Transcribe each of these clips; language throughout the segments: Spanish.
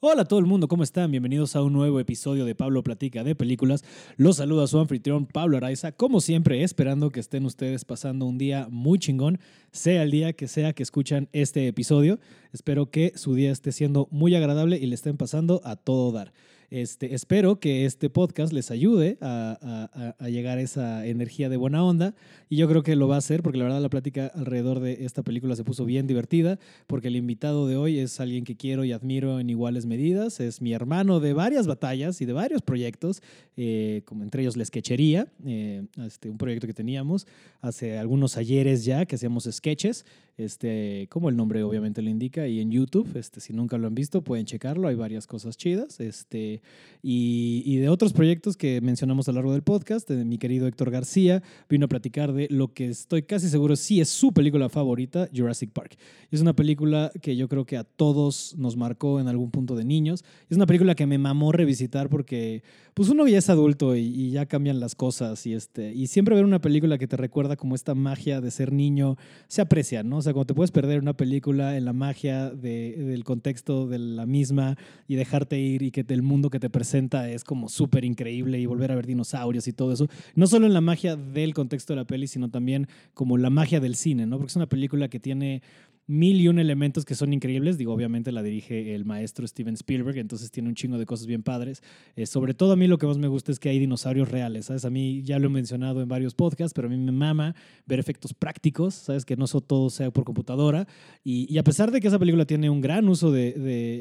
Hola a todo el mundo, ¿cómo están? Bienvenidos a un nuevo episodio de Pablo Platica de Películas. Los saluda su anfitrión Pablo Araiza, como siempre, esperando que estén ustedes pasando un día muy chingón, sea el día que sea que escuchan este episodio. Espero que su día esté siendo muy agradable y le estén pasando a todo dar. Este, espero que este podcast les ayude a, llegar a esa energía de buena onda. Y yo creo que lo va a hacer porque la verdad la plática alrededor de esta película se puso bien divertida porque el invitado de hoy es alguien que quiero y admiro en iguales medidas, es mi hermano de varias batallas y de varios proyectos, eh, como entre ellos La Sketchería, eh, este, un proyecto que teníamos hace algunos ayeres ya que hacíamos sketches, este, como el nombre obviamente lo indica, y en YouTube, este, si nunca lo han visto, pueden checarlo, hay varias cosas chidas. Este, y, y de otros proyectos que mencionamos a lo largo del podcast, de mi querido Héctor García, vino a platicar de lo que estoy casi seguro sí es su película favorita, Jurassic Park. Es una película que yo creo que a todos nos marcó en algún punto de niños. Es una película que me mamó revisitar porque pues uno ya es adulto y, y ya cambian las cosas y, este, y siempre ver una película que te recuerda como esta magia de ser niño se aprecia, ¿no? Sea, cuando te puedes perder una película en la magia de- del contexto de la misma y dejarte ir y que el mundo que te presenta es como súper increíble y volver a ver dinosaurios y todo eso. No solo en la magia del contexto de la peli, sino también como la magia del cine, ¿no? Porque es una película que tiene mil y un elementos que son increíbles. Digo, obviamente la dirige el maestro Steven Spielberg, entonces tiene un chingo de cosas bien padres. Eh, sobre todo a mí lo que más me gusta es que hay dinosaurios reales, ¿sabes? A mí ya lo he mencionado en varios podcasts, pero a mí me mama ver efectos prácticos, ¿sabes? Que no todo sea por computadora. Y, a pesar de que esa película tiene un gran uso de-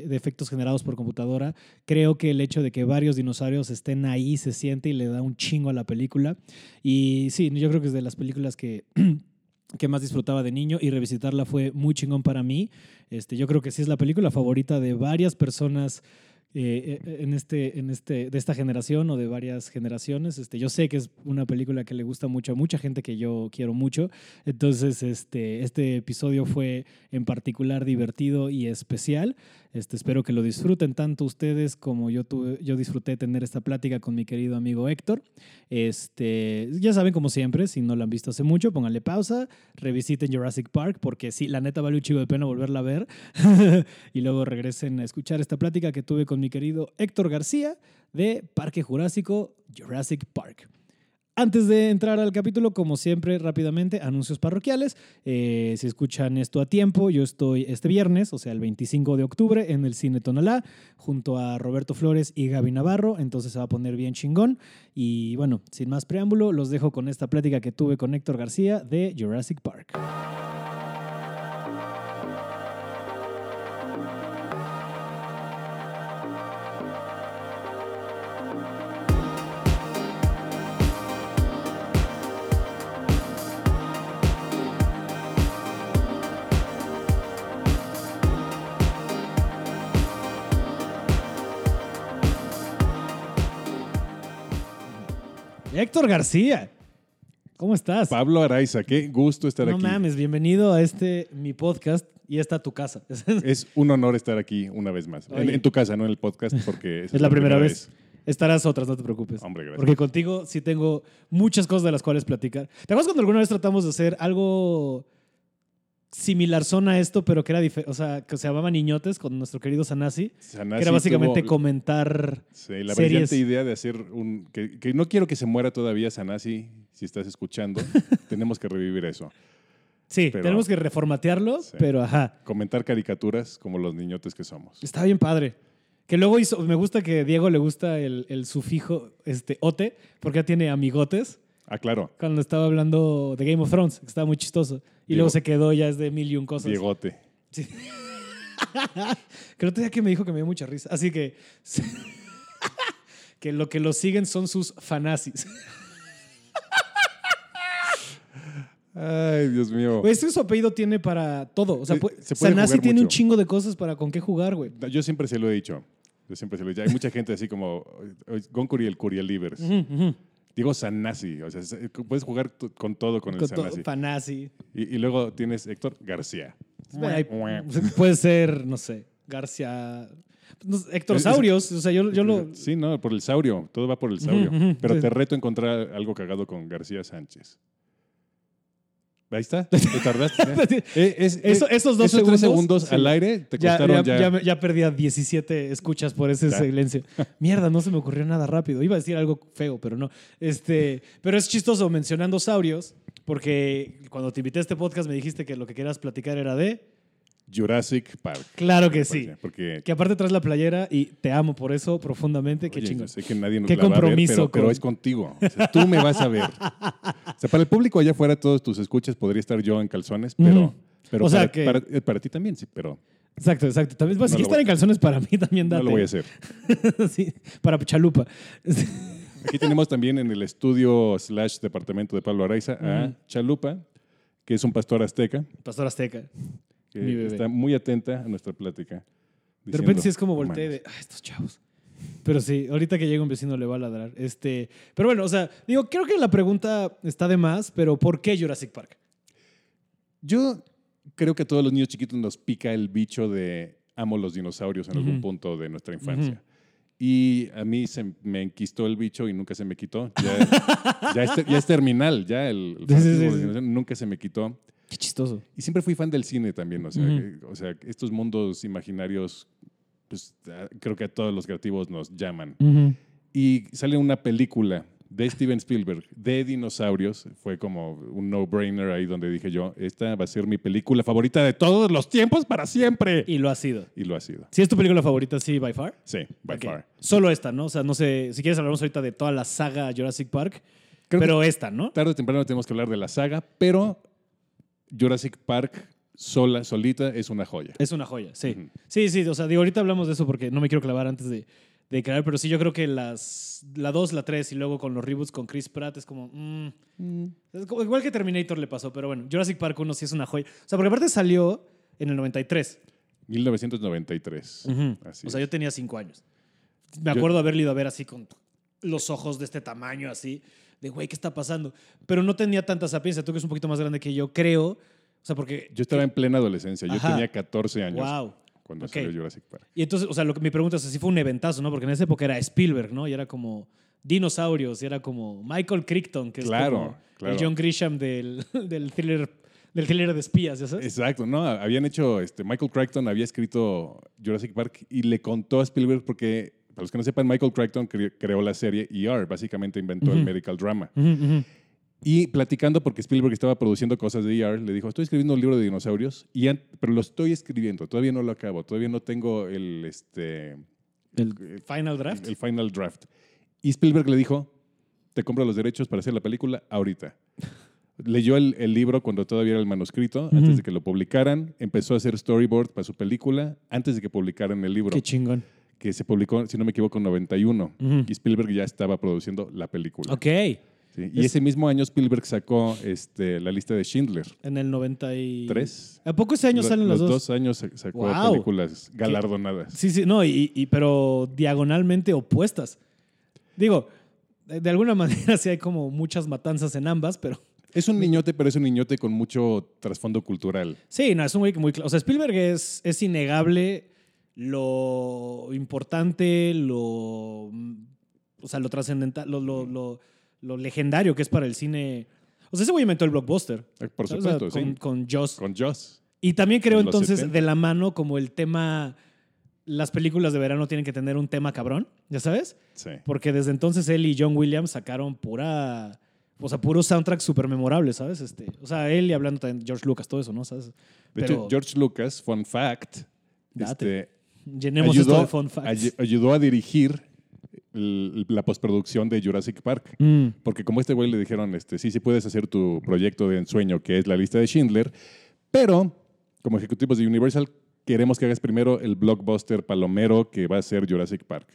de efectos generados por computadora, creo que el hecho de que varios dinosaurios estén ahí se siente y le da un chingo a la película. Y sí, yo creo que es de las películas que... que más disfrutaba de niño y revisitarla fue muy chingón para mí. Este, yo creo que sí es la película favorita de varias personas eh, eh, en este, en este, de esta generación o de varias generaciones. Este, yo sé que es una película que le gusta mucho a mucha gente que yo quiero mucho. Entonces, este, este episodio fue en particular divertido y especial. Este, espero que lo disfruten tanto ustedes como yo, tuve, yo disfruté tener esta plática con mi querido amigo Héctor. Este, ya saben, como siempre, si no la han visto hace mucho, pónganle pausa, revisiten Jurassic Park, porque sí, la neta vale un chivo de pena volverla a ver. y luego regresen a escuchar esta plática que tuve con mi querido Héctor García de Parque Jurásico Jurassic Park. Antes de entrar al capítulo, como siempre, rápidamente, anuncios parroquiales. Eh, si escuchan esto a tiempo, yo estoy este viernes, o sea, el 25 de octubre, en el Cine Tonalá, junto a Roberto Flores y Gaby Navarro. Entonces se va a poner bien chingón. Y bueno, sin más preámbulo, los dejo con esta plática que tuve con Héctor García de Jurassic Park. Héctor García, ¿cómo estás? Pablo Araiza, qué gusto estar no aquí. mames, bienvenido a este mi podcast y esta tu casa. Es un honor estar aquí una vez más. En, tu casa, no en el podcast, porque Es la primera vez. Estarás otras, no te preocupes. Hombre, gracias. Porque contigo sí tengo muchas cosas de las cuales platicar. ¿Te acuerdas cuando alguna vez tratamos de hacer algo similar son a esto, pero que era diferente? O sea, que se llamaba Niñotes con nuestro querido Sanasi. Sanasi que era básicamente tuvo- comentar. sí, la series. brillante idea de hacer un... Que, que no quiero que se muera todavía Sanasi, si estás escuchando. Tenemos que revivir eso. Sí, Pero- tenemos que reformatearlo, Sí. pero ajá. Comentar caricaturas como los niñotes que somos. Está bien padre. Que luego hizo, me gusta que a Diego le gusta el, el sufijo este, ote, porque ya tiene amigotes. Ah, claro. Cuando estaba hablando de Game of Thrones, que estaba muy chistoso. Y Diego. luego se quedó ya es de mil y un cosas. Diegote. Sí. Creo que que me dijo que me dio mucha risa. Así que. que lo que lo siguen son sus fanazis. Ay, Dios mío. Güey, este su apellido tiene para todo. O sea, Se- Sanasi tiene un chingo de cosas para con qué jugar, güey. Yo siempre se lo he dicho. Yo siempre se lo he dicho. Hay mucha gente así como Goncuri el Curiel Livers. Ujú, ujú. Digo Sanasi. O sea, es- puedes jugar con todo con el Con todo, Sanasi. fanasi. Y, y luego tienes Héctor García. Ay, Puede ser, no sé, García. no Héctor Saurios. O sea, yo, yo lo. Sí, no, por el saurio. Todo va por el saurio. Pero sí. te reto a encontrar algo cagado con García Sánchez. Ahí está, te tardaste. Eh, es- Eso- eh, esos dos tres segundos, segundos sí. al aire te Ya, costaron ya, ya. ya me- ya perdí a 17 escuchas por ese Ya. silencio. Mierda, no se me ocurrió nada rápido. Iba a decir algo feo, pero no. Este, pero es chistoso mencionando saurios, porque cuando te invité a este podcast me dijiste que lo que querías platicar era de. Jurassic Park. Claro que sí. Porque Que aparte traes la playera y te amo por eso profundamente. Qué chingón. sé que nadie nos Qué la va a ver, compromiso pero, pero con- es contigo. O sea, tú me vas a ver. O sea, para el público allá afuera, todos tus escuchas, podría estar yo en calzones, pero, pero O sea para, que- para- eh, para ti también, sí, pero Exacto, exacto. También, pues, No si estar voy- en calzones para mí, también date. no lo voy a hacer. Sí, para chalupa. Aquí tenemos también en el estudio slash departamento de Pablo Araiza a. Chalupa, que es un pastor azteca, Pastor Azteca. Que está muy atenta a nuestra plática. De repente sí es como "No volteé mames". de, ah, estos chavos. Pero sí, ahorita que llega un vecino le va a ladrar. Este, pero bueno, o sea, digo, creo que la pregunta está de más, pero ¿por qué Jurassic Park? Yo creo que a todos los niños chiquitos nos pica el bicho de amo los dinosaurios en algún Ujú. punto de nuestra infancia. Y a mí se me enquistó el bicho y nunca se me quitó. Ya, ya, es, ter- ya es terminal, ya el, Sí, sí, sí, nunca se me quitó. Qué chistoso. Y siempre fui fan del cine también, o sea, que- o sea estos mundos imaginarios, pues a- creo que a todos los creativos nos llaman. Y sale una película de Steven Spielberg de dinosaurios, fue como un no-brainer ahí donde dije yo, esta va a ser mi película favorita de todos los tiempos para siempre. Y, Y lo ha sido. lo ha sido. ¿Sí es tu película favorita, sí, by far? Sí, by Ok. far. Solo esta, ¿no? O sea, no sé, si quieres hablamos ahorita de toda la saga Jurassic Park, Creo pero esta, ¿no? Tarde o temprano tenemos que hablar de la saga, pero Jurassic Park sola, solita, es una joya. Es una joya, sí. Sí, sí, o sea, digo, ahorita hablamos de eso porque no me quiero clavar antes de, de crear, pero sí, yo creo que las, la 2, la 3 y luego con los reboots con Chris Pratt es como... mm, es como- igual que Terminator le pasó, pero bueno, Jurassic Park 1 sí es una joya. O sea, porque aparte salió en el 93. 1993. Ujú. Así o sea, es. yo tenía 5 años. Me Yo- acuerdo haberle ido a ver así con los ojos de este tamaño, así, de güey, ¿qué está pasando? Pero no tenía tanta sapiencia. Tú que eres un poquito más grande que yo, creo. O sea, porque... Yo estaba en plena adolescencia, yo Ajá. tenía 14 años Wow. cuando Ok. salió Jurassic Park. Y entonces, o sea, lo que mi pregunta es si fue un eventazo, ¿no? Porque en esa época era Spielberg, ¿no? Y era como dinosaurios, y era como Michael Crichton, que es como claro. el John Grisham del, del thriller del thriller de espías, ¿ya sabes? Exacto, ¿no? Habían hecho, este, Michael Crichton había escrito Jurassic Park y le contó a Spielberg porque, para los que no sepan, Michael Crichton cre- creó la serie ER, básicamente inventó el Ujú. medical drama. Ujú, ujú. Y platicando, porque Spielberg estaba produciendo cosas de ER, le dijo, estoy escribiendo un libro de dinosaurios, y pero lo estoy escribiendo, todavía no lo acabo, todavía no tengo el, este, El eh, Final Draft. el final draft. Y Spielberg le dijo, te compro los derechos para hacer la película ahorita. Leyó el, el libro cuando todavía era el manuscrito, Ujú. antes de que lo publicaran, empezó a hacer storyboard para su película, antes de que publicaran el libro, Qué chingón. Que se publicó, si no me equivoco, en 91. Ujú. Y Spielberg ya estaba produciendo la película. Ok. Sí, Y Es- ese mismo año Spielberg sacó este, la lista de Schindler. En el 93. ¿Tres? ¿A poco ese año Lo- salen los los dos? dos años sa- sacó Wow. películas galardonadas. Sí, sí, no, y, y- pero diagonalmente opuestas. Digo, de, alguna manera sí hay como muchas matanzas en ambas, pero Es un niñote, pero es un niñote con mucho trasfondo cultural. sí, no, es un güey que muy... O sea, Spielberg es, es innegable lo importante, lo... mm, O sea, lo trascendental, lo, lo, lo- lo legendario que es para el cine. O sea, ese güey inventó el blockbuster. Eh, Por ¿sabes? O sea, supuesto, con, sí. con Jaws. Con Joss. Y también creo En entonces 70. de la mano como el tema, las películas de verano tienen que tener un tema cabrón, ¿ya sabes? Sí. Porque desde entonces él y John Williams sacaron pura, o sea, puros soundtracks súper memorables, ¿sabes? Este, o sea, él y hablando también George Lucas, todo eso, ¿no? ¿Sabes? De Pero hecho, George Lucas, fun fact, este, llenemos ayudó, esto de fun facts. ay- ayudó a dirigir la postproducción de Jurassic Park. Mm, Porque como a este güey le dijeron, este, sí, sí puedes hacer tu proyecto de ensueño, que es la lista de Schindler, pero como ejecutivos de Universal queremos que hagas primero el blockbuster palomero que va a ser Jurassic Park.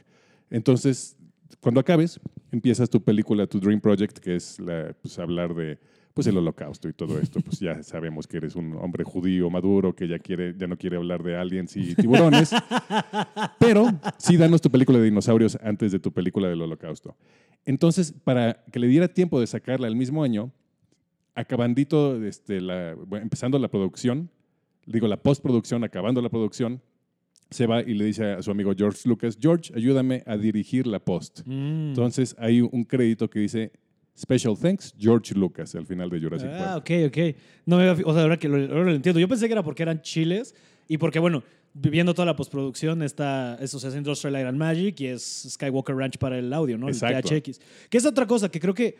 Entonces, cuando acabes, empiezas tu película, tu Dream Project, que es la, pues, hablar de pues, el holocausto y todo esto. Pues ya sabemos que eres un hombre judío maduro que ya, quiere, ya no quiere hablar de aliens y tiburones. Pero sí, danos tu película de dinosaurios antes de tu película del holocausto. Entonces, para que le diera tiempo de sacarla el mismo año, acabandito, este, la, bueno, empezando la producción, digo la postproducción, acabando la producción, se va y le dice a su amigo George Lucas, George, ayúdame a dirigir la post. mm. Entonces hay un crédito que dice Special thanks, George Lucas, al final de Jurassic Ah, Park. ok, ok. No me había o sea, ahora que lo, ahora lo entiendo. Yo pensé que era porque eran chiles y porque, bueno, viviendo toda la postproducción está, eso se hace Industrial Light and Magic y es Skywalker Ranch para el audio, ¿no? Exacto. El THX. Que es otra cosa que creo que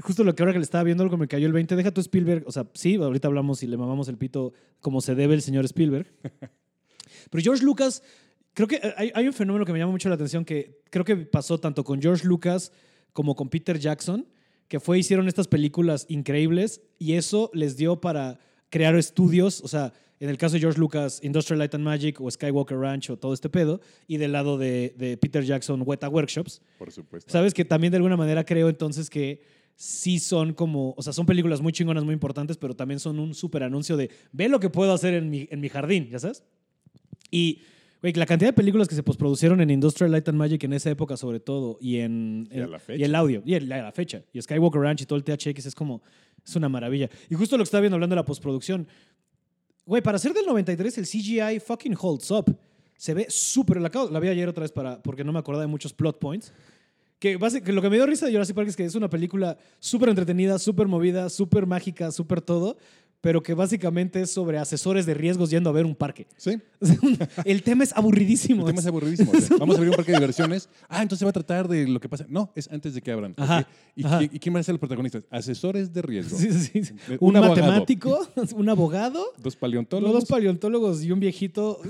justo lo que ahora que le estaba viendo, algo me cayó el 20, deja tu Spielberg, o sea, sí, ahorita hablamos y le mamamos el pito como se debe el señor Spielberg. Pero George Lucas, creo que hay, hay un fenómeno que me llama mucho la atención que creo que pasó tanto con George Lucas como con Peter Jackson, que fue, hicieron estas películas increíbles y eso les dio para crear estudios, o sea, en el caso de George Lucas, Industrial Light and Magic o Skywalker Ranch o todo este pedo, y del lado de, de Peter Jackson, Weta Workshops. Por supuesto. Sabes que también de alguna manera creo entonces que sí son como, o sea, son películas muy chingonas, muy importantes, pero también son un súper anuncio de, ve lo que puedo hacer en mi, en mi jardín, ¿ya sabes? Y, güey, la cantidad de películas que se posproducieron en Industrial Light and Magic en esa época sobre todo, y en Y a en- la fecha. y el audio, y a la fecha, y Skywalker Ranch y todo el THX es como, es una maravilla. Y justo lo que estaba viendo hablando de la postproducción, güey, para ser del 93 el CGI fucking holds up. Se ve súper, la, la vi ayer otra vez para, porque no me acordaba de muchos plot points. Que lo que me dio risa de Jurassic Park es que es una película súper entretenida, súper movida, súper mágica, súper todo, pero que básicamente es sobre asesores de riesgos yendo a ver un parque. Sí, El tema es aburridísimo. el tema es aburridísimo. vamos a abrir un parque de diversiones. Ah, entonces va a tratar de lo que pasa. No, es antes de que abran. Ajá, ¿Y, ajá. quién- y quién van a ser los protagonistas? Asesores de riesgo. Sí, sí, sí. Un Un, matemático, un abogado, Dos paleontólogos. dos paleontólogos y un viejito,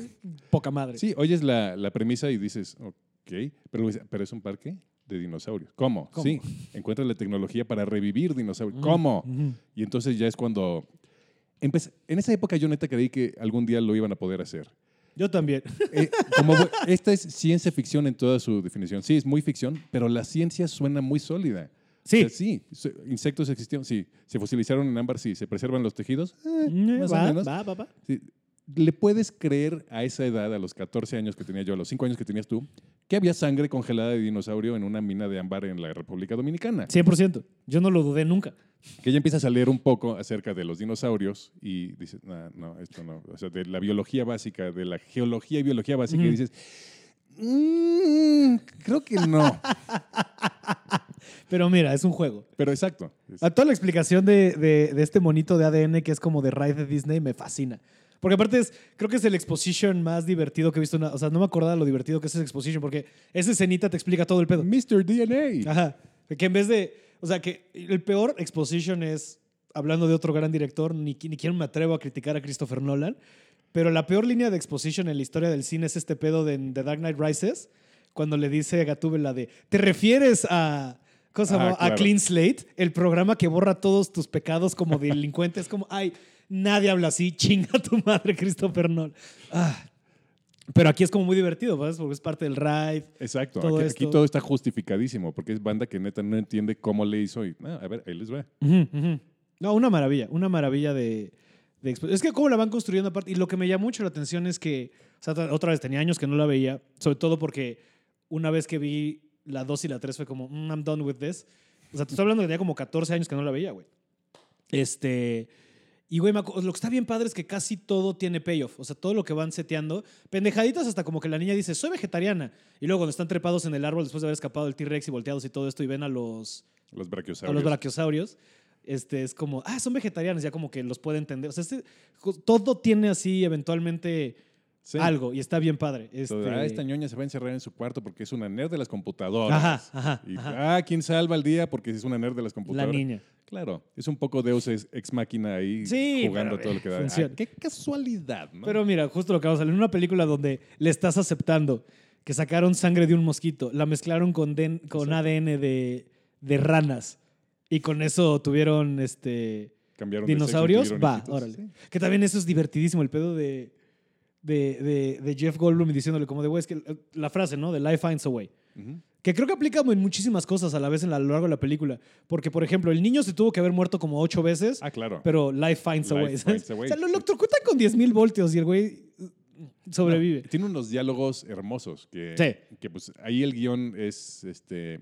poca madre. Sí, oyes la, la premisa y dices, ok, pero, es un parque de dinosaurios. ¿Cómo? ¿Cómo? Sí, encuentras la tecnología para revivir dinosaurios. ¿Cómo? Ujú. Y entonces ya es cuando... empecé- en esa época yo neta creí que algún día lo iban a poder hacer. Yo también. Eh, como esta es ciencia ficción en toda su definición. Sí, es muy ficción, pero la ciencia suena muy sólida. Sí. O sea, sí, insectos existieron, sí. Se fosilizaron en ámbar, sí. Se preservan los tejidos, eh, más o va, menos. va, va, va. Sí. ¿Le puedes creer a esa edad, a los 14 años que tenía yo, a los 5 años que tenías tú, que había sangre congelada de dinosaurio en una mina de ámbar en la República Dominicana? 100%. Yo no lo dudé nunca. Que ya empiezas a leer un poco acerca de los dinosaurios y dices, "Nah, no, esto no. O sea, de la biología básica, de la geología y biología básica, y dices, "Mm, creo que no. Pero mira, es un juego. Pero exacto. A toda la explicación de, de- de este monito de ADN que es como de Raid de Disney me fascina. Porque aparte es, creo que es el exposition más divertido que he visto. una- o sea, no me acordaba lo divertido que es ese exposition porque esa escenita te explica todo el pedo. Mr. DNA. Ajá. Que en vez de, o sea, que el peor exposition es, hablando de otro gran director, ni, ni quién me atrevo a criticar a Christopher Nolan, pero la peor línea de exposition en la historia del cine es este pedo de, de Dark Knight Rises, cuando le dice a Gatúbela de, ¿te refieres a... ¿cómo se Ah, llama? A claro. Clean Slate, el programa que borra todos tus pecados como delincuente. es como, ay, nadie habla así, chinga tu madre, Christopher Nolan. Ah. Pero aquí es como muy divertido, ¿sabes? Porque es parte del ride. Exacto. Todo aquí, aquí todo está justificadísimo porque es banda que neta no entiende cómo le hizo y, ah, a ver, ahí les va. Ujú, ujú. No, una maravilla, una maravilla de, de Es que cómo la van construyendo aparte. Y lo que me llama mucho la atención es que, o sea, otra- otra vez tenía años que no la veía, sobre todo porque una vez que vi la 2 y la 3 fue como, "Mm, I'm done with this. O sea, te estoy hablando que tenía como 14 años que no la veía, güey. Este. Y, güey, lo que está bien padre es que casi todo tiene payoff. O sea, todo lo que van seteando. Pendejaditas hasta como que la niña dice, soy vegetariana. Y luego cuando están trepados en el árbol después de haber escapado del T-Rex y volteados y todo esto y ven a los, Los a brachiosaurios. los brachiosaurios, este, es como, ah, son vegetarianos, ya como que los puede entender. O sea, este- todo tiene así eventualmente Sí. algo y está bien padre. Este, ah, esta ñoña se va a encerrar en su cuarto porque es una nerd de las computadoras. Ajá, ajá, Y, ajá. ah, ¿quién salva el día? Porque es una nerd de las la computadoras. niña. Claro, es un poco Deus ex máquina ahí Sí, jugando pero, todo lo que da. Ah, qué casualidad, ¿no? Pero mira, justo lo que vamos a salir, una película donde le estás aceptando que sacaron sangre de un mosquito, la mezclaron con, den- con Exacto. ADN de, de ranas y con eso tuvieron este, Cambiaron de sexo y dinosaurios, va, hijitos, órale. sí. Que también eso es divertidísimo, el pedo de, de, de- Jeff Goldblum diciéndole como de, güey, es que la frase, ¿no? De life finds a way. Que creo que aplica en muchísimas cosas a la vez en la- a lo largo de la película. Porque, por ejemplo, el niño se tuvo que haber muerto como ocho veces, Ah, claro. pero life finds a way. finds a way, O sea, lo electrocutan con 10.000 voltios y el güey eh, sobrevive. Tiene unos diálogos hermosos que, Sí. que pues ahí el guion es este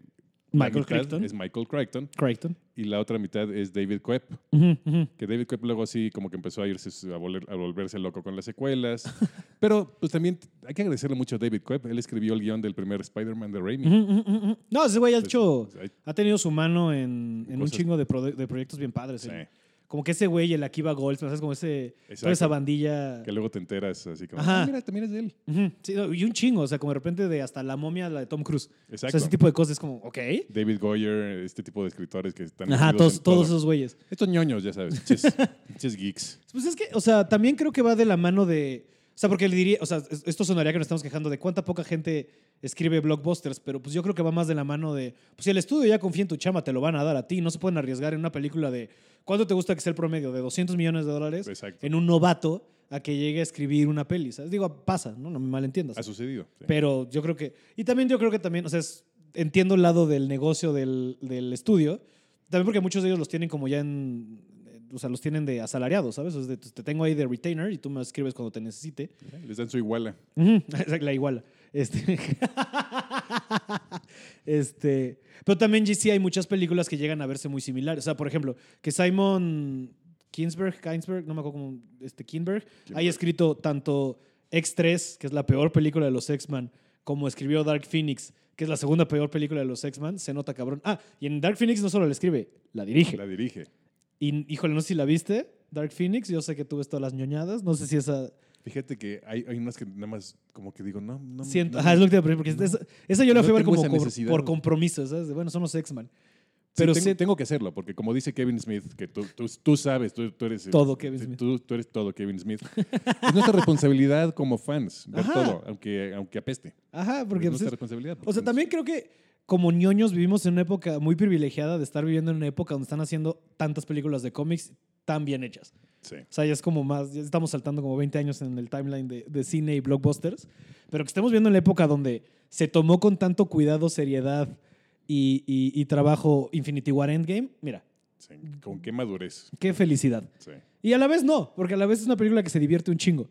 Michael Crichton. Es Michael Crichton. Crichton. Y la otra mitad es David Koepp. Que David Koepp luego sí como que empezó a irse a, volver- a volverse loco con las secuelas. Pero pues también hay que agradecerle mucho a David Koepp. Él escribió el guion del primer Spider-Man de Raimi. No, ese güey ha hecho. Pues, Ha tenido su mano en, en un chingo de, de proyectos bien padres. sí. ¿eh? Como que ese güey, el Akiva Goldsman, ¿sabes? Como ese, toda esa bandilla. Que luego te enteras así como, Ajá. "Ah, mira, también es de él. Ujú, sí, no, y un chingo, o sea, como de repente de hasta la momia, la de Tom Cruise. O Exacto. sea, ese tipo de cosas es como, ok. David Goyer, este tipo de escritores que están Ajá, todos, en todo. todos esos güeyes. Estos ñoños, ya sabes, pinches geeks. Pues es que, o sea, también creo que va de la mano de. O sea, porque le diría, o sea, es- esto sonaría que nos estamos quejando de cuánta poca gente escribe blockbusters, pero pues yo creo que va más de la mano de. Pues si el estudio ya confía en tu chama, te lo van a dar a ti. No se pueden arriesgar en una película de. ¿Cuánto te gusta que sea el promedio? ¿De 200 millones de dólares? Exacto. En un novato a que llegue a escribir una peli. ¿sabes? Digo, pasa, ¿no? No me malentiendas. Ha sucedido. sí. Pero yo creo que. Y también yo creo que también, o sea, es- entiendo el lado del negocio del, del estudio. También porque muchos de ellos los tienen como ya en. O sea, los tienen de asalariados, ¿sabes? O sea, te te tengo ahí de retainer y tú me escribes cuando te necesite. Les dan su iguala. La iguala. Este. este. Pero también sí hay muchas películas que llegan a verse muy similares. O sea, por ejemplo, que Simon Kinsberg, Kinsberg, no me acuerdo cómo, este, Kinberg, haya escrito tanto X3, que es la peor película de los X-Men, como escribió Dark Phoenix, que es la segunda peor película de los X-Men, se nota cabrón. Ah, y en Dark Phoenix no solo la escribe, la dirige. La dirige. Y híjole, no sé si la viste, Dark Phoenix, yo sé que tú ves todas las ñoñadas, no sé si esa... Fíjate que hay, hay unas que nada más como que digo, no, no. Siento, no- ajá, es lo que te iba a porque esa, esa yo la No fui a ver tengo como por, por compromiso, ¿sabes? Bueno, son los X-Men. Sí, Pero tengo, sí- tengo que hacerlo, porque como dice Kevin Smith, que tú, tú, tú sabes, tú, tú eres... Todo Kevin Smith. Tú, eres todo Kevin Smith. es nuestra responsabilidad como fans, ver Ajá. todo, aunque, aunque apeste. Ajá, porque... es pues, nuestra es- responsabilidad. o sea, también creo que como ñoños vivimos en una época muy privilegiada de estar viviendo en una época donde están haciendo tantas películas de cómics tan bien hechas. Sí. O sea, ya es como más, ya estamos saltando como 20 años en el timeline de, de cine y blockbusters, pero que estemos viendo en la época donde se tomó con tanto cuidado, seriedad y, y- y trabajo Infinity War Endgame, mira, sí. Con qué madurez. qué felicidad. Sí. Y a la vez no, porque a la vez es una película que se divierte un chingo.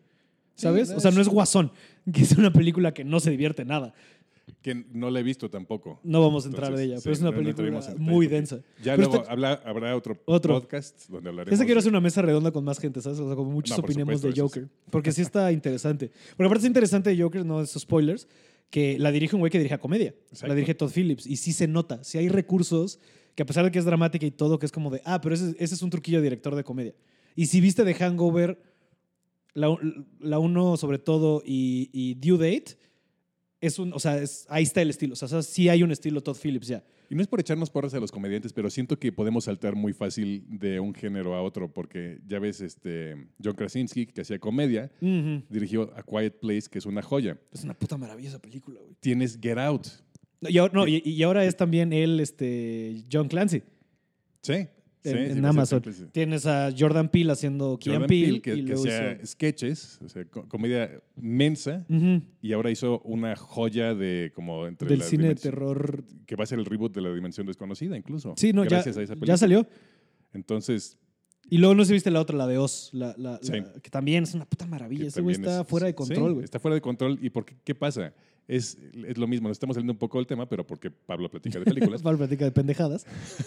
¿Sabes? Sí, o sea, no es- es Guasón, que es una película que no se divierte nada. Que no la he visto tampoco. No vamos a entrar Entonces, de ella, sí, pero es una no- no película detalle muy densa. Ya Pero luego habla- habrá otro, Otro. podcast donde hablaremos. Esa quiero hacer una mesa redonda con más gente, ¿sabes? O sea, como muchos No, opinemos de supuesto, Joker. Porque sí está interesante. Porque aparte es interesante de Joker, no esos spoilers, que la dirige un güey que dirige a comedia. Exacto. La dirige Todd Phillips. Y sí se nota, sí hay recursos que a pesar de que es dramática y todo, que es como de, ah, pero ese, ese es un truquillo de director de comedia. Y si viste de Hangover, la, la uno sobre todo y, y Due Date, es un, o sea, es- ahí está el estilo. O sea, sí hay un estilo Todd Phillips ya. Y no es por echarnos porras a los comediantes, pero siento que podemos saltar muy fácil de un género a otro, porque ya ves, este, John Krasinski, que hacía comedia, dirigió A Quiet Place, que es una joya. Es una puta maravilla esa película, güey. Tienes Get Out. No, Y ahora, no, y, y ahora es también él, este, John Clancy, Sí. En, sí, en sí, Amazon. sí. Tienes a Jordan Peele haciendo Jordan Peele. Que, y que hacía hizo- sketches, o sea, co- comedia mensa, Ujú, y ahora hizo una joya de como entre del cine de terror. que va a ser el reboot de la dimensión desconocida incluso. Sí, no, ya, gracias a esa película. ya salió. Entonces, Y luego no si viste la otra, la de Oz, la, la- la- que también es una puta maravilla. Ese güey está es- fuera de control, güey. está fuera de control. ¿Y por qué, qué pasa? Es, es lo mismo, nos estamos saliendo un poco del tema, pero porque Pablo platica de películas. Pablo platica de pendejadas.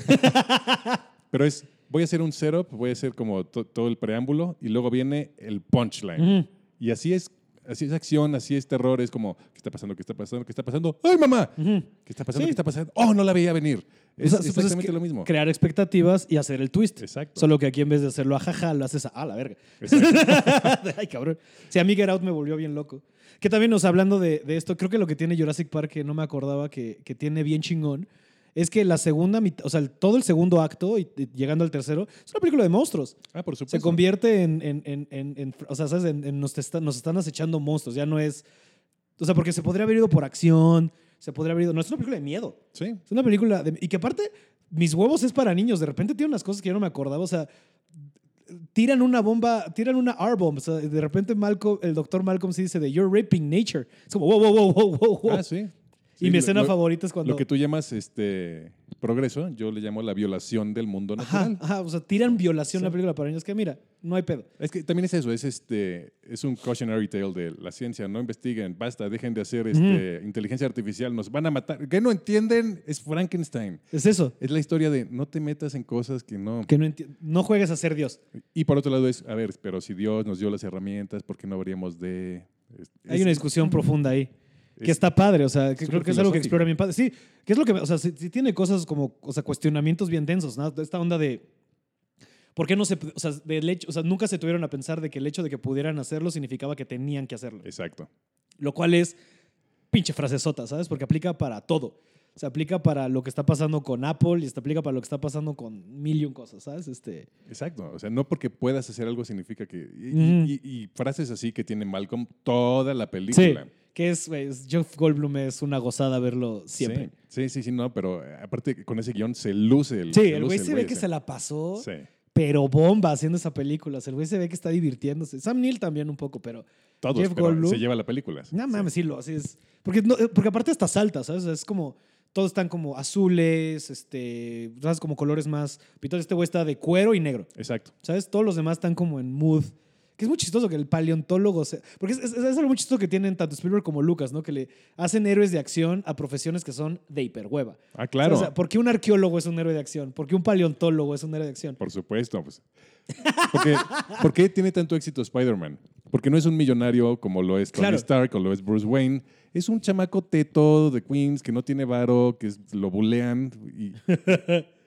pero es, voy a hacer un setup, voy a hacer como to- todo el preámbulo y luego viene el punchline. Ujú, Y así es, así es acción, así es terror, es como, ¿qué está pasando? ¿Qué está pasando? ¿Qué está pasando? ¡Ay, mamá! ¿Qué está pasando? Sí. ¿Qué está pasando? ¡Oh, no la veía venir! Es O sea, pues es exactamente que lo mismo. Crear expectativas y hacer el twist. Exacto. Solo que aquí en vez de hacerlo a jaja, lo haces a, a la verga. Ay, cabrón. Sí, a mí Get Out me volvió bien loco. Que también, nos hablando de, de esto, creo que lo que tiene Jurassic Park, que no me acordaba que, que tiene bien chingón, es que la segunda mitad, o sea, todo el segundo acto y, y llegando al tercero, es una película de monstruos. Ah, por supuesto. Se convierte en, en, en, en- o sea, ¿sabes? Nos, está- nos están acechando monstruos. Ya no es, o sea, porque se podría haber ido por acción, se podría haber ido, no es una película de miedo. Sí. Es una película de- y que aparte, mis huevos es para niños. De repente tiene unas cosas que yo no me acordaba. O sea, tiran una bomba, tiran una R-bomb. O sea, de repente Malcolm, el doctor Malcolm se dice de You're raping nature. Es como, wow, wow, wow, wow, wow. Ah, sí. Y mi escena lo- favorita es cuando... Lo que tú llamas este progreso, yo le llamo la violación del mundo Ajá, natural. ajá, o sea, tiran violación Sí. la película para niños. Que mira, no hay pedo. Es que también es eso, es este, es un cautionary tale de la ciencia. No investiguen, basta, dejen de hacer este, inteligencia artificial, nos van a matar. ¿Qué no entienden? Es Frankenstein. Es eso. Es la historia de no te metas en cosas que no. Que no, no juegues a ser Dios. Y por otro lado es, a ver, pero si Dios nos dio las herramientas, ¿por qué no habríamos de? es- Hay es- una discusión profunda ahí. Que es- está padre, o sea, que creo que es algo que explora bien padre. Sí, que es lo que, o sea, sí, sí tiene cosas como, o sea, cuestionamientos bien densos, ¿no? Esta onda de, ¿por qué no se, o sea, del hecho, o sea, nunca se tuvieron a pensar de que el hecho de que pudieran hacerlo significaba que tenían que hacerlo. Exacto. Lo cual es pinche frasezota, ¿sabes? Porque aplica para todo. Se aplica para lo que está pasando con Apple y se aplica para lo que está pasando con mil y un cosas, ¿sabes? Este, Exacto. O sea, no porque puedas hacer algo significa que. Y, y- y frases así que tiene Malcolm toda la sí, película. Que es, es- Jeff Goldblum es una gozada verlo siempre. Sí, sí, sí, sí, no, pero eh, aparte con ese guion se luce el. Sí, se el güey se ve que se la pasó, Sí. pero bomba haciendo esa película. O sea, el güey se ve que está divirtiéndose. Sam Neill también un poco, pero Todos, Jeff pero Goldblum. se lleva la película. no mames, sí, lo así es. Porque, no- porque aparte está salta, ¿sabes? Es como, todos están como azules, este, ¿sabes? Como colores más. Entonces este güey está de cuero y negro. Exacto. ¿Sabes? Todos los demás están como en mood. Que es muy chistoso que el paleontólogo se... Porque es, es- es algo muy chistoso que tienen tanto Spielberg como Lucas, ¿no? Que le hacen héroes de acción a profesiones que son de hiperhueva. Ah, claro. O sea, ¿por qué un arqueólogo es un héroe de acción? ¿Por qué un paleontólogo es un héroe de acción? Por supuesto. Pues. Porque, ¿Por qué tiene tanto éxito Spider-Man? Porque no es un millonario como lo es Tony Claro. Stark o lo es Bruce Wayne. Es un chamaco teto de Queens que no tiene varo, que lo bulean y,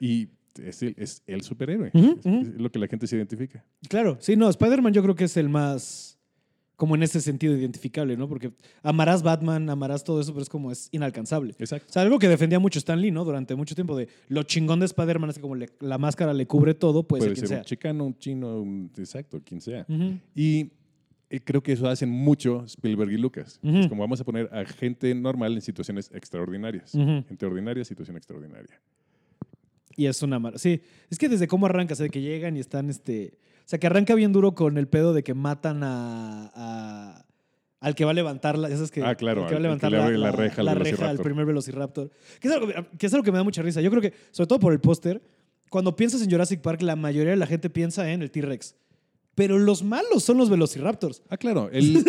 y es, el, es el superhéroe. Es- lo que la gente se identifica. Claro, sí, no, Spider-Man yo creo que es el más, como en ese sentido, identificable, ¿no? Porque amarás Batman, amarás todo eso, pero es como es inalcanzable. Exacto. O sea, algo que defendía mucho Stan Lee, ¿no? Durante mucho tiempo de lo chingón de Spider-Man es que como le- la máscara le cubre todo, puede, Puede ser quien ser sea. un chicano, un chino, un- exacto, quien sea. Y eh, creo que eso hacen mucho Spielberg y Lucas. Es como vamos a poner a gente normal en situaciones extraordinarias. Ujú. Gente ordinaria, situación extraordinaria. Y es una mar Sí, es que desde cómo arranca, o sea, de que llegan y están, este... O sea, que arranca bien duro con el pedo de que matan a... a- al que va a levantar la, sabes que, Ah, claro, que va a al que levantar le abre la reja la reja al primer Velociraptor. Que es, algo, que es algo que me da mucha risa. Yo creo que, sobre todo por el póster, cuando piensas en Jurassic Park, la mayoría de la gente piensa en el T-Rex. Pero los malos son los Velociraptors. Ah, claro. El,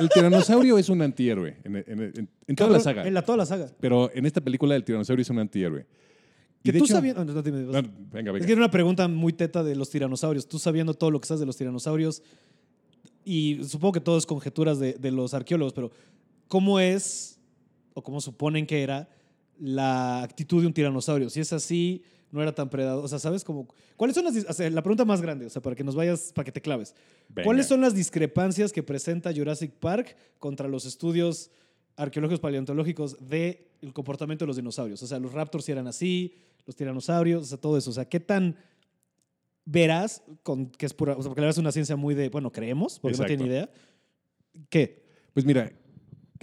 el tiranosaurio es un antihéroe en, en- en- en toda la saga. En la, toda la saga. Pero en esta película el tiranosaurio es un antihéroe. Que tú sabiendo... no, no, dime, No, venga, venga. Es que era una pregunta muy teta de los tiranosaurios. Tú sabiendo todo lo que sabes de los tiranosaurios, y supongo que todo es conjeturas de, de los arqueólogos, pero ¿cómo es, o cómo suponen que era, la actitud de un tiranosaurio? Si es así, no era tan predador. O sea, ¿sabes? Como, ¿Cuáles son las... dis- o sea, la pregunta más grande, o sea, para que nos vayas, para que te claves. Venga. ¿Cuáles son las discrepancias que presenta Jurassic Park contra los estudios arqueológicos paleontológicos del comportamiento de los dinosaurios? O sea, los raptors eran así, los tiranosaurios, o sea, todo eso. O sea, ¿qué tan verás con que es pura, o sea, porque la verdad es una ciencia muy de, bueno, creemos, porque Exacto. no tiene idea. ¿Qué? Pues mira,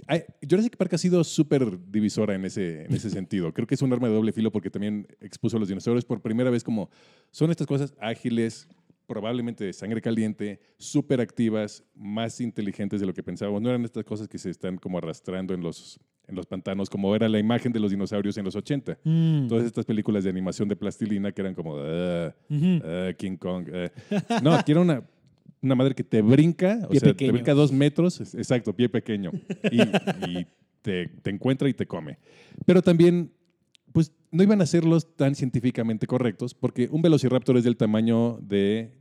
hay- Jurassic Park ha sido súper divisora en ese, en ese sentido. Creo que es un arma de doble filo porque también expuso a los dinosaurios por primera vez como son estas cosas ágiles, probablemente de sangre caliente, súper activas, más inteligentes de lo que pensábamos. No eran estas cosas que se están como arrastrando en los, en los pantanos, como era la imagen de los dinosaurios en los 80. Mm. Todas estas películas de animación de plastilina que eran como "Ah, ah, King Kong. ah". No, aquí era una, una madre que te brinca, o sea, pequeño. te brinca dos metros, exacto, pie pequeño, y, y te, te encuentra y te come. Pero también, pues no iban a serlos tan científicamente correctos, porque un velociraptor es del tamaño de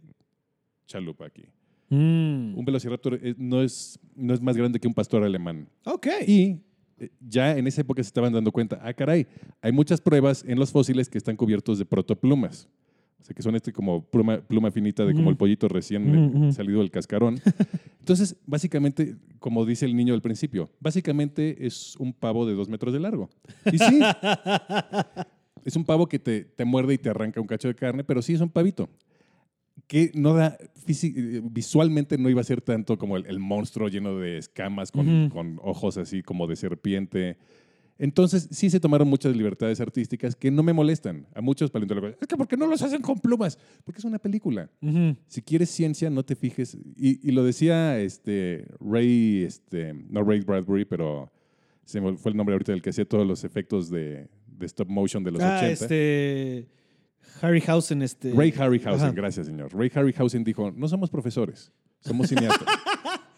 chalupa aquí. Mm. Un velociraptor es- no, es, no es más grande que un pastor alemán. Ok. Y eh, ya en esa época se estaban dando cuenta, ah, caray, hay muchas pruebas en los fósiles que están cubiertos de protoplumas. O sea, que son este como pluma, pluma finita de como el pollito recién ujú. salido del cascarón. Entonces, básicamente, como dice el niño al principio, básicamente es un pavo de dos metros de largo. Y sí, es un pavo que te, te muerde y te arranca un cacho de carne, pero sí es un pavito. Que no da, eh, visualmente no iba a ser tanto como el, el monstruo lleno de escamas con, ojos así como de serpiente. Entonces, sí se tomaron muchas libertades artísticas que no me molestan. A muchos paleontólogos, es que ¿por qué no los hacen con plumas? Porque es una película. Si quieres ciencia, no te fijes. Y, y lo decía este, Ray, este, no Ray Bradbury, pero se me fue el nombre ahorita del que hacía todos los efectos de, de stop motion de los ah, 80. este. Harryhausen, este. Ray Harryhausen, Ajá. gracias, señor. Ray Harryhausen dijo, no somos profesores, somos cineastas.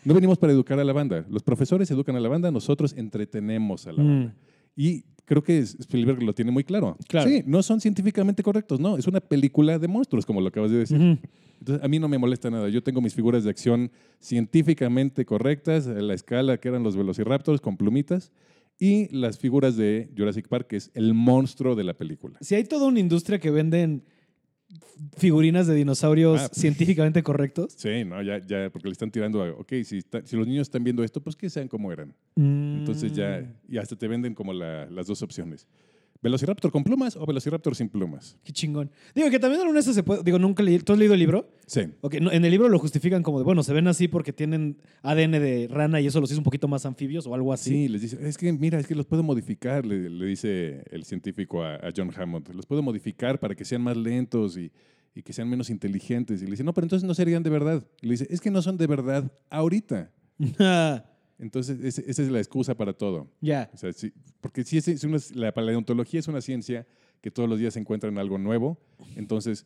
no venimos para educar a la banda. Los profesores educan a la banda, nosotros entretenemos a la Mm. banda. Y creo que Spielberg lo tiene muy claro. Claro. Sí, no son científicamente correctos, no. Es una película de monstruos, como lo acabas de decir. Entonces, a mí no me molesta nada. Yo tengo mis figuras de acción científicamente correctas, a la escala que eran los velociraptors con plumitas, y las figuras de Jurassic Park, que es el monstruo de la película. Si hay toda una industria que venden figurinas de dinosaurios Ah. científicamente correctos. Sí, no, ya, ya, porque le están tirando a, ok, si, está- si los niños están viendo esto, pues que sean como eran. Entonces Mm. ya, y hasta te venden como la- las dos opciones. ¿Velociraptor con plumas o Velociraptor sin plumas? Qué chingón. Digo que también vez se puede. Digo, nunca leí. ¿Tú has leído el libro? Sí. Ok, no, en el libro lo justifican como de, bueno, se ven así porque tienen ADN de rana y eso los hizo un poquito más anfibios o algo así. Sí, les dice, es que mira, es que los puedo modificar, le, le dice el científico a, a John Hammond. Los puedo modificar para que sean más lentos y, y que sean menos inteligentes. Y le dice, no, pero entonces no serían de verdad. Y le dice, es que no son de verdad ahorita. Entonces, esa es la excusa para todo. ya. O sea, sí, porque sí, es, una- la paleontología es una ciencia que todos los días se encuentran algo nuevo. Entonces,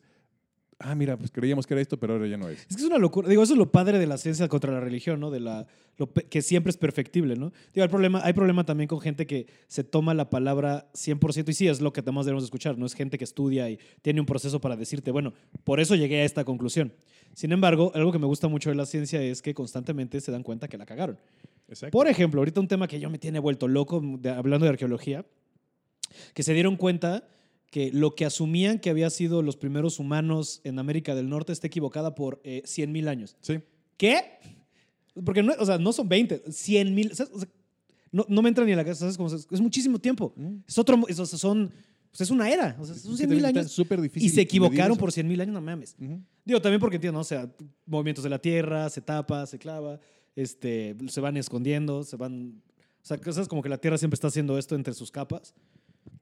ah, mira, pues creíamos que era esto, pero ahora ya no es. Es que es una locura. Digo, eso es lo padre de la ciencia contra la religión, ¿no? De la, lo que siempre es perfectible, ¿no? Digo, hay problema, hay problema también con gente que se toma la palabra 100% y sí, es lo que además debemos escuchar, ¿no? Es gente que estudia y tiene un proceso para decirte, bueno, por eso llegué a esta conclusión. Sin embargo, algo que me gusta mucho de la ciencia es que constantemente se dan cuenta que la cagaron. Exacto. Por ejemplo, ahorita un tema que yo me tiene vuelto loco de- hablando de arqueología, que se dieron cuenta que lo que asumían que había sido los primeros humanos en América del Norte está equivocada por eh, 100 mil años. Sí. ¿Qué? Porque no, o sea, no son 20, 100 mil. no, no me entra ni a la cabeza, ¿sabes? Como, es muchísimo tiempo. Mm. Es otro, es, o sea, son, pues es una era, o sea, son 100 mil años. súper difícil Y se equivocaron por 100 mil años, no mames. Ujú. Digo, también porque entiendo, ¿no? o sea, movimientos de la Tierra, se tapa, se clava, este, se van escondiendo, se van... O sea, cosas como que la Tierra siempre está haciendo esto entre sus capas.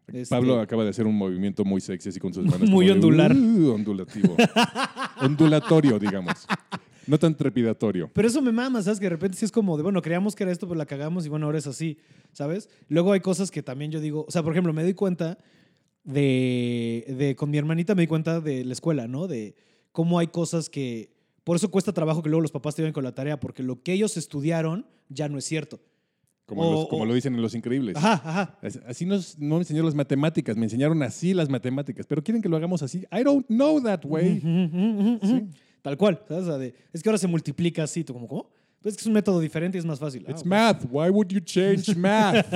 Este, Pablo acaba de hacer un movimiento muy sexy así con sus manos. Muy de, ondular. "Uh", ondulativo. Ondulatorio, digamos. No tan trepidatorio. Pero eso me mama, ¿sabes? Que de repente sí es como de, bueno, creíamos que era esto, pero la cagamos y bueno, ahora es así, ¿sabes? Luego hay cosas que también yo digo, o sea, por ejemplo, me doy cuenta de, de con mi hermanita me di cuenta de la escuela, ¿no? De cómo hay cosas que, por eso cuesta trabajo que luego los papás te vayan con la tarea, porque lo que ellos estudiaron ya no es cierto. Como, O- los- como o- lo dicen en Los Increíbles. Ajá, ajá. As- Así nos, no me enseñaron las matemáticas, me enseñaron así las matemáticas, pero quieren que lo hagamos así. I don't know that way. Sí. Tal cual, ¿sabes? O sea, de- es que ahora se multiplica así, ¿tú como cómo? Pues es que es un método diferente y es más fácil. Ah, It's math. Why would you change math?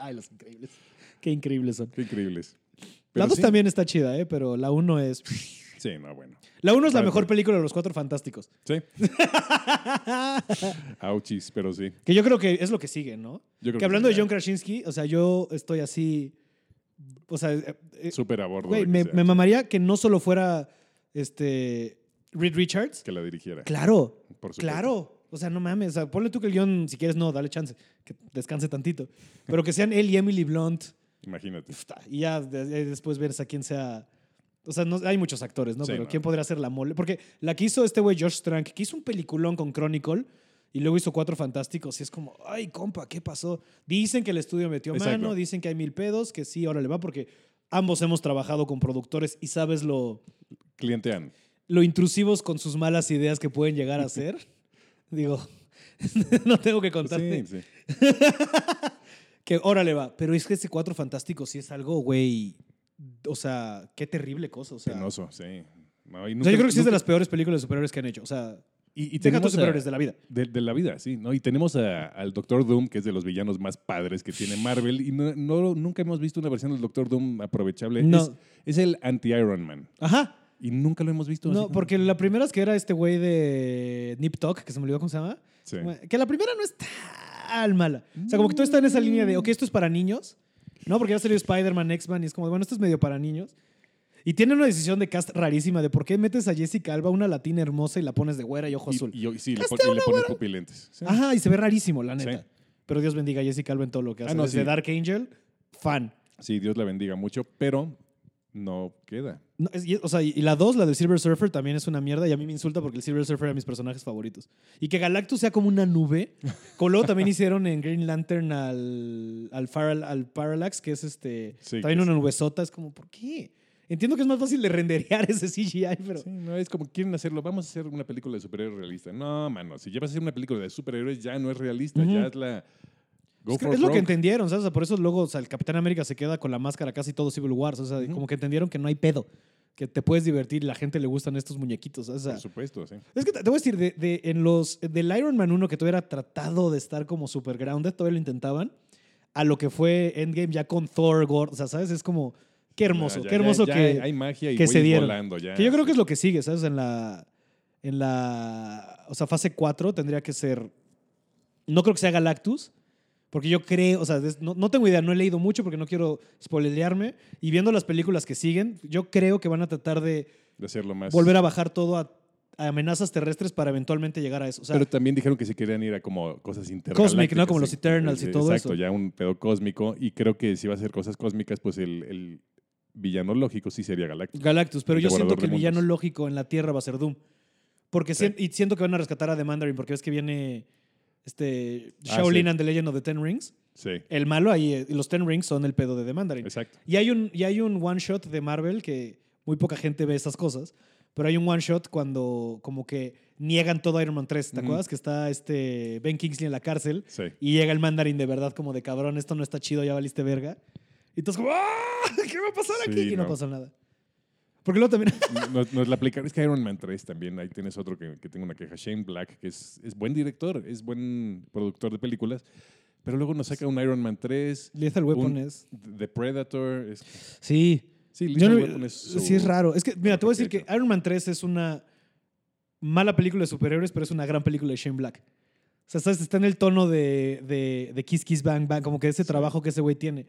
Ay, los increíbles. Qué increíbles son. Qué increíbles. La Pero 2 sí. también está chida, ¿eh? Pero la 1 es... Sí, no, bueno. La 1 es la Claro. mejor película de los Cuatro Fantásticos. Sí. Auchis, pero sí. Que yo creo que es lo que sigue, ¿no? Yo creo que hablando sí, de John Krasinski, o sea, yo estoy así... O sea, eh, eh, Súper a bordo. güey, de que me, sea, me mamaría que no solo fuera este Reed Richards. Que la dirigiera. Claro, Por supuesto. claro. O sea, no mames. O sea, ponle tú que el guion, si quieres, no, dale chance. Que descanse tantito. Pero que sean él y Emily Blunt. Imagínate. Y ya de- de- después ver a quién sea. O sea, no, hay muchos actores, ¿no? Sí, Pero. ¿quién podría ser la mole? Porque la que hizo este güey Josh Trank, que hizo un peliculón con Chronicle y luego hizo Cuatro Fantásticos. Y es como, ay, compa, ¿qué pasó? Dicen que el estudio metió Exacto. mano, dicen que hay mil pedos, que sí, ahora le va, porque ambos hemos trabajado con productores y sabes lo, Clientean. lo intrusivos con sus malas ideas que pueden llegar a ser. Digo, no tengo que contarte Sí, sí. que órale va. Pero es que este Cuatro Fantásticos sí es algo, güey. O sea, qué terrible cosa. O sea, Penoso, sí. No, y o sea, nunca- yo creo que sí es de nunca- las peores películas de superhéroes que han hecho. O sea, Y, y tenemos a- superhéroes de la vida. De, de la vida, sí, ¿no? Y tenemos a- al Doctor Doom, que es de los villanos más padres que tiene Marvel, y no, no- nunca hemos visto una versión del Doctor Doom aprovechable. No. Es, es el anti-Iron Man. Ajá. Y nunca lo hemos visto. así No, como- porque la primera es que era este güey de Nip Tuck, que se me olvidó cómo se llama. Sí. Que la primera no es tan mala. O sea, como que todo está en esa línea de, ok, esto es para niños. No, porque ya salió Spider-Man, X-Man y es como, bueno, esto es medio para niños. Y tiene una decisión de cast rarísima de por qué metes a Jessica Alba, una latina hermosa, y la pones de güera y ojo azul. Y, y- sí, le, Castea pon- y le una ponen güera. pupilentes. Sí. Ajá, y se ve rarísimo, la neta. Sí. Pero Dios bendiga a Jessica Alba en todo lo que Ah, hace. no, Desde sí. Dark Angel, fan. Sí, Dios la bendiga mucho, pero no queda. No, es- y- o sea, y y la 2, la del Silver Surfer, también es una mierda y a mí me insulta porque el Silver Surfer era de mis personajes favoritos. Y que Galactus sea como una nube, como luego también hicieron en Green Lantern al, al, Paral- al Parallax, que es este Sí, también una es- nubesota, es como, ¿por qué? Entiendo que es más fácil de renderear ese CGI, pero... Sí, no, es como quieren hacerlo. Vamos a hacer una película de superhéroes realista. No, mano, si ya vas a hacer una película de superhéroes, ya no es realista, ya es la. Go Es, for es lo que entendieron, ¿sabes? O sea, por eso luego o sea, el Capitán América se queda con la máscara casi todo Civil Wars. O sea, Ujú. como que entendieron que no hay pedo, que te puedes divertir la gente le gustan estos muñequitos. O sea, Por supuesto, sí. es que te, te voy a decir, de, de- en los, del Iron Man 1 que todavía era tratado de estar como super grounded, todavía lo intentaban, a lo que fue Endgame ya con Thor, Gore, o sea, ¿sabes? Es como, qué hermoso, Ya, ya, qué hermoso ya, que... hay magia y que se dieron. volando ya. Que yo creo que es lo que sigue, ¿sabes? En la. En la. O sea, fase 4 tendría que ser. No creo que sea Galactus. Porque yo creo, o sea, no, no tengo idea, no he leído mucho porque no quiero spoilerearme. Y viendo las películas que siguen, yo creo que van a tratar de de hacerlo más. volver a bajar todo a, a amenazas terrestres para eventualmente llegar a eso. O sea, Pero también dijeron que se querían ir a como cosas intergalácticas. Cosmic, ¿no? Como los. Eternals y todo Exacto, eso. ya un pedo cósmico. Y creo que si va a ser cosas cósmicas, pues el, el villano lógico sí sería Galactus. Galactus, pero yo siento que el villano lógico en la Tierra va a ser Doom. Porque Sí. y siento que van a rescatar a The Mandarin porque ves que viene este Ah, Shaolin sí. and the Legend of the Ten Rings. Sí, El malo ahí, eh, los Ten Rings son el pedo de The Mandarin. exacto. Y hay un, y hay un one shot de Marvel que muy poca gente ve esas cosas, pero hay un one shot cuando como que niegan todo Iron Man 3, ¿te Ujú. acuerdas? Que está este Ben Kingsley en la cárcel Sí. y llega el Mandarin de verdad como de cabrón, esto no está chido, ya valiste verga. Y entonces como, ¡ah! ¿Qué va a pasar aquí? Y no, no. pasa nada. Porque luego también... Nos, nos la aplicaron. Es que Iron Man 3 también, ahí tienes otro que, que tengo una queja. Shane Black, que es, es buen director, es buen productor de películas, pero luego nos saca un Iron Man 3, Lethal Weapon es... The Predator. Es, Sí. sí, Lethal no- Weapon es su- sí, es raro. Es que, mira, te voy a decir que Iron Man 3 es una mala película de superhéroes, pero es una gran película de Shane Black. O sea, ¿sabes? está en el tono de, de, de Kiss Kiss Bang Bang, como que ese trabajo que ese güey tiene.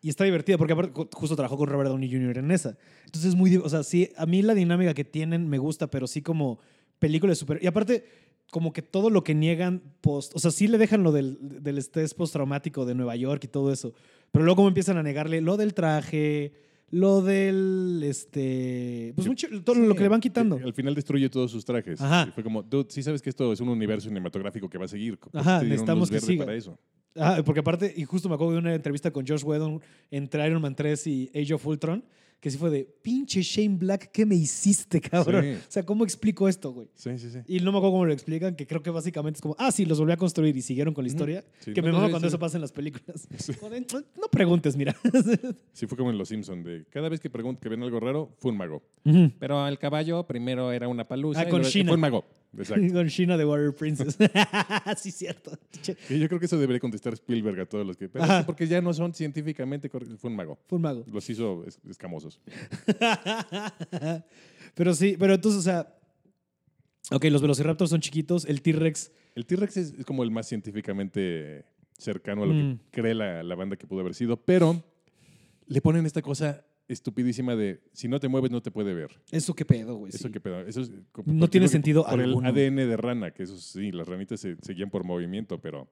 Y está divertida, porque aparte ju- justo trabajó con Robert Downey Jr. en esa. Entonces es muy... O sea, sí, a mí la dinámica que tienen me gusta, pero sí como película de superhéroes. Y aparte, como que todo lo que niegan post... O sea, sí le dejan lo del, del estrés postraumático de Nueva York y todo eso. Pero luego como empiezan a negarle lo del traje, lo del... este Pues mucho, todo lo que le van quitando. Al final destruye todos sus trajes. Ajá. Y fue como, dude, sí sabes que esto es un universo cinematográfico que va a seguir. ¿Por qué Ajá, necesitamos que siga. para eso? Ah, porque aparte, y justo me acuerdo de una entrevista con Josh Whedon entre Iron Man 3 y Age of Ultron, que sí fue de, pinche Shane Black, ¿qué me hiciste, cabrón? Sí. O sea, ¿cómo explico esto, güey? Sí, sí, sí. Y no me acuerdo cómo lo explican, que creo que básicamente es como, ah, sí, los volví a construir y siguieron con la historia. Sí, que no, me no, cuando eso pasa en las películas. No preguntes, mira. Sí, fue como en Los Simpsons, de cada vez que preguntan que ven algo raro, fue un mago. Pero el caballo primero era una palusa. Ah, y con luego- Sheena. Fue un mago. Exacto. con Sheena de Warrior Princess. sí, cierto. Y yo creo que eso debería contestar Spielberg a todos los que... Pero porque ya no son científicamente correctos. Fue un mago. Fue un mago. Los hizo es- pero sí, pero entonces, o sea, ok, los Velociraptors son chiquitos, el T-Rex El T-Rex es, es como el más científicamente cercano a lo Mm. que cree la, la banda que pudo haber sido, pero le ponen esta cosa estupidísima de si no te mueves no te puede ver. Eso qué pedo, güey. Eso sí. que pedo. Eso es, No tiene sentido Por alguno. el ADN de rana, que eso sí, las ranitas se, se guían por movimiento, pero,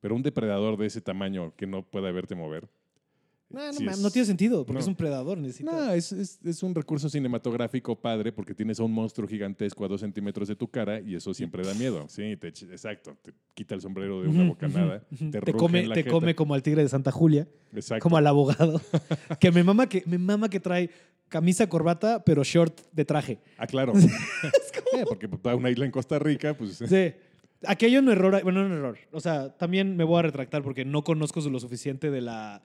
pero un depredador de ese tamaño que no pueda verte mover. No, no, sí ma- es- no tiene sentido, porque no. es un predador. Necesita... No, es, es- es un recurso cinematográfico padre porque tienes a un monstruo gigantesco a dos centímetros de tu cara y eso siempre da miedo. Sí, te, exacto. Te quita el sombrero de una bocanada. Te, Te, come, en la te jeta. come como al tigre de Santa Julia, Exacto. como al abogado. que me mama que me mama que trae camisa, corbata, pero short de traje. Ah, claro. Eh, porque va a una isla en Costa Rica, pues. Sí. Aquí hay un error, bueno, no un error. O sea, también me voy a retractar porque no conozco lo suficiente de la,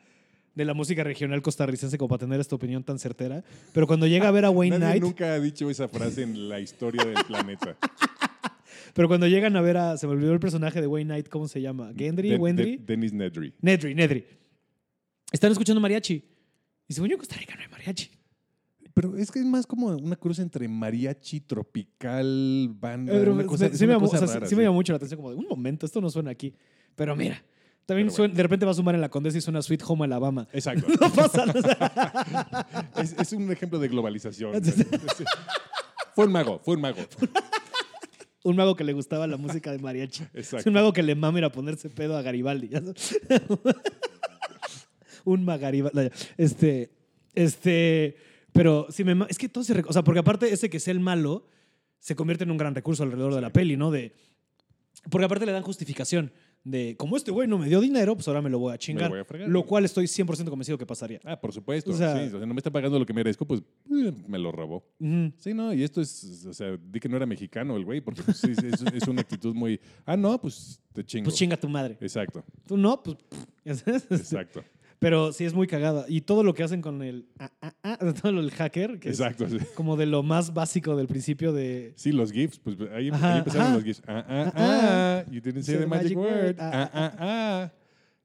de la música regional costarricense como para tener esta opinión tan certera. Pero cuando llega a ver a Wayne Nadie Knight, nunca ha dicho esa frase en la historia del planeta. pero cuando llegan a ver a, se me olvidó el personaje de Wayne Knight, ¿cómo se llama? ¿Gendry? De- ¿Wendry? de- Dennis Nedry. Nedry, Nedry. Están escuchando mariachi. Y según yo, en Costa Rica no hay mariachi. Pero es que es más como una cruz entre mariachi, tropical, banda. Pero una me- cosa, me- es sí, me cosa o sea, sí- rara, sí me llamó mucho la atención, como de un momento, esto no suena aquí. Pero mira, también suena- de repente va a sumar en la Condesa y suena Sweet Home Alabama. Exacto. No pasa nada. es, es un ejemplo de globalización. Fue un mago, fue un mago. Un mago que le gustaba la música de mariachi. Es Exacto. un mago que le mama ir a ponerse pedo a Garibaldi. un magaribaldi. Este, este, Pero si me... Es que todo se... O sea, porque aparte ese que sea el malo se convierte en un gran recurso alrededor de la peli, ¿no? De... Porque aparte le dan justificación de, como este güey no me dio dinero, pues ahora me lo voy a chingar. voy a fregar. lo cual estoy 100% convencido que pasaría. Ah, por supuesto. O sea- sí, o sea, no me está pagando lo que merezco, pues eh, me lo robó. Ujú. Sí, no, y esto es, o sea, di que no era mexicano el güey, porque pues, sí, es, es una actitud muy, ah, no, pues te chingo. Pues chinga tu madre. Exacto, Tú no, pues... pff, exacto, Pero sí es muy cagada. Y todo lo que hacen con el... Ah, ah, ah, todo del hacker, que exacto. sí. es como de lo más básico del principio de... Sí, los GIFs, pues ahí, Ajá, ahí empezaron ajá. los GIFs. Ah, ah, Ah, ah, you didn't say Say the magic word. Ah, Ah, ah, ah.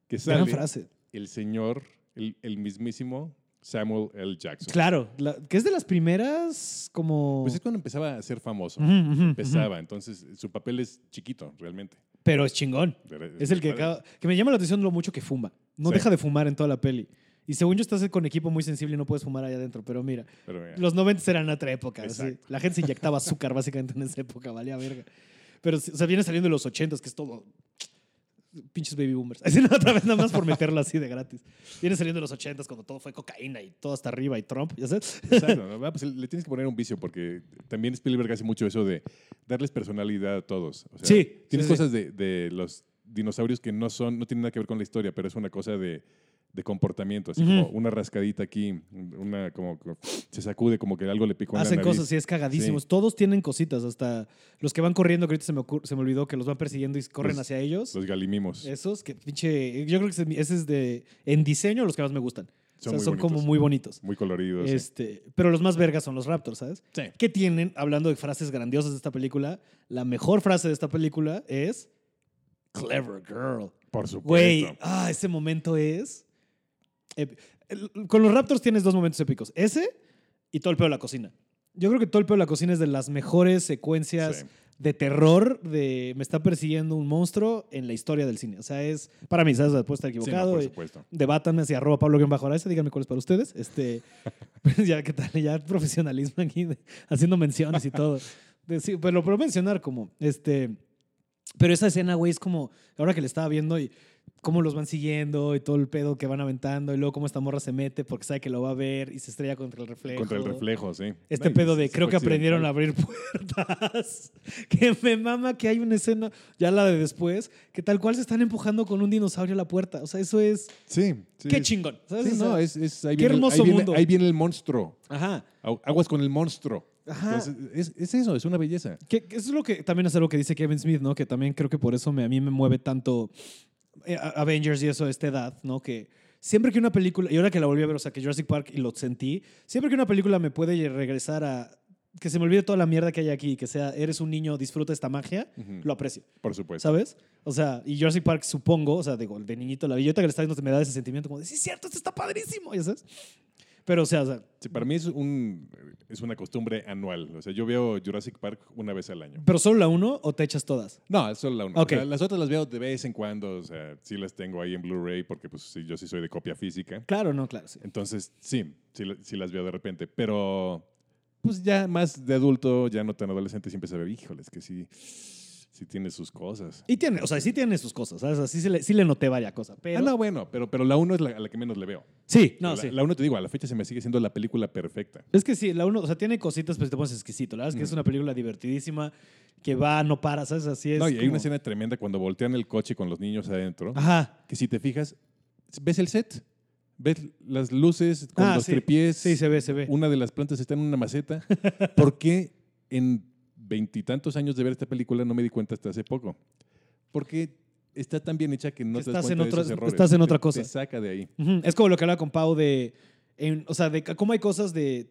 Que Gran sale frase. el señor, el, el mismísimo Samuel L. Jackson. Claro, la- que es de las primeras como... Pues es cuando empezaba a ser famoso. Empezaba, entonces su papel es chiquito, realmente. Pero es chingón. Es el que, acaba- que me llama la atención lo mucho que fuma. No Sí. deja de fumar en toda la peli. Y según yo estás con equipo muy sensible y no puedes fumar allá adentro. Pero mira, Pero mira, los 90 eran otra época. Exacto. La gente se inyectaba azúcar básicamente en esa época, valía verga. Pero, sí, o sea, viene saliendo de los 80 que es todo... Pinches baby boomers. Así no, otra vez nada más por meterlo así de gratis. Viene saliendo de los 80 cuando todo fue cocaína y todo hasta arriba y Trump, ¿ya sabes? Exacto, ¿no? Ah, pues le tienes que poner un vicio porque también Spielberg hace mucho eso de darles personalidad a todos. O sea, Sí, Tienes sí, sí. cosas de, de los dinosaurios que no son, no tienen nada que ver con la historia, pero es una cosa de, de comportamiento, así como una rascadita aquí, una como que se sacude como que algo le picó en Hacen la nariz. cosas y es cagadísimos. Sí. Todos tienen cositas, hasta los que van corriendo, que ahorita se me, se me olvidó que los van persiguiendo y corren Los- hacia ellos. Los galimimos. Esos que pinche. Yo creo que ese- es de. En diseño, los que más me gustan. Son o sea, son como muy bonitos. Muy coloridos. sí. Este, pero los más vergas son los Raptors, ¿sabes? Sí. Que tienen, hablando de frases grandiosas de esta película, la mejor frase de esta película es Clever Girl. Por supuesto. Güey, ah, ese momento es. el- con los Raptors tienes dos momentos épicos. Ese y todo el pedo de la cocina. Yo creo que todo el pedo de la cocina es de las mejores secuencias Sí. de terror de me está persiguiendo un monstruo en la historia del cine. O sea, es para mí, ¿sabes? Puedo estar Sí, no, equivocado. por supuesto. Debátanme hacia arroba Pablo bajo Araiza, díganme cuál es para ustedes. Este, pues ya, ¿qué tal? Ya profesionalismo aquí, de- haciendo menciones y todo. De- sí, pues lo puedo mencionar como, este, pero esa escena, güey, es como, ahora que le estaba viendo y cómo los van siguiendo y todo el pedo que van aventando y luego cómo esta morra se mete porque sabe que lo va a ver y se estrella contra el reflejo. Contra el reflejo, sí. Este Ay, pedo de creo que aprendieron a abrir puertas. que me mama que hay una escena, ya la de después, que tal cual se están empujando con un dinosaurio a la puerta. O sea, eso es. Sí, sí. Qué chingón. ¿sabes? Sí, O sea, no, es, es- ahí, qué viene, hermoso ahí, viene, mundo. ahí viene el monstruo. Ajá. Agu- Aguas con el monstruo. Ajá. Entonces, es, es eso, es una belleza. Que, que eso es lo que también es algo que dice Kevin Smith, ¿no? Que también creo que por eso me, a mí me mueve tanto eh, Avengers y eso a esta edad, ¿no? Que siempre que una película, y ahora que la volví a ver, o sea, que Jurassic Park y lo sentí, siempre que una película me puede regresar a que se me olvide toda la mierda que hay aquí, que sea, eres un niño, disfruta esta magia, Ujú. lo aprecio, Por supuesto. ¿sabes? O sea, y Jurassic Park supongo, o sea, digo, de niñito la ahorita que le está viendo me da ese sentimiento como de, sí, es cierto, esto está padrísimo, ¿ya sabes? Pero, o sea, Sí, para mí es, un, es una costumbre anual. O sea, yo veo Jurassic Park una vez al año. ¿pero solo la uno o te echas todas? No, solo la una. Ok. O sea, las otras las veo de vez en cuando. O sea, sí las tengo ahí en Blu-ray porque pues, sí, yo sí soy de copia física. Claro, no, claro, sí. Entonces, sí, sí, sí las veo de repente. Pero, pues ya más de adulto, ya no tan adolescente, siempre se ve, híjoles, que sí, sí tiene sus cosas. Y tiene, o sea, sí tiene sus cosas, ¿sabes? Así sí le, sí le noté varias cosas. Pero... Ah, no, bueno, pero, pero la uno es la, a la que menos le veo. Sí, no, la, sí. La uno, te digo, a la fecha se me sigue siendo la película perfecta. Es que sí, la uno, o sea, tiene cositas, pero te pones exquisito. La verdad es que es Mm. una película divertidísima que va, no para, ¿sabes? Así es. no, y hay como- una escena tremenda cuando voltean el coche con los niños adentro. Ajá. que si te fijas, ves el set, ves las luces con Ah, los sí. tripiés. Sí, se ve, se ve. Una de las plantas está en una maceta. ¿Por qué en veintitantos años de ver esta película no me di cuenta hasta hace poco? Porque está tan bien hecha que no Que te das estás en cuenta de esos errores. estás en Te- otra cosa. Te saca de ahí. Ujú. Es como lo que hablaba con Pau de. en- o sea, de cómo hay cosas de.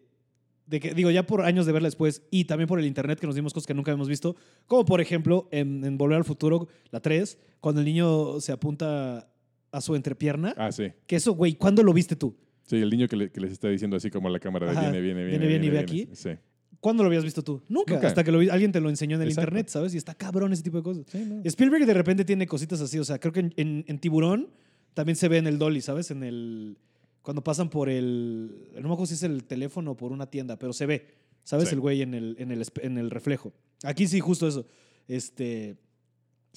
De que, digo, ya por años de verla después y también por el internet que nos dimos cosas que nunca habíamos visto, como por ejemplo en, en Volver al Futuro, la 3, cuando el niño se apunta a su entrepierna, Ah, sí. que eso, güey, ¿cuándo lo viste tú? Sí, el niño que, le- que les está diciendo así como a la cámara de Ajá. viene, viene, viene. Viene, viene y ve aquí. Sí. ¿Cuándo lo habías visto tú? Nunca. Nunca. Hasta que lo vi- alguien te lo enseñó en el Exacto. internet, ¿sabes? Y está cabrón ese tipo de cosas. Sí, no. Spielberg de repente tiene cositas así, o sea, creo que en, en- en Tiburón también se ve en el dolly, ¿sabes? En el cuando pasan por el no me acuerdo si es el teléfono o por una tienda, pero se ve, ¿sabes? Sí. El güey en el, en el en el reflejo. Aquí sí justo eso. Este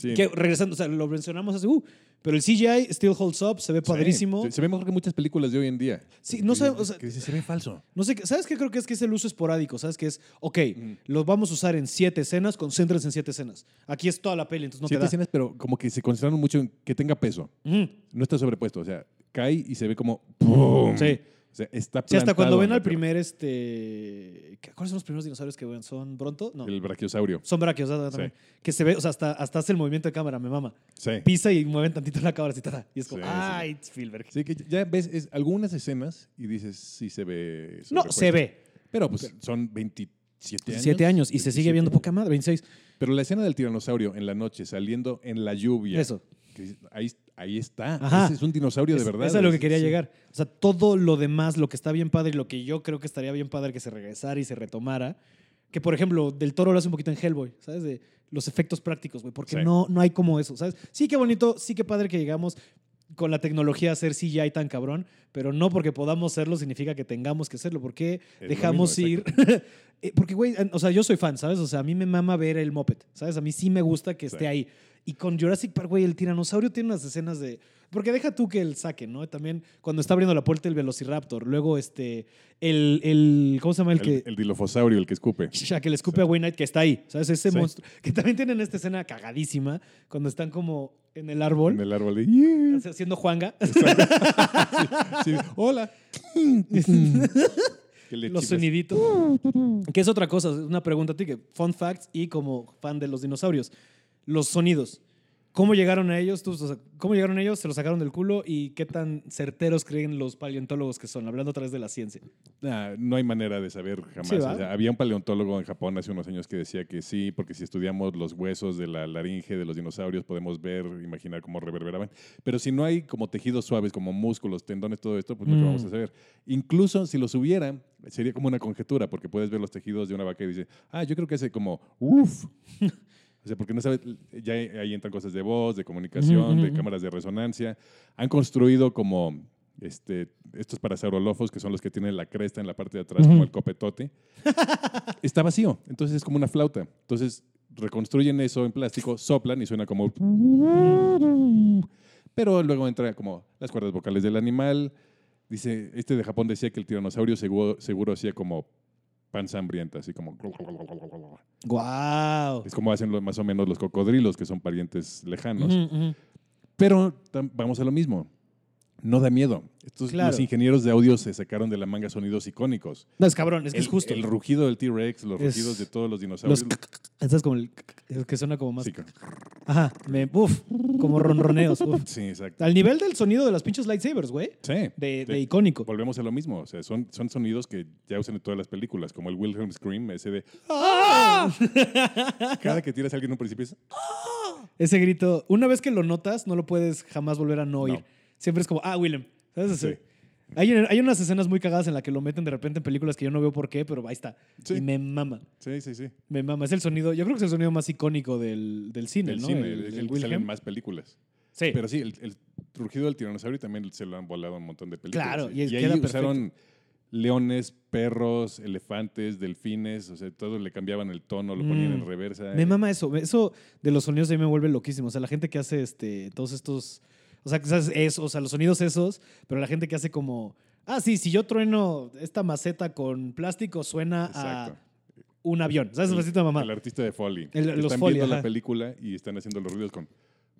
Sí. Que regresando, o sea, lo mencionamos hace, uh, pero el CGI still holds up, se ve padrísimo. Se, se ve mejor que muchas películas de hoy en día. Sí, no Que- sé, o sea- que dice, se ve falso. No sé, ¿sabes qué creo que es que es el uso esporádico? ¿Sabes qué es? Ok, Mm. los vamos a usar en siete escenas, concéntrense en siete escenas. Aquí es toda la peli, entonces no Siete te da. escenas, pero como que se concentraron mucho en que tenga peso. Ujú. No está sobrepuesto. O sea, cae y se ve como ¡pum! Sí. O sea, está Sí, hasta cuando ven al primer, este... ¿qué- ¿Cuáles son los primeros dinosaurios que ven? ¿Son Bronto? No. El brachiosaurio. Son braquios, ¿verdad? también. Que se ve, o sea, hasta, hasta hace el movimiento de cámara, me mama. Sí. Pisa y mueven tantito la cámara así, y es como, Sí, sí. ¡ay, Spielberg! Sí, que ya ves es, algunas escenas y dices, sí se ve. No, se ve. Pero pues son 27 años. Siete años y se sigue 27 viendo años. poca madre, 26. Pero la escena del tiranosaurio en la noche saliendo en la lluvia. Eso. que ahí, ahí está. Ajá. Ese es un dinosaurio de verdad. Eso es lo que quería sí. llegar. O sea, todo lo demás, lo que está bien padre y lo que yo creo que estaría bien padre que se regresara y se retomara. Que, por ejemplo, Del Toro lo hace un poquito en Hellboy, ¿sabes? De los efectos prácticos, güey. Porque Sí. no, no hay como eso, ¿sabes? Sí, qué bonito, sí, qué padre que llegamos con la tecnología a hacer CGI tan cabrón, pero no porque podamos hacerlo significa que tengamos que hacerlo. porque Es lo dejamos mismo, ir? Eh, porque, güey, o sea, yo soy fan, ¿sabes? O sea, a mí me mama ver el Moped, ¿sabes? A mí sí me gusta que esté ahí. Y con Jurassic Park, güey, el tiranosaurio tiene unas escenas de. Porque deja tú que el saque, ¿no? También cuando está abriendo la puerta el Velociraptor. Luego, este. El. el ¿Cómo se llama el, El, que.? el dilofosaurio, el que escupe. Ya, que le escupe a Wayne Knight, que está ahí. ¿Sabes? Ese Sí. monstruo. Que también tienen esta escena cagadísima. Cuando están como en el árbol. En el árbol de. "Yeah". Haciendo Juanga. Sí, Hola. Los soniditos. que es otra cosa. Una pregunta a ti que. Fun facts y como fan de los dinosaurios. Los sonidos. ¿Cómo llegaron a ellos? Tú, o sea, ¿Cómo llegaron a ellos? ¿Se los sacaron del culo? ¿Y qué tan certeros creen los paleontólogos que son? Hablando a través de la ciencia. Ah, no hay manera de saber jamás. Sí, ¿va? O sea, había un paleontólogo en Japón hace unos años que decía que sí, porque si estudiamos los huesos de la laringe de los dinosaurios podemos ver, imaginar cómo reverberaban. Pero si no hay como tejidos suaves, como músculos, tendones, todo esto, pues no Mm. vamos a saber. Incluso si los hubiera, sería como una conjetura, porque puedes ver los tejidos de una vaca y dices, ah, yo creo que hace como, uff. O sea, porque no sabes, ya ahí entran cosas de voz, de comunicación, Ujú, ujú, de cámaras de resonancia. Han construido como este, estos parasaurolofos, que son los que tienen la cresta en la parte de atrás, Ujú. como el copetote. Está vacío, entonces es como una flauta. Entonces reconstruyen eso en plástico, soplan y suena como... Pero luego entra como las cuerdas vocales del animal. Dice, este de Japón decía que el tiranosaurio seguro, seguro hacía como panza hambrienta, así como... ¡Guau! Es como hacen lo- más o menos los cocodrilos, que son parientes lejanos. Pero vamos a lo mismo. No da miedo. Estos, Claro. Los ingenieros de audio se sacaron de la manga sonidos icónicos. No, es cabrón, es que el, es justo. el rugido del T-Rex, los Es- rugidos de todos los Los dinosaurios. Este es como el, el que suena como más. Sí, Ajá, me, uf, como ronroneos. uf. sí, exacto. Al nivel del sonido de las pinches lightsabers, güey. Sí. De, de icónico. Volvemos a lo mismo. O sea, son, son sonidos que ya usan en todas las películas, como el Wilhelm Scream, ese de. ¡Ah! Cada que tiras a alguien en un precipicio. es, Ese grito, una vez que lo notas, no lo puedes jamás volver a no oír. No. Siempre es como, ah, Willem. ¿Sabes? Sí. Hay, hay unas escenas muy cagadas en las que lo meten de repente en películas que yo no veo por qué, pero ahí está. Sí. Y me mama. Sí, sí, sí. Me mama. Es el sonido, yo creo que es el sonido más icónico del, del cine, El ¿no? cine, El- el el que salen más películas. Sí. Pero sí, el, el rugido del tiranosaurio también se lo han volado un montón de películas. Claro, y y, ahí usaron leones, perros, elefantes, delfines, o sea, todos le cambiaban el tono, lo ponían Mm. en reversa. Me mama eso. Eso de los sonidos a mí me vuelve loquísimo. O sea, la gente que hace este, todos estos. O sea, quizás eso, o sea, los sonidos esos, pero la gente que hace como. Ah, sí, si yo trueno esta maceta con plástico, suena Exacto. a un avión. ¿Sabes? El- de mamá. El artista de Foley. El- que los están Foley, viendo ajá. la película y están haciendo los ruidos con,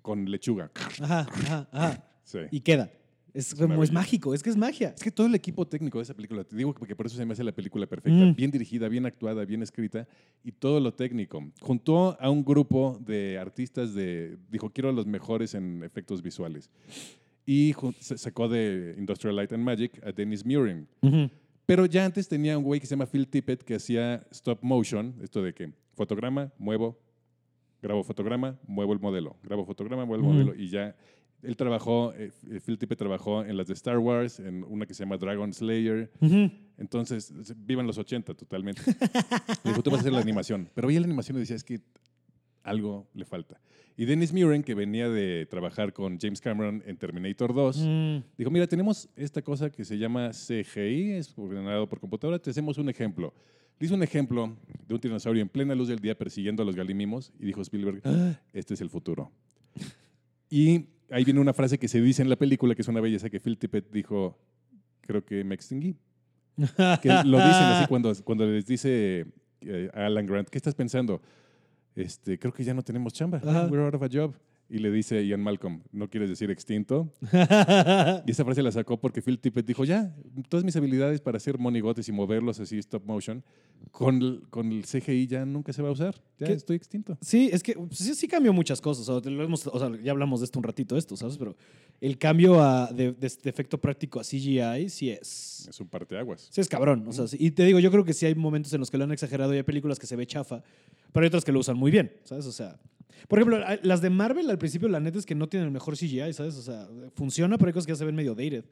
con lechuga. Ajá, ajá, ajá. Sí. Y queda. Es como es mágico, es que es magia. Es que todo el equipo técnico de esa película, te digo que por eso se me hace la película perfecta, Mm. bien dirigida, bien actuada, bien escrita y todo lo técnico. Juntó a un grupo de artistas de, dijo, quiero a los mejores en efectos visuales. Y sacó de Industrial Light and Magic a Dennis Murin. Pero ya antes tenía un güey que se llama Phil Tippett que hacía stop motion, esto de que fotograma, muevo, grabo fotograma, muevo el modelo, grabo fotograma, muevo el modelo y ya él trabajó, eh, Phil Tippett trabajó en las de Star Wars, en una que se llama Dragon Slayer. Entonces, vivan los 80 totalmente. Le dijo, tú vas a hacer la animación. Pero veía la animación y decía, es que algo le falta. Y Dennis Muren, que venía de trabajar con James Cameron en Terminator 2, Mm. Dijo, mira, tenemos esta cosa que se llama CGI, es ordenado por computadora, te hacemos un ejemplo. Le hizo un ejemplo de un tiranosaurio en plena luz del día persiguiendo a los galimimos y dijo Spielberg, "Ah, este es el futuro. Y ahí viene una frase que se dice en la película, que es una belleza, que Phil Tippett dijo, creo que me extinguí. Que lo dicen así cuando, cuando les dice eh, a Alan Grant, ¿qué estás pensando? Este, creo que ya no tenemos chamba. Ajá. We're out of a job. Y le dice Ian Malcolm, ¿no quieres decir extinto? Y esa frase la sacó porque Phil Tippett dijo, ya, todas mis habilidades para hacer monigotes y moverlos así stop motion, con, el- con el CGI ya nunca se va a usar. Ya ¿Qué? estoy extinto. Sí, es que pues, sí, sí cambió muchas cosas. O sea, lo hemos- o sea, ya hablamos de esto un ratito, esto, ¿sabes? Pero el cambio a- de, de este efecto práctico a CGI sí es. Es un parteaguas. Sí, es cabrón. O sea, sí- y te digo, yo creo que sí hay momentos en los que lo han exagerado y hay películas que se ve chafa, pero hay otras que lo usan muy bien, ¿sabes? O sea, por ejemplo, las de Marvel al principio, la neta es que no tienen el mejor CGI, ¿sabes? O sea, funciona, pero hay cosas que ya se ven medio dated.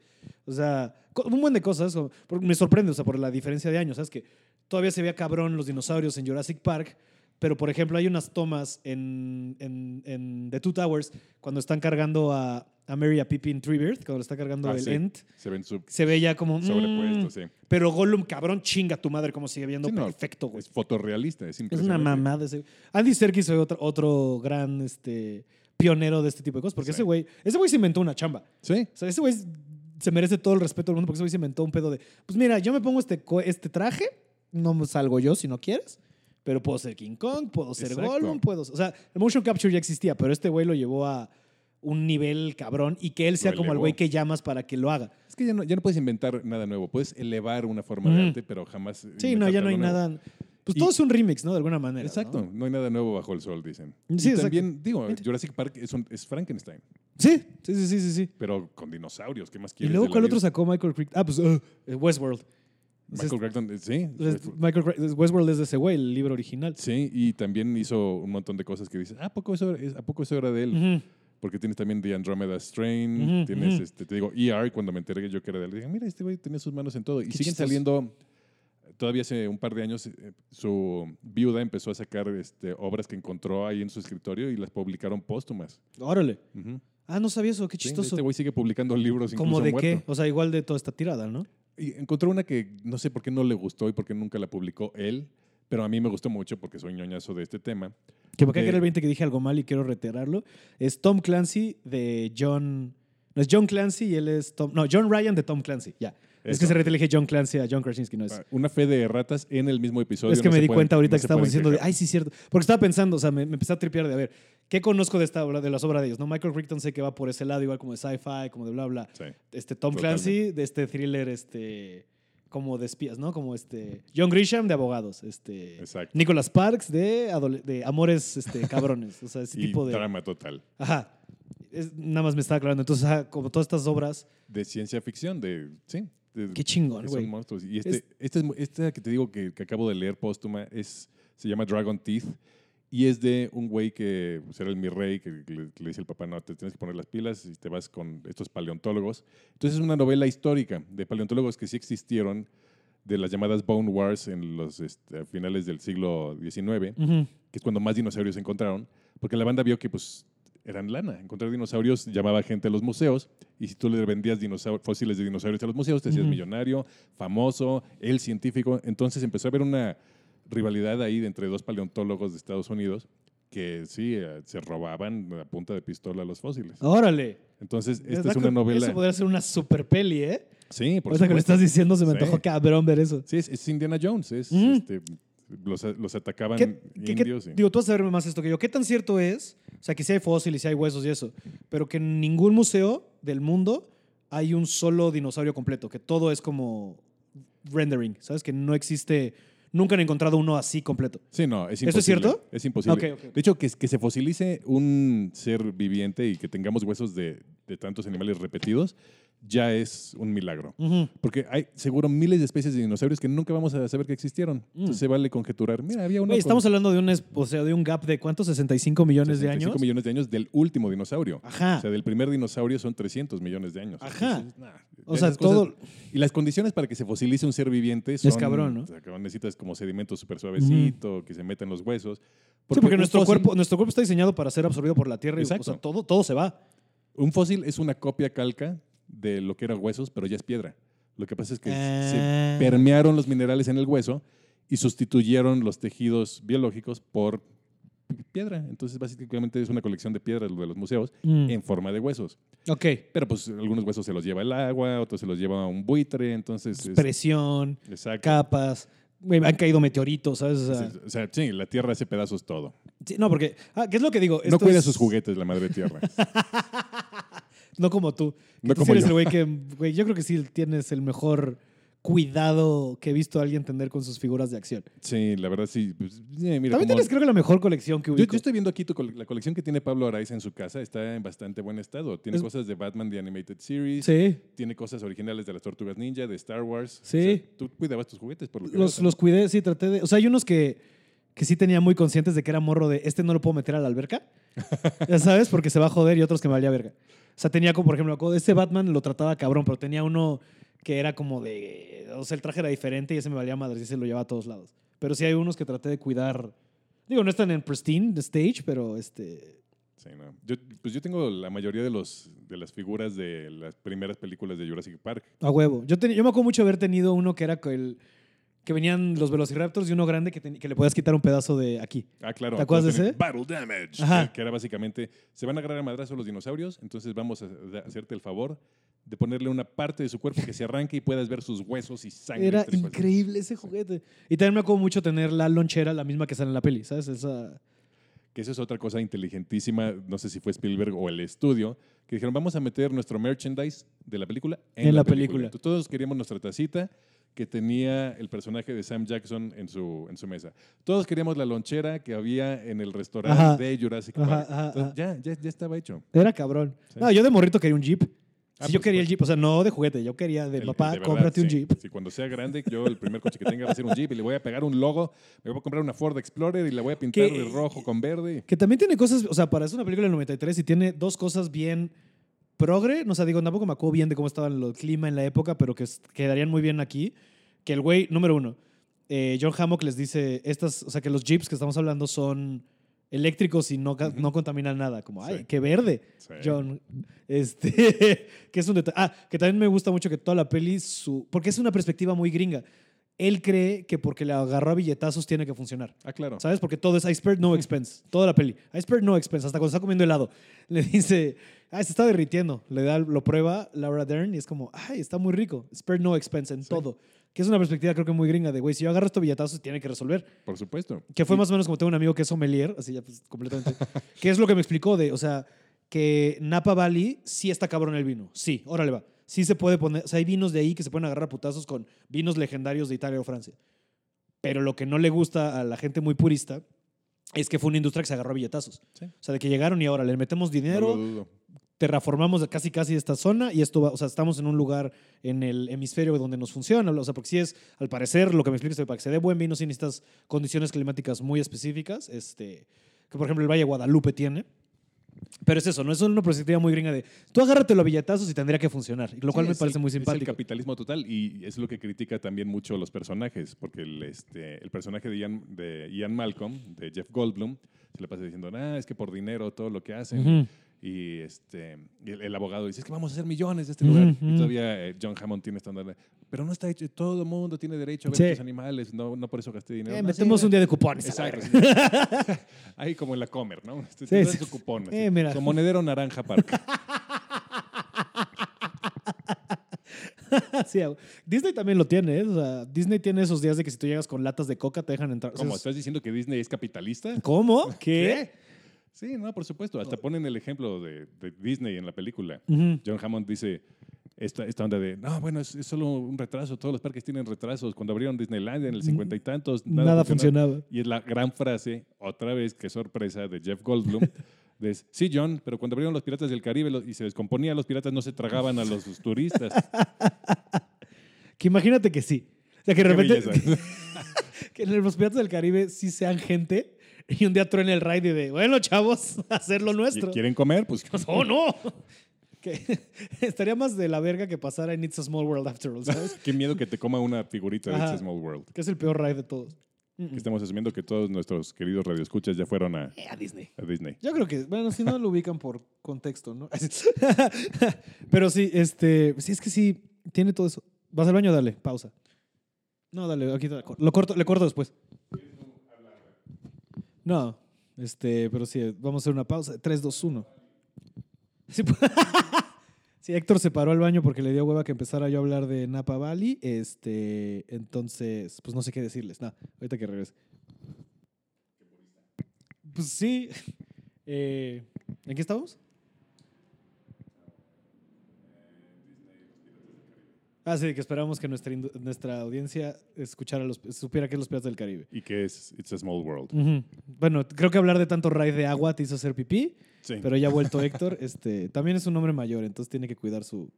O sea, un buen de cosas. me sorprende, o sea, por la diferencia de años, ¿sabes? Que todavía se veía cabrón los dinosaurios en Jurassic Park. Pero, por ejemplo, hay unas tomas en, en, en The Two Towers cuando están cargando a, a Mary a Pippin Treebeard, cuando le está cargando Ah, el sí. Ent. Se ven sub- Se ve ya como. mm, sobrepuestos, sí. pero Gollum, cabrón, chinga tu madre como sigue viendo Sí, no, perfecto, güey. Es fotorrealista, es Es una impresionante. mamada ese. Andy Serkis fue otro, otro gran este, pionero de este tipo de cosas, porque ese güey ese güey se inventó una chamba. Sí, O sea, ese güey se merece todo el respeto del mundo porque ese güey se inventó un pedo de, pues mira, yo me pongo este, este traje, no salgo yo si no quieres, pero puedo ser King Kong, puedo ser Exacto. Gollum, puedo... O sea, el motion capture ya existía, pero este güey lo llevó a un nivel cabrón y que él sea como el güey que llamas para que lo haga. es que ya no, ya no puedes inventar nada nuevo. Puedes elevar una forma de arte, pero jamás. Sí, no, ya no hay nuevo. nada... Pues Y- todo es un remix, ¿no? De alguna manera. Exacto, ¿no? ¿no? hay nada nuevo bajo el sol, dicen. Sí, y también, digo, Jurassic Park es, un- es Frankenstein, Sí, sí, sí, sí, sí. sí. pero con dinosaurios. ¿Qué más ¿Y quieres? luego de la cuál otro sacó Michael Crichton? Ah, pues uh, Westworld. Michael Crichton, eh, sí. Michael Crichton- Westworld es de ese güey, el libro original. Sí, y también hizo un montón de cosas que dices, ah, ¿a poco eso, es- ¿a poco eso era de él? Ujú. Porque tienes también The Andromeda Strain, Ujú, tienes, ujú. este, te digo, ER, cuando me enteré yo que era de él, dije, mira, este güey tenía sus manos en todo. Y siguen chistoso. saliendo, todavía hace un par de años, eh, su viuda empezó a sacar este, obras que encontró ahí en su escritorio y las publicaron póstumas. Órale. Ujú. Ah, no sabía eso, qué Sí, chistoso. este güey sigue publicando libros ¿Cómo de muerto. qué? O sea, igual de toda esta tirada, ¿no? Y encontró una que no sé por qué no le gustó y por qué nunca la publicó él, pero a mí me gustó mucho porque soy ñoñazo de este tema. Que me cae que De- era el 20 que dije algo mal y quiero reiterarlo. Es Tom Clancy de John. No es John Clancy y él es Tom. No, John Ryan de Tom Clancy. Ya. Es que se repite, le dije John Clancy a John Krasinski, no es. Ah, Una fe de ratas en el mismo episodio. Es que no me di pueden- cuenta ahorita no que estábamos diciendo de, ay, sí, cierto. Porque estaba pensando, o sea, me, me empecé a tripear de, a ver, ¿qué conozco de esta obra, de las obras de ellos? ¿No? Michael Crichton sé que va por ese lado, igual como de sci-fi, como de bla, bla. Sí. Este, Tom Totalmente. Clancy, de este thriller, este, como de espías, ¿no? Como este, John Grisham de abogados, este, Exacto. Nicholas Sparks de, de amores, este, cabrones, o sea, ese Y tipo de... drama total. Ajá. Es- nada más me estaba aclarando. Entonces, ajá, como todas estas obras, De ciencia ficción, de. Sí. de- qué chingón, güey. son monstruos. Y este, Es- este, es mu- esta que te digo que, que acabo de leer póstuma es, se llama Dragon Teeth y es de un güey que pues, era el mi rey, que le, dice el papá, no, te tienes que poner las pilas y te vas con estos paleontólogos. Entonces es una novela histórica de paleontólogos que sí existieron, de las llamadas Bone Wars en los este, a finales del siglo XIX, que es cuando más dinosaurios se encontraron, porque la banda vio que pues eran lana. Encontrar dinosaurios llamaba gente a los museos y si tú le vendías fósiles de dinosaurios a los museos, te hacías millonario, famoso, el científico. Entonces empezó a haber una rivalidad ahí entre dos paleontólogos de Estados Unidos que sí, eh, se robaban a punta de pistola los fósiles. Órale. Entonces, esta ¿Verdad es una novela... Eso podría ser una super peli, ¿eh? Sí, por Ahorita que lo estás diciendo, se me Sí. antojó cabrón ver eso. Sí, es, es Indiana Jones. Es, Ujú. este, los, los atacaban ¿Qué- qué- qué- indios. y- digo, tú vas a saber más esto que yo. ¿Qué tan cierto es? O sea, que sí hay fósiles, sí hay huesos y eso, pero que en ningún museo del mundo hay un solo dinosaurio completo, que todo es como rendering, ¿sabes? Que no existe, nunca han encontrado uno así completo. Sí, no, es ¿Eso es imposible. cierto? Es imposible. De hecho, que, que se fosilice un ser viviente y que tengamos huesos de, de tantos animales repetidos, ya es un milagro. Porque hay seguro miles de especies de dinosaurios que nunca vamos a saber que existieron. Entonces se vale conjeturar. Mira, había uno Mm. Con estamos hablando de un, es- o sea, de un gap de cuántos, 65 millones de 65 años. millones de años del último dinosaurio. Ajá. O sea, del primer dinosaurio son 300 millones de años. Ajá. Entonces, nah, O sea, cosas- todo- Y las condiciones para que se fosilice un ser viviente son... cabrón, ¿no? o sea, que necesitas como sedimento súper suavecito, que se metan los huesos. Sí, porque nuestro, fósil- cuerpo, nuestro cuerpo está diseñado para ser absorbido por la tierra y o Exacto. sea, todo, todo se va. Un fósil es una copia calca de lo que eran huesos, pero ya es piedra. Lo que pasa es que Ah. se permearon los minerales en el hueso y sustituyeron los tejidos biológicos por piedra. Entonces, básicamente es una colección de piedras lo de los museos Mm. en forma de huesos. Ok. Pero pues algunos huesos se los lleva el agua, otros se los lleva un buitre, entonces... es- Presión, exacto. capas. han caído meteoritos, ¿sabes? O sea, O sea, sí, la Tierra hace pedazos todo. sí, no, porque. Ah, ¿Qué es lo que digo? No cuida es- sus juguetes la madre Tierra. No como tú. No Tú como eres yo. el güey que. Güey, yo creo que sí tienes el mejor cuidado que he visto a alguien tener con sus figuras de acción. Sí, la verdad sí. pues, mira, También como- tienes, creo que la mejor colección que yo, ubico. yo estoy viendo aquí tu cole- la colección que tiene Pablo Araiza en su casa. Está en bastante buen estado. Tiene Es- cosas de Batman, The Animated Series. Sí. Tiene cosas originales de las Tortugas Ninja, de Star Wars. Sí. O sea, tú cuidabas tus juguetes, por lo que Los, los cuidé, sí, traté de. O sea, hay unos que, que sí tenía muy conscientes de que era morro de este no lo puedo meter a la alberca. Ya sabes, porque se va a joder y otros que me valía verga. O sea, tenía como, por ejemplo, este Batman lo trataba cabrón, pero tenía uno que era como de. O sea, el traje era diferente y ese me valía madre y ese lo llevaba a todos lados. Pero sí hay unos que traté de cuidar. Digo, no están en pristine the stage, pero este. Sí, no. Yo, pues yo tengo la mayoría de, los, de las figuras de las primeras películas de Jurassic Park. A huevo. Yo, ten- yo me acuerdo mucho haber tenido uno que era el. Que venían los Velociraptors y uno grande que, que le podías quitar un pedazo de aquí. Ah, claro. ¿Te acuerdas de ese? Battle Damage. Ajá. Que, era básicamente, se van a agarrar a madrazo los dinosaurios, entonces vamos a, hacerte el favor de ponerle una parte de su cuerpo que se arranque y puedas ver sus huesos y sangre. Era increíble ese juguete. Y también me acuerdo mucho tener la lonchera, la misma que sale en la peli, ¿sabes? Esa... Que eso es otra cosa inteligentísima, no sé si fue Spielberg o el estudio, que dijeron, vamos a meter nuestro merchandise de la película en, En la, la película. película. Entonces, todos queríamos nuestra tacita que tenía el personaje de Sam Jackson en su, en su mesa. Todos queríamos la lonchera que había en el restaurante Ajá. de Jurassic Ajá, Park. ajá, Entonces. Ya, ya, ya estaba hecho. Era cabrón. Sí. No, yo de morrito quería un Jeep. Ah, Si yo por quería el. Jeep, o sea, no de juguete, yo quería de El- papá, de verdad, cómprate un sí. Jeep. Sí, cuando sea grande, yo el primer coche que tenga va a ser un Jeep y le voy a pegar un logo. Me voy a comprar una Ford Explorer y la voy a pintar ¿Qué? de rojo con verde. Que también tiene cosas, o sea, para es una película del 93 y tiene dos cosas bien progre. No sé, digo, tampoco me acuerdo bien de cómo estaba el clima en la época, pero que quedarían muy bien aquí. Que el güey, número uno, eh, John Hammock les dice, estas, o sea, que los Jeeps que estamos hablando son eléctricos y no, ca- Ujú. no contaminan nada. Como, ay, Sí. qué verde. Sí. John. Este, que es un detalle. Ah, que también me gusta mucho que toda la peli, su, porque es una perspectiva muy gringa. Él cree que porque le agarró a billetazos tiene que funcionar. Ah, claro. ¿Sabes? Porque todo es I spared no expense. Toda la peli. I spared no expense. Hasta cuando está comiendo helado. Le dice, ay, se está derritiendo. Le da, lo prueba Laura Dern y es como, ay, está muy rico. Spared no expense en Sí. todo. Que es una perspectiva creo que muy gringa de, güey, si yo agarro estos billetazos, tiene que resolver. Por supuesto. Que fue más o menos como tengo un amigo que es sommelier, así ya pues completamente. que es lo que me explicó de, o sea, que Napa Valley sí está cabrón el vino. Sí, órale va. Sí se puede poner, o sea, hay vinos de ahí que se pueden agarrar a putazos con vinos legendarios de Italia o Francia. Pero lo que no le gusta a la gente muy purista es que fue una industria que se agarró a billetazos. Sí. O sea, de que llegaron y ahora le metemos No dinero, terraformamos casi casi esta zona y esto va, o sea, estamos en un lugar en el hemisferio donde nos funciona, o sea, porque si es, al parecer, lo que me explicas, para que se dé buen vino, sí necesitas condiciones climáticas muy específicas, este, que por ejemplo el Valle de Guadalupe tiene. Pero es eso, no es una perspectiva muy gringa de tú agárratelo a billetazos y tendría que funcionar, lo cual Sí, me parece el- muy Es el simpático. capitalismo total y es lo que critica también mucho los personajes, porque el, este, el personaje de Ian, de Ian Malcolm, de Jeff Goldblum, se le pasa diciendo, ah, es que por dinero todo lo que hacen. Ujú. Y, este, y el, el abogado dice, es que vamos a hacer millones de este lugar. Y todavía eh, John Hammond tiene de, pero no está hecho, todo el mundo tiene derecho a ver Sí. estos animales, no, no por eso gasté dinero. Eh, No, metemos un día de cupones. Exacto. Ahí como en la Comer, ¿no? Te, Sí, te dan sí. su cupón. así. Eh, mira. Su monedero naranja park. Sí, Disney también lo tiene, ¿eh? O sea, Disney tiene esos días de que si tú llegas con latas de coca te dejan entrar. ¿Cómo? es- ¿Estás diciendo que Disney es capitalista? ¿Cómo? ¿Qué? Sí, no, por supuesto. Hasta ponen el ejemplo de, de Disney en la película. John Hammond dice esta, esta onda de, no, bueno, es, es solo un retraso, todos los parques tienen retrasos. Cuando abrieron Disneyland en el cincuenta y tantos, nada, Nada, funcionaba. funcionaba. Y es la gran frase, otra vez, qué sorpresa, de Jeff Goldblum. de, sí, John, pero cuando abrieron los Piratas del Caribe y se descomponía, los piratas no se tragaban a los turistas. Que imagínate que sí. O sea, que de repente que en los Piratas del Caribe sí sean gente y un día truene el raid y de, bueno, chavos, hacer lo nuestro. ¿Quieren comer? Pues ¡Oh, no! Que estaría más de la verga que pasara en It's a Small World After All, ¿sabes? qué miedo que te coma una figurita de Ajá. It's a Small World. que es el peor raid de todos. Que estamos asumiendo que todos nuestros queridos radioescuchas ya fueron a, Eh, a Disney. a Disney. Yo creo que, bueno, si no lo ubican por contexto, ¿no? Pero sí, este, sí, es que sí, tiene todo eso. Vas al baño, dale, pausa. No, dale, aquí te- lo corto, le corto después. No, este, pero sí, vamos a hacer una pausa. 3, 2, 1. Sí, Héctor se paró al baño porque le dio hueva que empezara yo a hablar de Napa Valley. Este, entonces, pues no sé qué decirles. Nada, ahorita que regrese. Pues sí. Eh, ¿En qué estamos? Ah, sí, que esperamos que nuestra, nuestra audiencia escuchara los, supiera que es los Piratas del Caribe. Y que es It's a Small World. Bueno, creo que hablar de tanto raid de agua te hizo hacer pipí, Sí. pero ya ha vuelto Héctor. Este, también es un hombre mayor, entonces tiene que cuidar su...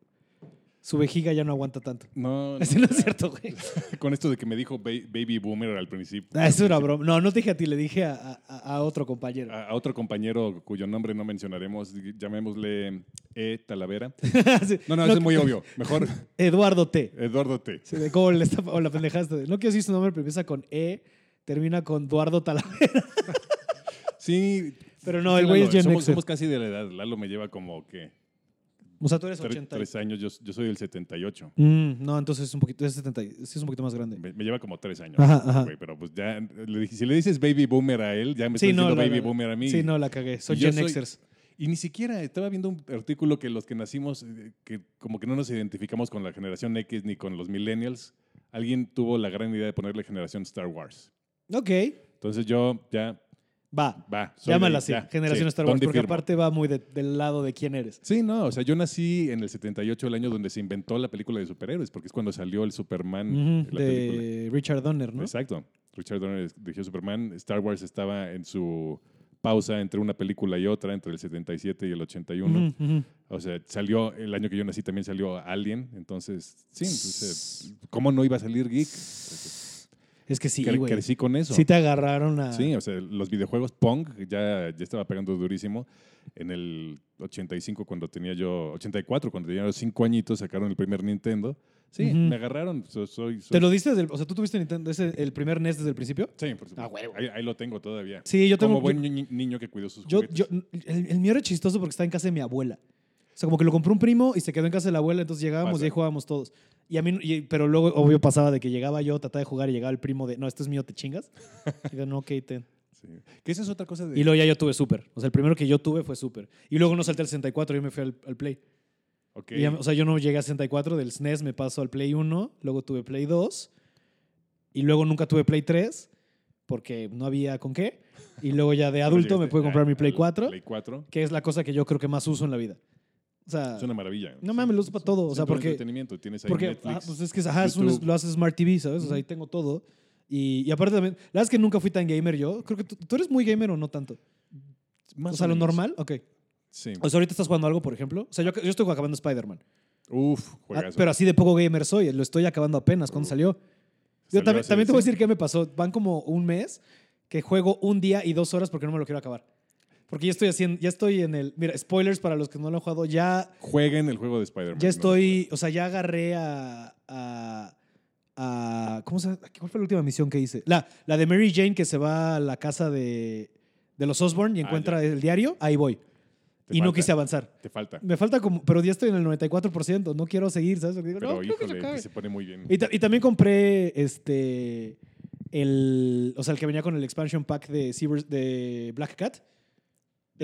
Su vejiga ya no aguanta tanto. no, no, Ese no es cierto, güey. Con esto de que me dijo ba- Baby Boomer al principio. Ah, eso era broma. No, no te dije a ti, le dije a, a- a otro compañero. A, a otro compañero cuyo nombre no mencionaremos, llamémosle E. Talavera. Sí. No, no, eso es muy obvio. Mejor Eduardo T. Eduardo T. Sí, de cómo le está, o la pendejaste. No quiero decir su nombre, pero empieza con E, termina con Eduardo Talavera. Sí. Pero no, el güey es Gen somos, somos casi de la edad. Lalo me lleva como que O sea, tú eres tre- 80. tres años. Yo, yo soy del 78. Mm, no, entonces es un poquito, es 70, sí es un poquito más grande. Me, me lleva como tres años. Ajá, ajá. güey, pero pues ya, le dije, si le dices Baby Boomer a él, ya me Sí, está no, diciendo la- Baby la- Boomer a mí. Sí, no, la cagué. Soy Gen Xers. Y ni siquiera estaba viendo un artículo que los que nacimos, eh, que como que no nos identificamos con la generación X ni con los millennials, alguien tuvo la gran idea de ponerle generación Star Wars. Ok, Entonces yo ya, va. va. Llámala así, ya, Generación sí, Star Wars, ¿dónde porque firmo? aparte va muy de- del lado de quién eres. Sí, no, o sea, yo nací en el 78, el año donde se inventó la película de superhéroes, porque es cuando salió el Superman. Ujú, la película. de Richard Donner, ¿no? Exacto. Richard Donner dirigió Superman. Star Wars estaba en su pausa entre una película y otra, entre el 77 y el 81. Ujú, ujú. O sea, salió, el año que yo nací también salió Alien. Entonces, sí, entonces, ¿cómo no iba a salir Geek? Es que sí, güey. crecí con eso. Sí te agarraron a... Sí, o sea, los videojuegos Pong ya, ya estaba pegando durísimo. En el 85, cuando tenía yo, 84, cuando tenía yo cinco añitos, sacaron el primer Nintendo. Sí, Ujú. me agarraron. So- soy, soy- ¿Te lo diste desde el, O sea, ¿tú tuviste Nintendo, ese, el primer NES desde el principio? Sí, por supuesto. Ah, huevo. Ahí, ahí lo tengo todavía. Sí, yo tengo... Como buen yo- ni- niño que cuidó sus Yo, juguetes. yo, el, el mío era chistoso porque estaba en casa de mi abuela. O sea, como que lo compró un primo y se quedó en casa de la abuela, entonces llegábamos Pasa. y ahí jugábamos todos. Y a mí, y- pero luego, obvio, pasaba de que llegaba yo, trataba de jugar y llegaba el primo de, no, este es mío, te chingas. Y yo, no, ok, ten. Sí. Que esa es otra cosa de... Y luego ya yo tuve Super. O sea, el primero que yo tuve fue Super. Y luego no salté al 64, yo me fui al, al Play. Ok. Y ya- o sea, yo no llegué a 64, del SNES me paso al Play 1, luego tuve Play 2, y luego nunca tuve Play 3, porque no había con qué. Y luego ya de adulto me llegaste pude comprar mi Play al 4, Play 4. que es la cosa que yo creo que más uso en la vida. O sea, Es una maravilla. No mames, lo uso para todo, o sea, porque- entretenimiento. Tienes ahí porque Netflix. ah, pues es que ajá, es un- lo haces Smart TV, ¿sabes? O sea, ahí tengo todo. Y, y aparte también, la verdad es que nunca fui tan gamer yo. Creo que tú, ¿tú eres muy gamer o no tanto. Más o sea, lo menos. normal, ok. Sí. O sea, ahorita estás jugando algo, por ejemplo. O sea, yo, yo estoy acabando Spider-Man. Uf, Ah, juegazo. pero así de poco gamer soy. Lo estoy acabando apenas. ¿Cuándo salió? Yo Salió también, también te voy a decir qué me pasó. Van como un mes que juego un día y dos horas porque no me lo quiero acabar. Porque ya estoy haciendo, ya estoy en el. Mira, spoilers para los que no lo han jugado. Ya, Jueguen el juego de Spider-Man. ya no estoy. O sea, ya agarré a. a, a- ¿Cómo se? ¿Cuál fue la última misión que hice? La, la de Mary Jane que se va a la casa de, de los Osborne y Ah, encuentra el diario. Ahí voy. Te y no quise avanzar. Te falta. Me falta como. Pero ya estoy en el 94%. No quiero seguir, ¿sabes? Digo, Pero no, que se pone muy bien. Y, ta- y también compré este el o sea el que venía con el expansion pack de Cyber- de Black Cat.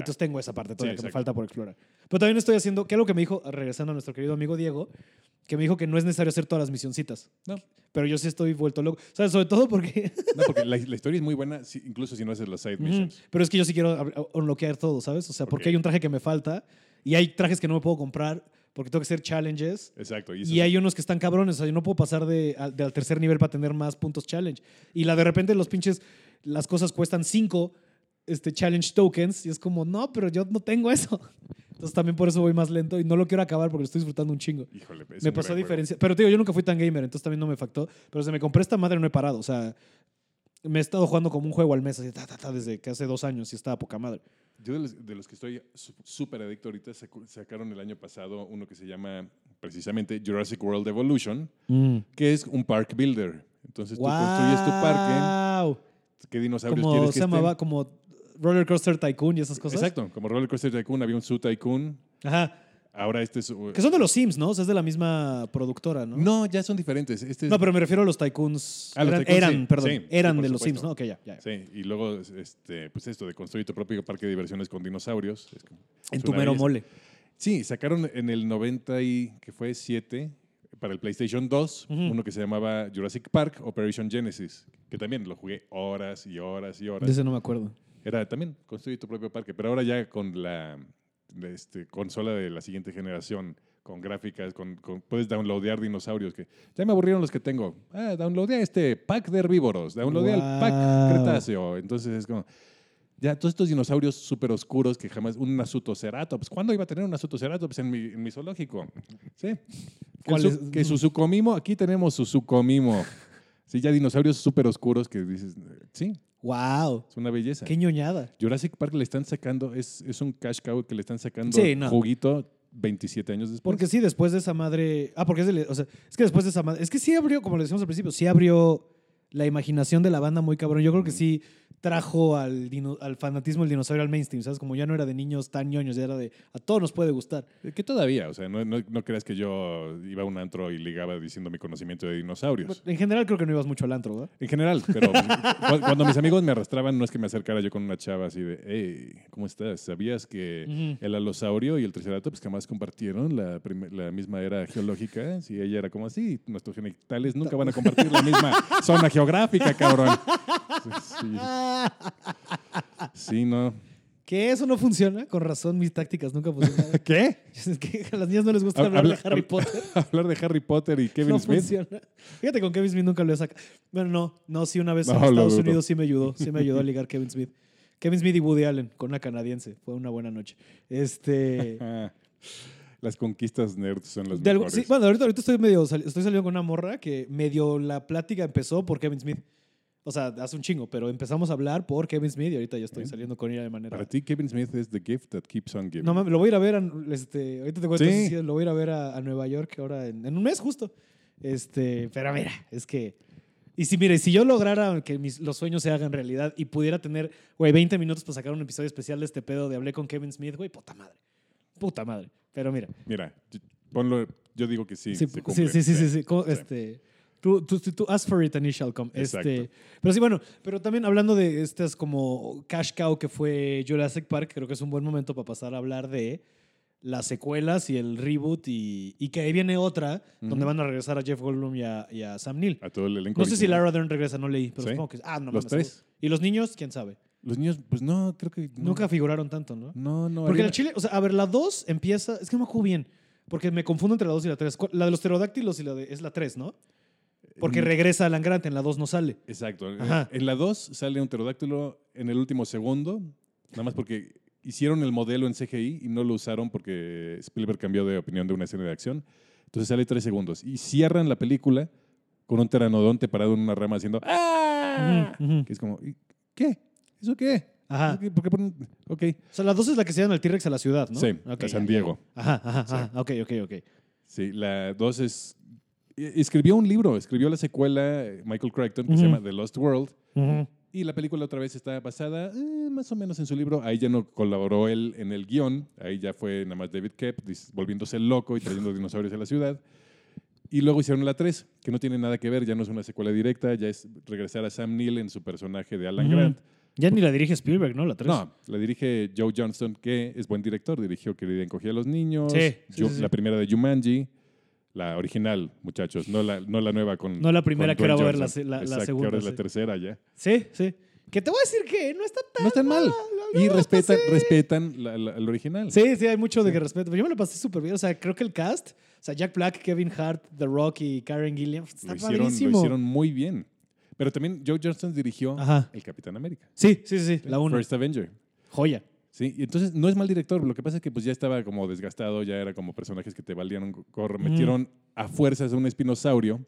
Entonces tengo esa parte todavía que me falta por explorar. Pero también estoy haciendo, que algo que me dijo, regresando a nuestro querido amigo Diego, que me dijo que no es necesario hacer todas las misioncitas. No. Pero yo sí estoy vuelto loco. O sea, sobre todo porque... No, porque la, la historia es muy buena, si- incluso si no haces las side missions. Pero es que yo sí quiero unlockear todo, ¿sabes? O sea, porque Ok. hay un traje que me falta y hay trajes que no me puedo comprar porque tengo que hacer challenges. Exacto. Y, Y hay unos que están cabrones, o sea, yo no puedo pasar de, de al tercer nivel para tener más puntos challenge. Y la de repente los pinches, las cosas cuestan cinco este, challenge tokens y es como, no, pero yo no tengo eso. Entonces también por eso voy más lento y no lo quiero acabar porque lo estoy disfrutando un chingo. Híjole, es me un pasó diferencia. Pero te digo, yo nunca fui tan gamer, entonces también no me factó. Pero se me compré esta madre no he parado. O sea, me he estado jugando como un juego al mes, así, ta, ta, ta, desde que hace dos años y estaba poca madre. Yo de los, de los que estoy súper adicto ahorita, sacaron el año pasado uno que se llama precisamente Jurassic World Evolution, que es un park builder. Entonces tú construyes tu parque, ¡Wow! qué dinosaurios Como quieres se que estén. llamaba, como Roller Coaster Tycoon y esas cosas. Exacto, como Roller Coaster Tycoon, había un Zoo Tycoon, Ajá. Ahora este es... Que son de los Sims, ¿no? O sea, es de la misma productora, ¿no? No, ya son diferentes. Este es- No, pero me refiero a los Tycoons. Ah, los eran, Tycoons, eran, sí. perdón, Sí, eran de los. Sims, ¿no? Ok, ya, ya. Sí, y luego, este, pues esto de construir tu propio parque de diversiones con dinosaurios. es como- En tu mero belleza. mole. Sí, sacaron en el 90 y, que fue 7, para el PlayStation 2, Ujú. uno que se llamaba Jurassic Park Operation Genesis, que también lo jugué horas y horas y horas. De ese no me acuerdo. Era también construir tu propio parque, pero ahora ya con la este, consola de la siguiente generación, con gráficas, con, con- puedes downloadear dinosaurios, que ya me aburrieron los que tengo. Ah, downloadea este pack de herbívoros, downloadea el pack Wow. Cretáceo. Entonces es como, ya todos estos dinosaurios súper oscuros que jamás, un Nasutoceratops, ¿cuándo iba a tener un Nasutoceratops en mi, en mi zoológico? Sí. Que, ¿Cuál su, es? que Susukomimo, aquí tenemos Susukomimo. Sí, ya dinosaurios súper oscuros que dices, sí, ¡Wow! es una belleza. ¡Qué ñoñada! Jurassic Park le están sacando, es, es un cash cow que le están sacando Sí, no. juguito 27 años después. Porque sí, después de esa madre. Ah, porque es, de- o sea, es que después de esa madre. Es que sí abrió, como le decíamos al principio, sí abrió la imaginación de la banda muy cabrón. Yo creo que sí trajo al, dino- al fanatismo del dinosaurio al mainstream, ¿sabes? Como ya no era de niños tan ñoños, ya era de a todos nos puede gustar. Eh, Que todavía, o sea, no, no, no creas que yo iba a un antro y ligaba diciendo mi conocimiento de dinosaurios. En general creo que no ibas mucho al antro, ¿verdad? En general, pero cu- cuando mis amigos me arrastraban, no es que me acercara yo con una chava así de, hey, ¿cómo estás? ¿Sabías que el alosaurio y el triceratops jamás compartieron la, la misma era geológica? Si ella era como así, nuestros genitales nunca van a compartir la misma zona geográfica, cabrón. Sí, sí, no. Que eso no funciona, con razón mis tácticas nunca funcionan. ¿Qué? es que a las niñas no les gusta Hab- hablar habla- de Harry Potter. Hablar de Harry Potter y Kevin no Smith. funciona. Fíjate, con Kevin Smith nunca lo he sacado. Bueno, no, no, sí, una vez No, en Estados dudo. Unidos sí me ayudó. Sí me ayudó a ligar Kevin Smith. Kevin Smith y Woody Allen con una canadiense. Fue una buena noche. Este. Las conquistas nerds son las de algo- mejores. sí, bueno, ahorita, ahorita estoy medio estoy saliendo con una morra que medio la plática empezó por Kevin Smith. O sea, hace un chingo, pero empezamos a hablar por Kevin Smith y ahorita ya estoy Bien. saliendo con ella de manera. Para ti, Kevin Smith es the gift that keeps on giving. No mames, lo voy a ir a ver, a, este, ahorita te cuento, sí, lo voy a ir a ver a, a Nueva York ahora en, en un mes justo. Este, pero mira, es que... Y si, mire, si yo lograra que mis, los sueños se hagan realidad y pudiera tener, güey, 20 minutos para sacar un episodio especial de este pedo de Hablé con Kevin Smith, güey, puta madre. Puta madre. Pero mira. Mira, ponlo, yo digo que sí. Sí, se sí, cumple. sí, sí, sí, sí, co- Sí. Este, tú, tú, tú, ask for it and it shall come. Exacto. Este, pero sí, bueno, pero también hablando de estas como cash cow que fue Jurassic Park, creo que es un buen momento para pasar a hablar de las secuelas y el reboot y, y que ahí viene otra donde Ujú. van a regresar a Jeff Goldblum y a, y a Sam Neill. A todo el elenco. No sé si original. Lara Dern regresa, no leí, pero Sí. supongo que ah, no Los tres. seguro. Y los niños, quién sabe. Los niños, pues no, creo que. no. Nunca figuraron tanto, ¿no? No, no. Porque la Chile, o sea, a ver, la 2 empieza, es que no me acuerdo bien, porque me confundo entre la 2 y la 3. La de los pterodáctilos y la de, es la 3, ¿no? Porque Mm. regresa Alan Grant, en la 2 no sale. Exacto. Ajá. En la 2 sale un pterodáctilo en el último segundo, nada más porque hicieron el modelo en CGI y no lo usaron porque Spielberg cambió de opinión de una escena de acción. Entonces sale tres segundos. Y cierran la película con un pteranodonte parado en una rama haciendo ¡Ah! Que es como, ¿y ¿qué? ¿Eso qué? Ajá. ¿Por qué ponen? Ok. O sea, la 2 es la que se llevan al T-Rex a la ciudad, ¿no? Sí, Ok, a San. Diego. Ajá, ajá, Sí. ajá. Ok, ok, ok. Sí, la 2 es... e- Escribió un libro, escribió la secuela eh, Michael Crichton que se llama The Lost World. Ujú. Y la película otra vez está basada eh, más o menos en su libro. Ahí ya no colaboró él en el guion. Ahí ya fue nada más David Kep volviéndose loco y trayendo dinosaurios a la ciudad. Y luego hicieron la 3, que no tiene nada que ver, ya no es una secuela directa, ya es regresar a Sam Neill en su personaje de Alan. Grant. Ya ni la dirige Spielberg, ¿no? La 3. No, la dirige Joe Johnston, que es buen director. Dirigió Querida encogía a los niños. Sí, sí, sí. La primera de Jumanji. La original, muchachos, no la, no la nueva con. No la primera que ahora voy a ver la se- la- la Exacto, que segunda, ahora es sí. la tercera ya. Sí, sí. Que te voy a decir que no está tan. No están mal. la- Y la- respetan, respetan la, la- el original. Sí, sí, hay mucho de que respeto. Pero yo me lo pasé súper bien. O sea, creo que el cast, o sea, Jack Black, Kevin Hart, The Rock y Karen Gilliam, está lo, hicieron, lo padrísimo. hicieron muy bien. Pero también Joe Johnston dirigió Ajá. El Capitán América. Sí, sí, sí, la 1. First Avenger. Joya. Sí, y entonces no es mal director. Lo que pasa es que pues ya estaba como desgastado, ya era como personajes que te valían un gorro. Metieron a fuerzas a un espinosaurio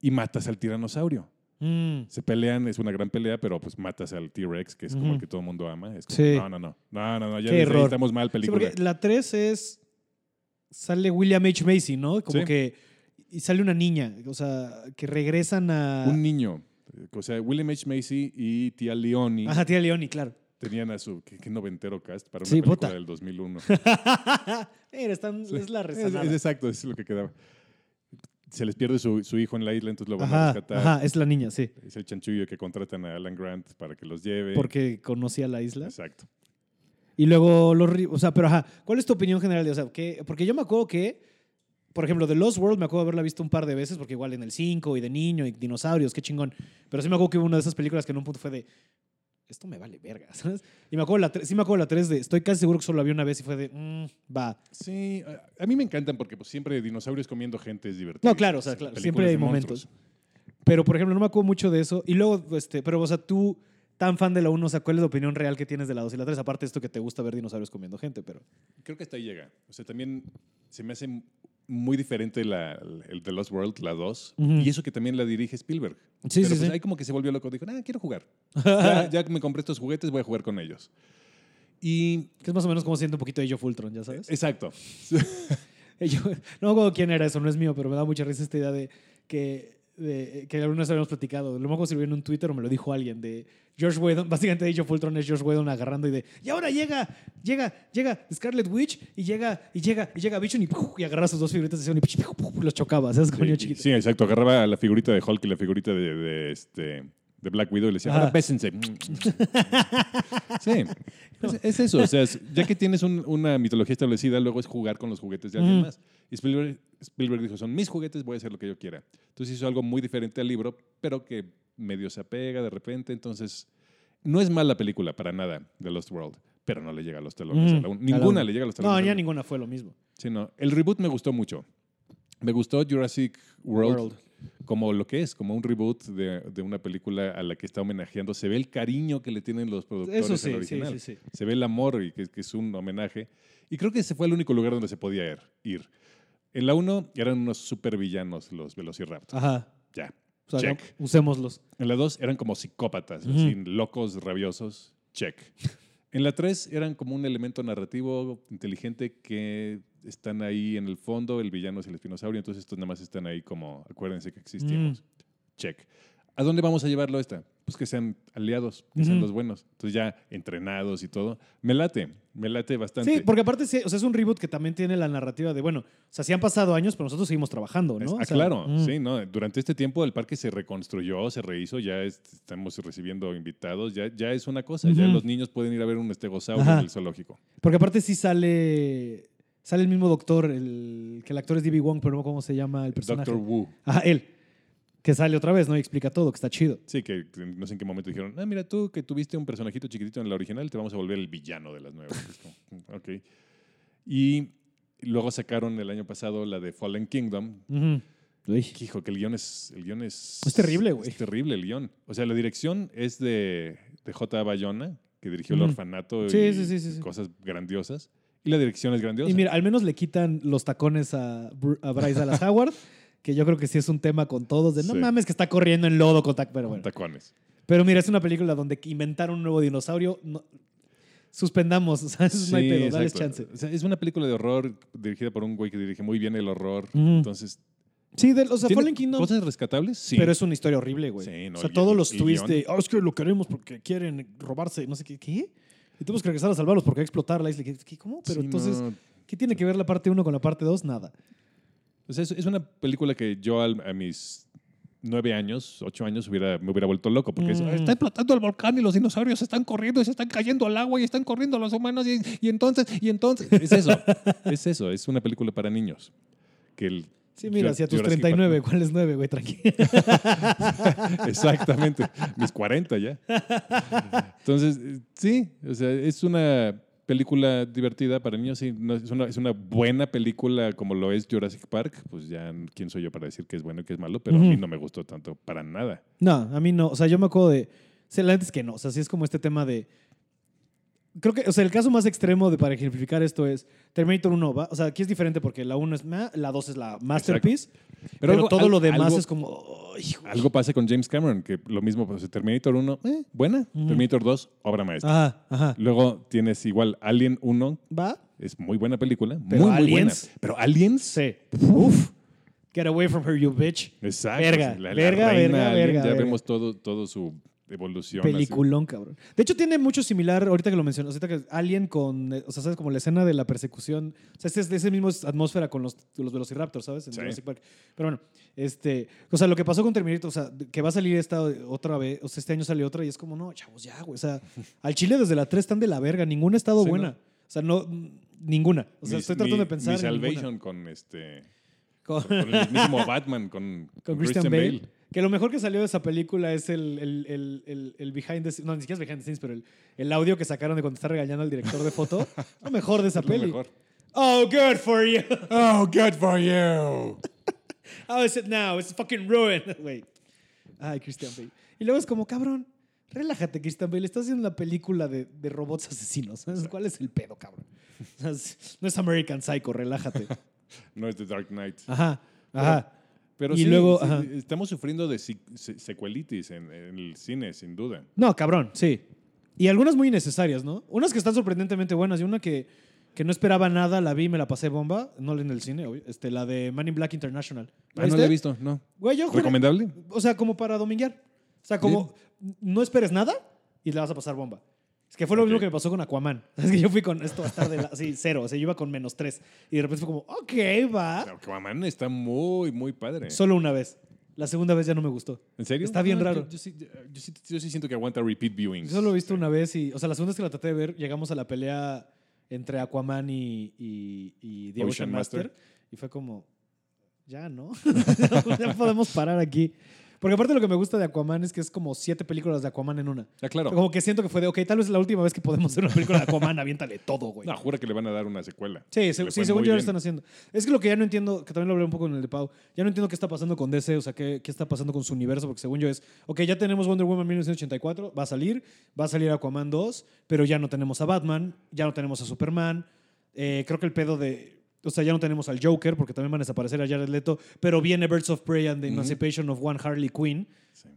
y matas al tiranosaurio. Mm. Se pelean, es una gran pelea, pero pues matas al T-Rex, que es como el que todo el mundo ama. Es como, Sí. no, no, no, no, no, no, ya desde ahí error. estamos mal Sí, película. porque la 3 es. Sale William H. Macy, ¿no? Como Sí. que. Y sale una niña. O sea, que regresan a. Un niño, o sea, William H. Macy y tía Leoni Ajá, tía Leoni, claro. Tenían a su, qué, qué noventero cast para una Sí, película del 2001. Mira, están- es la Es, rezanada. es exacto, es lo que quedaba. Se les pierde su, su hijo en la isla, entonces lo van a rescatar. ajá, es la niña, sí. Es el chanchullo que contratan a Alan Grant para que los lleve. Porque conocía la isla. Exacto. Y luego los o sea, pero ajá, ¿cuál es tu opinión general? de- O sea, que, porque yo me acuerdo que, por ejemplo, The Lost World me acuerdo de haberla visto un par de veces, porque igual en el 5 y de niño y dinosaurios, qué chingón. Pero sí me acuerdo que hubo una de esas películas que en un punto fue de, esto me vale verga, ¿sabes? Y me acuerdo la, sí me acuerdo la 3 de, estoy casi seguro que solo la vi una vez y fue de, mm, va. Sí, a, a mí me encantan porque pues, siempre dinosaurios comiendo gente es divertido. No, claro, o sea, claro, siempre hay momentos. Pero, por ejemplo, no me acuerdo mucho de eso. Y luego, este, pero, o sea, tú, tan fan de la 1, o sea, ¿cuál es la opinión real que tienes de la 2 y la 3? Aparte de esto que te gusta ver dinosaurios comiendo gente, pero... Creo que hasta ahí llega. O sea, también se me hace muy diferente la, el The Lost World, la 2. Ujú. Y eso que también la dirige Spielberg. Sí, Pero sí, pues sí. ahí como que se volvió loco. Dijo, ah, quiero jugar. ya, ya me compré estos juguetes, voy a jugar con ellos. Y... Que es más o menos como siente un poquito de Age of Ultron, ¿ya sabes? Exacto. Yo- no me acuerdo quién era eso, no es mío, pero me da mucha risa esta idea de que, de, que alguna vez habíamos platicado. Lo me acuerdo si lo vi en un Twitter o me lo dijo alguien de George Whedon. Básicamente Age of Ultron es George Whedon agarrando y de y ahora llega, llega, llega Scarlet Witch y llega, y llega, y llega Vision y, y agarra sus dos figuritas y. ¡puf! los chocaba, ¿sabes? Como niño Sí, chiquito. sí, exacto. Agarraba la figurita de Hulk y la figurita de, de, este, de Black Widow y le decía, ahora bésense. sí, es, es eso. O sea, es- ya que tienes un- una mitología establecida, luego es jugar con los juguetes de alguien Ujú. más. Y Spielberg, Spielberg dijo, son mis juguetes, voy a hacer lo que yo quiera. Entonces hizo algo muy diferente al libro, pero que medio se apega de repente. Entonces, no es mala película para nada de Lost World, pero no le llega a los talones. Ujú. a la un- A la ninguna le llega a los talones. No, ya ninguna fue lo mismo. Sí, no. El reboot me gustó mucho. Me gustó Jurassic World, World. Como lo que es, como un reboot de, de una película a la que está homenajeando. Se ve el cariño que le tienen los productores Eso al sí, sí, original. sí, sí. Se ve el amor y que, que es un homenaje. Y creo que ese fue el único lugar donde se podía ir. ir. En la 1 eran unos supervillanos los Velociraptor. Ajá. Ya. O sea, Check. no, usémoslos. En la 2 eran como psicópatas, Ujú. así, locos, rabiosos. Check. En la 3 eran como un elemento narrativo inteligente que están ahí en el fondo. El villano es el espinosaurio, entonces estos nada más están ahí como, acuérdense que existimos. Check. ¿A dónde vamos a llevarlo esta? Pues que sean aliados, que sean los buenos. Entonces ya entrenados y todo. Me late, me late bastante. Sí, porque aparte o sea, es un reboot que también tiene la narrativa de, bueno, o sea, sí han pasado años, pero nosotros seguimos trabajando, ¿no? ah, O sea, claro, mm. sí, ¿no? Durante este tiempo el parque se reconstruyó, se rehizo, ya es- estamos recibiendo invitados, ya, ya es una cosa, ya los niños pueden ir a ver un estegosaurio Ajá. en el zoológico. Porque aparte sí sale sale el mismo doctor, el que el actor es D.B. Wong, pero no cómo se llama el personaje. Doctor Wu. Ajá, él. Que sale otra vez, ¿no? Y explica todo, que está chido. Sí, que no sé en qué momento dijeron, ah, mira tú que tuviste un personajito chiquitito en la original, te vamos a volver el villano de las nuevas. "Mm, ok. Y luego sacaron el año pasado la de Fallen Kingdom. Ujú. Uy. que, Hijo, que el guion es... El guion es, Es terrible, güey. Es terrible el guion. O sea, la dirección es de, de J. Bayona, que dirigió El Ujú. Orfanato Sí, y sí, sí, sí, sí. cosas grandiosas. Y la dirección es grandiosa. Y mira, al menos le quitan los tacones a, a Bryce Dallas Howard, que yo creo que sí es un tema con todos, de no Sí. mames que está corriendo en lodo con tac, pero Con bueno. tacones. Pero mira, es una película donde inventaron un nuevo dinosaurio. no- suspendamos, o sea, eso no hay pedo, dale chance. O sea, es una película de horror dirigida por un güey que dirige muy bien el horror. Entonces, Sí, del- o sea, ¿tiene Fallen Kingdom. ¿Cosas rescatables? Sí. Pero es una historia horrible, güey. Sí, no, o sea, todos los twists de, "Ah, es que lo queremos porque quieren robarse, no sé qué. ¿Qué? Y tenemos que regresar a salvarlos porque hay que explotar la isla. ¿Qué- ¿Cómo? Pero Sí, entonces, no. ¿qué tiene que ver la parte 1 con la parte 2? Nada. Sea, es, es una película que yo al- a mis nueve años, ocho años, hubiera, me hubiera vuelto loco. Porque es, Mm. está explotando el volcán y los dinosaurios están corriendo y se están cayendo al agua y están corriendo los humanos y, y entonces, y entonces. Es eso, es eso, es una película para niños. Que el, Sí, mira, hacia tus Jurassic 39, Park- ¿cuál es 9, güey? Tranquilo. Exactamente, mis 40 ya. Entonces, sí, o sea, es una película divertida para niños, sí, no, es, una, es una buena película como lo es Jurassic Park, pues ya quién soy yo para decir que es bueno y que es malo, pero a mí no me gustó tanto para nada. No, a mí no. O sea, yo me acuerdo de. O sea, la es que no. O sea, sí es como este tema de. Creo que, o sea, el caso más extremo de para ejemplificar esto es Terminator 1, ¿va? O sea, aquí es diferente porque la 1 es ma- la 2 es la masterpiece, pero, algo- todo al- lo demás algo- es como. Algo pasa con James Cameron, que lo mismo, pues Terminator 1, eh, buena. Terminator 2, obra maestra. Ajá, ajá. Luego tienes igual Alien 1, ¿Va? es muy buena película, Pero muy, muy buena. Aliens- Pero Aliens, Sí. Uf. Get away from her, you bitch. exacto. Verga, la, la verga, reina verga, verga, ya verga. vemos todo, todo su evolución. así. Peliculón, cabrón. De hecho, tiene mucho similar, ahorita que lo mencionas, ahorita que Alien con, eh, o sea, ¿sabes? Como la escena de la persecución. O sea, este es de ese mismo atmósfera con los, los Velociraptors, ¿sabes? En Sí. Jurassic Park. Pero bueno, este, o sea, lo que pasó con Terminator, o sea, que va a salir esta otra vez, o sea, este año sale otra y es como, no, chavos, ya, güey. O sea, al Chile desde la 3 están de la verga, ninguna ha estado Sí, buena. ¿no? O sea, no, ninguna. O sea, Mi- estoy tratando mi- de pensar. Mi en. Salvation con este. Con- Con el mismo Batman, con, con Christian Bale. Que lo mejor que salió de esa película es el, el, el, el, el behind the scenes, no, ni siquiera es behind the scenes, pero el, el audio que sacaron de cuando está regañando al director de foto. Lo mejor de esa peli. mejor. Oh, good for you. Oh, good for you. How is it now? It's fucking ruined. Güey. Ay, Christian Bale. Y luego es como, cabrón, relájate, Christian Bale. Estás haciendo una película de, de robots asesinos. ¿Cuál es el pedo, cabrón? No es American Psycho, relájate. No es The Dark Knight. Ajá, ajá. Pero Y sí, luego, sí, estamos sufriendo de secuelitis en, en el cine, sin duda. No, cabrón, sí. Y algunas muy innecesarias, ¿no? Unas que están sorprendentemente buenas y una que, que no esperaba nada, la vi y me la pasé bomba. No en el cine, obvio. Este, la de Man in Black International. Ah, no la he visto, no. Güey, yo juré- ¿Recomendable? O sea, como para dominguear. O sea, como no esperes nada y la vas a pasar bomba. Es que fue lo Ok. mismo que me pasó con Aquaman. Es que yo fui con esto va a estar de la, sí, cero. O sea, yo iba con menos tres. Y de repente fue como, ok, va. Aquaman está muy, muy padre. Solo una vez. La segunda vez ya no me gustó. ¿En serio? Está bien No, raro. Yo, yo sí, yo sí- yo sí siento que aguanta repeat viewing. Yo solo lo he visto una vez y, o sea, la segunda vez que la traté de ver, llegamos a la pelea entre Aquaman y, y, y The Ocean, Ocean Master. Master. Y fue como, ya, ¿no? ya podemos parar aquí. Porque aparte lo que me gusta de Aquaman es que es como siete películas de Aquaman en una. Ah, claro. Como que siento que fue de, ok, tal vez es la última vez que podemos hacer una película de Aquaman, aviéntale todo, güey. No, jura que le van a dar una secuela. Sí, se- sí según yo lo están haciendo. Es que lo que ya no entiendo, que también lo hablé un poco en el de Pau, ya no entiendo qué está pasando con DC, o sea, qué, qué está pasando con su universo, porque según yo es, ok, ya tenemos Wonder Woman 1984, va a salir, va a salir Aquaman 2, pero ya no tenemos a Batman, ya no tenemos a Superman, eh, creo que el pedo de, o sea, ya no tenemos al Joker, porque también van a desaparecer a Jared Leto, pero viene Birds of Prey and the. Emancipation of One Harley Quinn. Sí.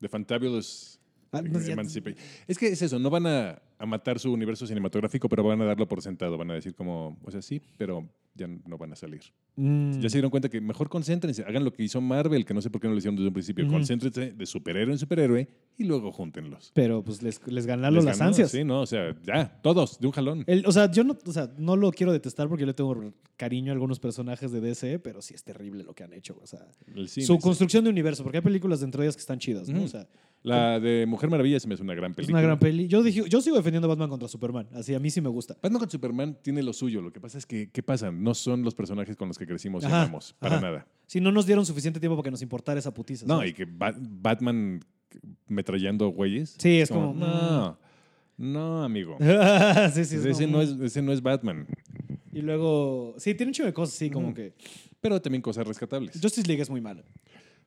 The Fantabulous Ah, no, Emancipation. Es que es eso, no van a, a matar su universo cinematográfico, pero van a darlo por sentado. Van a decir como, o sea, sí, pero ya no van a salir. Mm. Ya se dieron cuenta que mejor concéntrense, hagan lo que hizo Marvel, que no sé por qué no lo hicieron desde un principio. Ujú. Concéntrense de superhéroe en superhéroe y luego júntenlos. Pero pues les, les ganaron Les las ganó, ansias. Sí, no, o sea, ya, todos, de un jalón. El- o sea, yo no, o sea, no lo quiero detestar porque yo le tengo cariño a algunos personajes de DC, pero sí es terrible lo que han hecho. O sea, cine, su sí. construcción de universo, porque hay películas dentro de ellas que están chidas, ¿no? O sea, La de Mujer Maravilla se me hace una gran es película. una gran peli. Yo, dije, yo sigo defendiendo Batman contra Superman, así a mí sí me gusta. Batman con Superman tiene lo suyo. Lo que pasa es que, ¿qué pasa? No son los personajes con los que crecimos y Ajá, amamos. Para ajá. nada. Si no nos dieron suficiente tiempo para que nos importara esa putiza. No, ¿sabes? y que Ba- Batman metrallando güeyes. Sí, es como, No, no, amigo. sí, sí, es ese, como- no es, ese no es Batman. Y luego, sí, tiene un chingo de cosas, sí, como Ujú. que. Pero también cosas rescatables. Justice League es muy malo.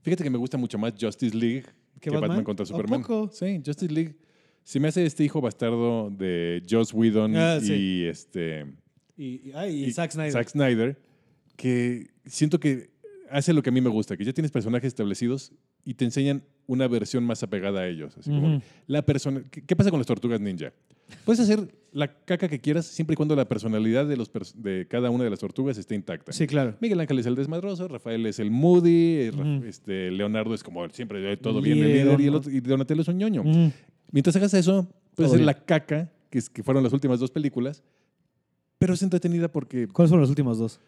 Fíjate que me gusta mucho más Justice League ¿Que que Batman, Batman? contra ¿A Superman. poco? Sí, Justice League. Se me hace este hijo bastardo de Joss Whedon Ah, y este Y, Zack Snyder. Zack Snyder, que siento que hace lo que a mí me gusta, que ya tienes personajes establecidos y te enseñan una versión más apegada a ellos. Así como la persona, ¿qué, pasa con las tortugas ninja? Puedes hacer la caca que quieras siempre y cuando la personalidad de, los pers- de cada una de las tortugas esté intacta. Sí, claro. Miguel Ángel es el desmadroso, Rafael es el moody, este, Leonardo es como siempre todo bien, el Líder, y, el otro- y Donatello es un ñoño. Mientras hagas eso, puedes Todo hacer bien. la caca, que, es- que fueron las últimas dos películas, pero es entretenida porque ¿Cuáles fueron las últimas dos?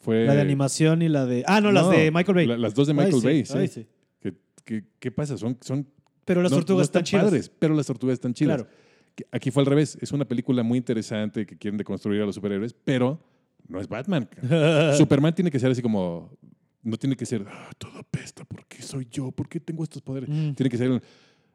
fue... La de animación y la de. Ah, no, las de Michael Bay. la- las dos de Ay, Michael sí, Bay, sí. ay, sí. ¿Qué, qué, qué pasa? Son, son Pero las no- tortugas no están chidas. padres, pero las tortugas están chidas. Claro. Aquí fue al revés. Es una película muy interesante que quieren deconstruir a los superhéroes, pero no es Batman. Superman tiene que ser así como... No tiene que ser, "Ah, todo pesta, ¿por qué soy yo? ¿Por qué tengo estos poderes? Mm. Tiene que ser,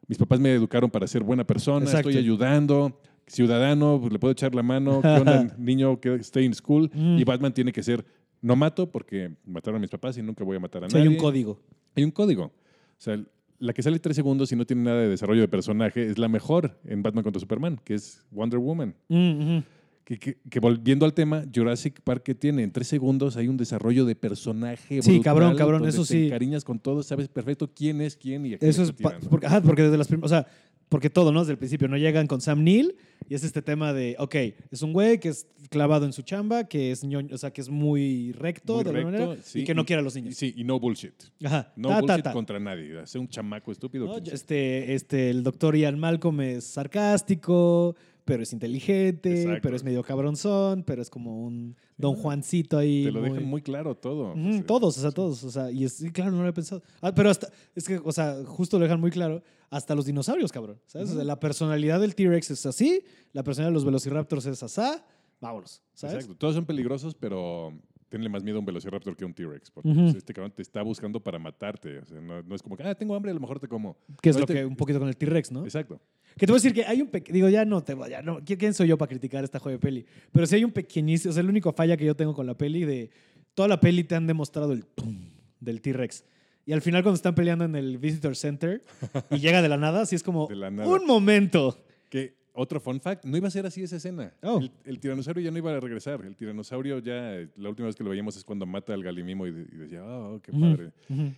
mis papás me educaron para ser buena persona, Exacto. estoy ayudando, ciudadano, pues, le puedo echar la mano, ¿qué onda, niño? que Stay in school. Mm. Y Batman tiene que ser, no mato porque mataron a mis papás y nunca voy a matar a Sí, nadie. hay un código. Hay un código. O sea, la que sale tres segundos y no tiene nada de desarrollo de personaje es la mejor en Batman contra Superman, que es Wonder Woman. Mm, ujú. Que, que- que volviendo al tema, Jurassic Park que tiene en tres segundos hay un desarrollo de personaje. Sí, brutal, cabrón, cabrón, donde eso te sí. encariñas con todo, sabes perfecto quién es quién y a quién Eso es. está tirando. porque, ajá, porque desde las primeras. O sea, porque todo, ¿no? Desde el principio, no llegan con Sam Neill y es este tema de, ok, es un güey que es clavado en su chamba, que es ñoño, o sea, que es muy recto Muy de alguna manera sí, y que no quiere a los y- niños. Sí, y no bullshit. Ajá. No Ta, bullshit ta. contra nadie. Hace un chamaco estúpido. ¿no? Este, este, el doctor Ian Malcolm es sarcástico, pero es inteligente, Exacto. pero es medio cabronzón, pero es como un don Juancito ahí. Te lo muy- dejan muy claro todo. Todos, o sea, todos. O sea, y es, claro, no lo había pensado. Ah, pero hasta, es que, o sea, justo lo dejan muy claro, hasta los dinosaurios, cabrón. ¿Sabes? O sea, la personalidad del T-Rex es así, la personalidad de los velociraptors es asá, vámonos, ¿sabes? Exacto. Todos son peligrosos, pero tenle más miedo a un velociraptor que a un T-Rex. Porque Ujú. pues, este cabrón te está buscando para matarte. O sea, no, no es como que, ah, tengo hambre, a lo mejor te como. Que es No, lo te- que un poquito con el T-Rex, ¿no? Exacto. Que te voy a decir que hay un pequeño. Digo, ya no te voy, ya no. ¿Quién soy yo para criticar esta de peli? Pero sí hay un pequeñísimo. O sea, el único falla que yo tengo con la peli de. Toda la peli te han demostrado el pum del T-Rex. Y al final, cuando están peleando en el Visitor Center y llega de la nada, así es como. De la nada. Un momento. Que otro fun fact, no iba a ser así esa escena. Oh. El, el tiranosaurio ya no iba a regresar. El tiranosaurio ya, la última vez que lo veíamos es cuando mata al galimimo y, y decía, oh, qué padre. ujú.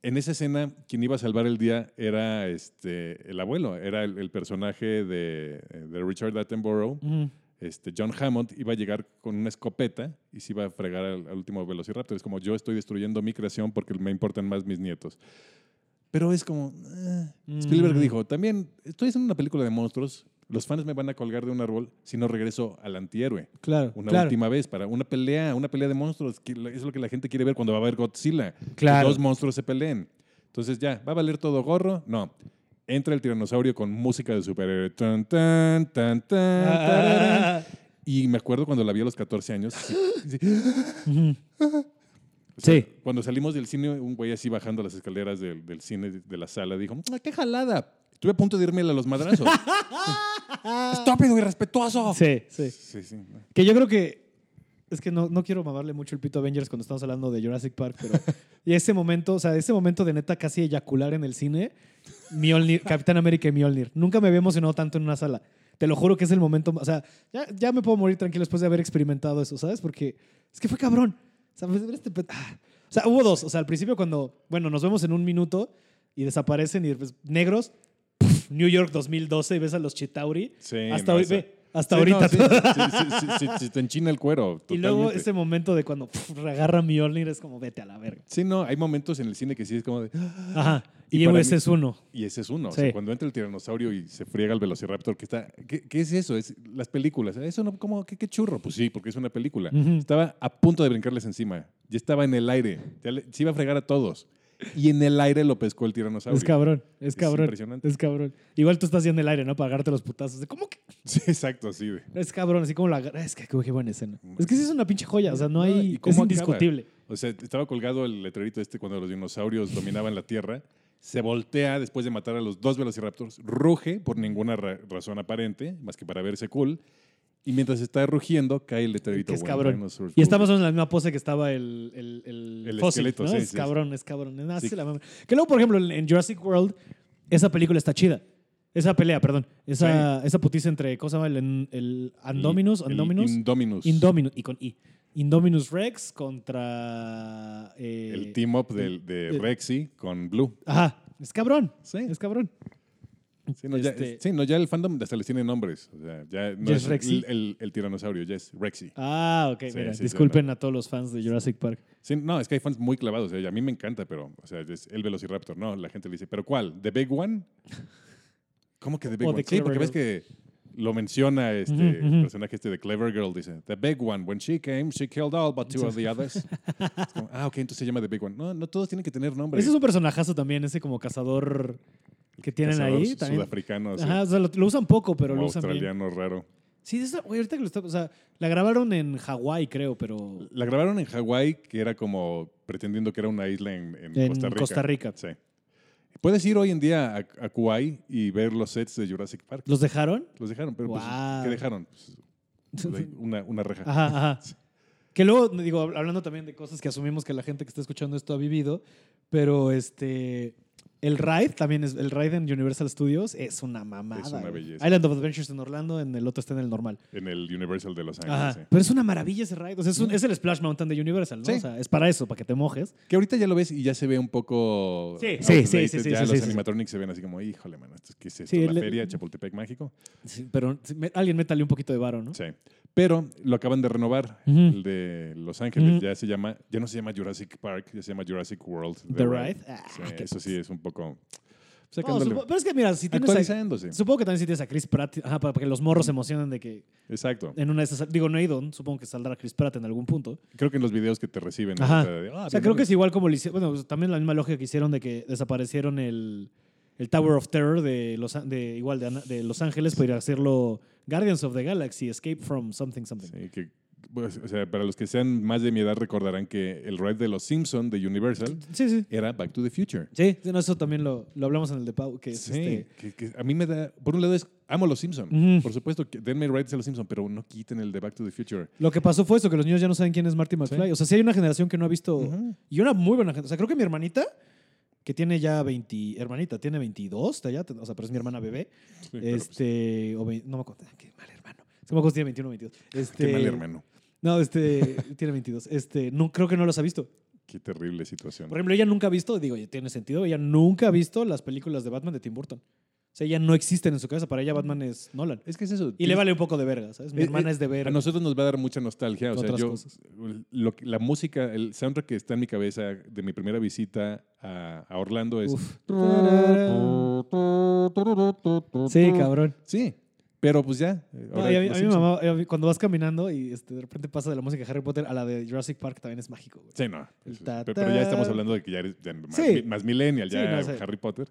En esa escena, quien iba a salvar el día era este, el abuelo, era el, el personaje de, de Richard Attenborough. Ujú. Este, John Hammond iba a llegar con una escopeta y se iba a fregar al, al último Velociraptor. Es como, yo estoy destruyendo mi creación porque me importan más mis nietos. Pero es como, eh. Spielberg Mm. dijo, también estoy haciendo una película de monstruos, los fans me van a colgar de un árbol si no regreso al antihéroe. Claro. Una claro. última vez para una pelea, una pelea de monstruos, que es lo que la gente quiere ver cuando va a ver Godzilla. Claro. Que dos monstruos se peleen. Entonces ya, ¿va a valer todo gorro? No. Entra el tiranosaurio con música de superhéroe. Tan, tan, tan, tan, tararán. Ah, Y me acuerdo cuando la vi a los 14 años. sí, sí. ujú. O sea, Sí. Cuando salimos del cine, un güey así bajando las escaleras del, del cine, de la sala, dijo, "Ah, ¡qué jalada! Estuve a punto de irme a los madrazos. ¡Estúpido, irrespetuoso! Sí, sí. Sí, sí. Que yo creo que. Es que no, no quiero mamarle mucho el pito a Avengers cuando estamos hablando de Jurassic Park, pero. y ese momento, o sea, ese momento de neta casi eyacular en el cine, Mjolnir, Capitán América y Mjolnir. Nunca me había emocionado tanto en una sala. Te lo juro que es el momento. O sea, ya, ya me puedo morir tranquilo después de haber experimentado eso, ¿sabes? Porque es que fue cabrón. O sea, pues, este pet- ah. O sea, hubo dos. O sea, al principio cuando, bueno, nos vemos en un minuto y desaparecen y después negros, New York 2012 y ves a los Chitauri. Sí, hasta no, hoy, ve, hasta Sí, ahorita. no, sí, sí, te enchina el cuero. Y luego ese momento de cuando agarra Mjolnir es como vete a la verga. Sí, no, hay momentos en el cine que sí es como de... Ajá. Y ese mí- es uno. Y ese es uno. O sea, cuando entra el tiranosaurio y se friega el velociraptor, que está. ¿Qué, qué es eso? Es las películas. Eso no, ¿cómo? ¿Qué, qué churro? Pues sí, porque es una película. Estaba a punto de brincarles encima. Ya estaba en el aire. Ya le- se iba a fregar a todos. Y en el aire lo pescó el tiranosaurio. Es cabrón, es Es cabrón. impresionante. Es cabrón. Igual tú estás ya en el aire, ¿no? Para agarrarte los putazos. ¿Cómo que? Sí, exacto, sí. de- Es cabrón, así como la. Es que qué, buena escena. Es que sí es una pinche joya. O sea, no hay. ¿y Es acaba? indiscutible. O sea, estaba colgado el letrerito este cuando los dinosaurios dominaban la Tierra. Se voltea después de matar a los dos velociraptors, ruge por ninguna ra- razón aparente, más que para verse cool. Y mientras está rugiendo, cae el letrerito. Que es "When cabrón. Y go". estamos en la misma pose que estaba el, el, el, El fósil, esqueleto, ¿no? sí, Es sí, cabrón, es cabrón. La mama. Que luego, por ejemplo, en- Jurassic World, esa película está chida. Esa pelea, perdón. Esa, esa putiza entre, ¿cómo se llama? El, Andominus. Indominus. Indominus. Y con I. Indominus Rex contra. eh, El team up del- de, el- Rexy con Blue. Ajá. Es cabrón. Sí. Es cabrón. Sí, no, ya, Este- sí, no, ya el fandom hasta les tiene nombres. O sea, ya no ¿Ya es Rexy? el, el- el tiranosaurio, ya es Rexy. Ah, ok. Sí, mira, sí, disculpen a todos los fans de Jurassic Park. Sí, no, es que hay fans muy clavados. o sea, a mí me encanta, pero, o sea, es el Velociraptor. No, la gente le dice, ¿pero cuál? ¿The Big One? ¿Cómo que The Big One? The Sí, porque ves que lo menciona este personaje este de Clever Girl. Dice, The Big One, when she came, she killed all but two of the others. Como, ah, ok, entonces se llama The Big One. No, no todos tienen que tener nombre. Ese es un personajazo también, ese como cazador que tienen ahí. También. Sudafricano, así, Ajá, o sea, lo, lo usan poco, pero como lo usan bien. australiano raro. Sí, esa, güey, ahorita que lo está, o sea, la grabaron en Hawái, creo, pero La grabaron en Hawái, que era como pretendiendo que era una isla en, en en Costa Rica. Costa Rica. Sí. Puedes ir hoy en día a, a Kuwait y ver los sets de Jurassic Park. ¿Los dejaron? Los dejaron, pero pues. ¿qué dejaron? Pues, una, una reja. Ajá, ajá. Que luego, digo, hablando también de cosas que asumimos que la gente que está escuchando esto ha vivido, pero este, El ride también es. El ride en Universal Studios es una mamada. Es una belleza. Island of Adventures en Orlando, en el otro está en el normal. En el Universal de Los Ángeles. Ajá. sí. Pero es una maravilla ese ride. O sea, es, un- es el Splash Mountain de Universal, ¿no? Sí. O sea, es para eso, para que te mojes. Que ahorita ya lo ves y ya se ve un poco. Sí, sí, sí, sí, sí, Ya sí, los sí, sí. animatronics se ven así como, híjole, mano, ¿esto ¿qué es esto? Sí, ¿La le- feria Chapultepec mágico? Sí, pero me- alguien métale un poquito de varo, ¿no? Sí. Pero lo acaban de renovar. El de Los Ángeles ya se llama, ya no se llama Jurassic Park, ya se llama Jurassic World. The Ride. Ah, eso sí es un poco. No, Sacándole, supo- pero es que mira, si tienes a- supongo que también si tienes a Chris Pratt, ajá, para que los morros se emocionen de que Exacto. en una de esas, digo, no he ido, supongo que saldrá Chris Pratt en algún punto. Creo que en los videos que te reciben. Ajá. ahorita de, ah, o sea, creo que es igual como lo hicieron, bueno, pues, también la misma lógica que hicieron de que desaparecieron el, el Tower of Terror de los, de, igual de, de Los Ángeles para ir a hacerlo Guardians of the Galaxy, Escape from something something. Sí, que, pues, o sea, para los que sean más de mi edad recordarán que el ride de los Simpson de Universal Sí, sí. era Back to the Future. Sí, no, eso también lo, lo hablamos en el de Pau, que es Sí, este, que, que a mí me da, por un lado es, amo los Simpson, Ujú. por supuesto, que denme rides a los Simpson, pero no quiten el de Back to the Future. Lo que pasó fue eso, que los niños ya no saben quién es Marty McFly. O sea, sí hay una generación que no ha visto... Y una muy buena gente. O sea, creo que mi hermanita, que tiene ya 20... Hermanita, tiene 22, ya, o sea, pero es mi hermana bebé. Sí, pues, este... o no me acuerdo. Qué mal hermano. Se me acuerdo tiene 21 o 22. Este, qué mal hermano. No, este... tiene 22. Este... No, creo que no los ha visto. Qué terrible situación. Por ejemplo, ella nunca ha visto... Digo, tiene sentido. Ella nunca ha visto las películas de Batman de Tim Burton. O sea, ella no existen en su cabeza. Para ella Batman es Nolan. Es que es eso. Y le vale un poco de verga, ¿sabes? Mi Eh, hermana eh, es de ver... A nosotros nos va a dar mucha nostalgia. O sea, Otras yo, cosas. lo que- la música, el soundtrack que está en mi cabeza de mi primera visita a, a Orlando es. Uf. Sí, cabrón. Sí, pero pues ya. eh, No, a mí, a mamá, a mí cuando vas caminando y este, de repente pasa de la música de Harry Potter a la de Jurassic Park también es mágico. güey. Sí, no. Ta, pero, pero ya estamos ta. hablando de que ya eres ya más, Sí. más millennial, ya Sí, no. Harry Potter.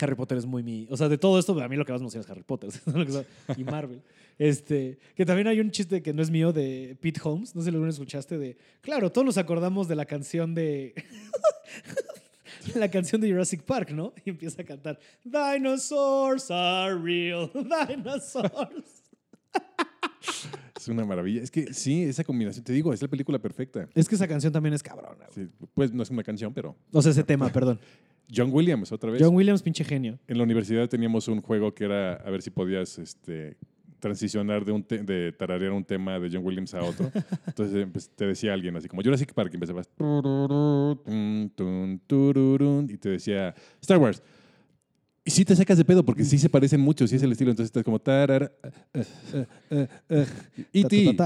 Harry Potter es muy mi... O sea, de todo esto, a mí lo que más me emociona es Harry Potter. y Marvel. Este, que también hay un chiste que no es mío de Pete Holmes. No sé si lo escuchaste de... Claro, todos nos acordamos de la canción de... la canción de Jurassic Park, ¿no? Y empieza a cantar Dinosaurs are real. Dinosaurs. Es una maravilla. Es que sí, esa combinación, te digo, es la película perfecta. Es que esa canción también es cabrona. Sí, pues no es una canción, pero O sea, ese tema, perdón. John Williams, otra vez. John Williams, pinche genio. En la universidad teníamos un juego que era a ver si podías este, transicionar de, un te- de tararear un tema de John Williams a otro. Entonces eh, pues, te decía alguien así como Jurassic Park empezabas y te decía Star Wars. Y sí te sacas de pedo porque sí se parecen mucho, sí es el estilo. Entonces estás como tarar, eh, E.T.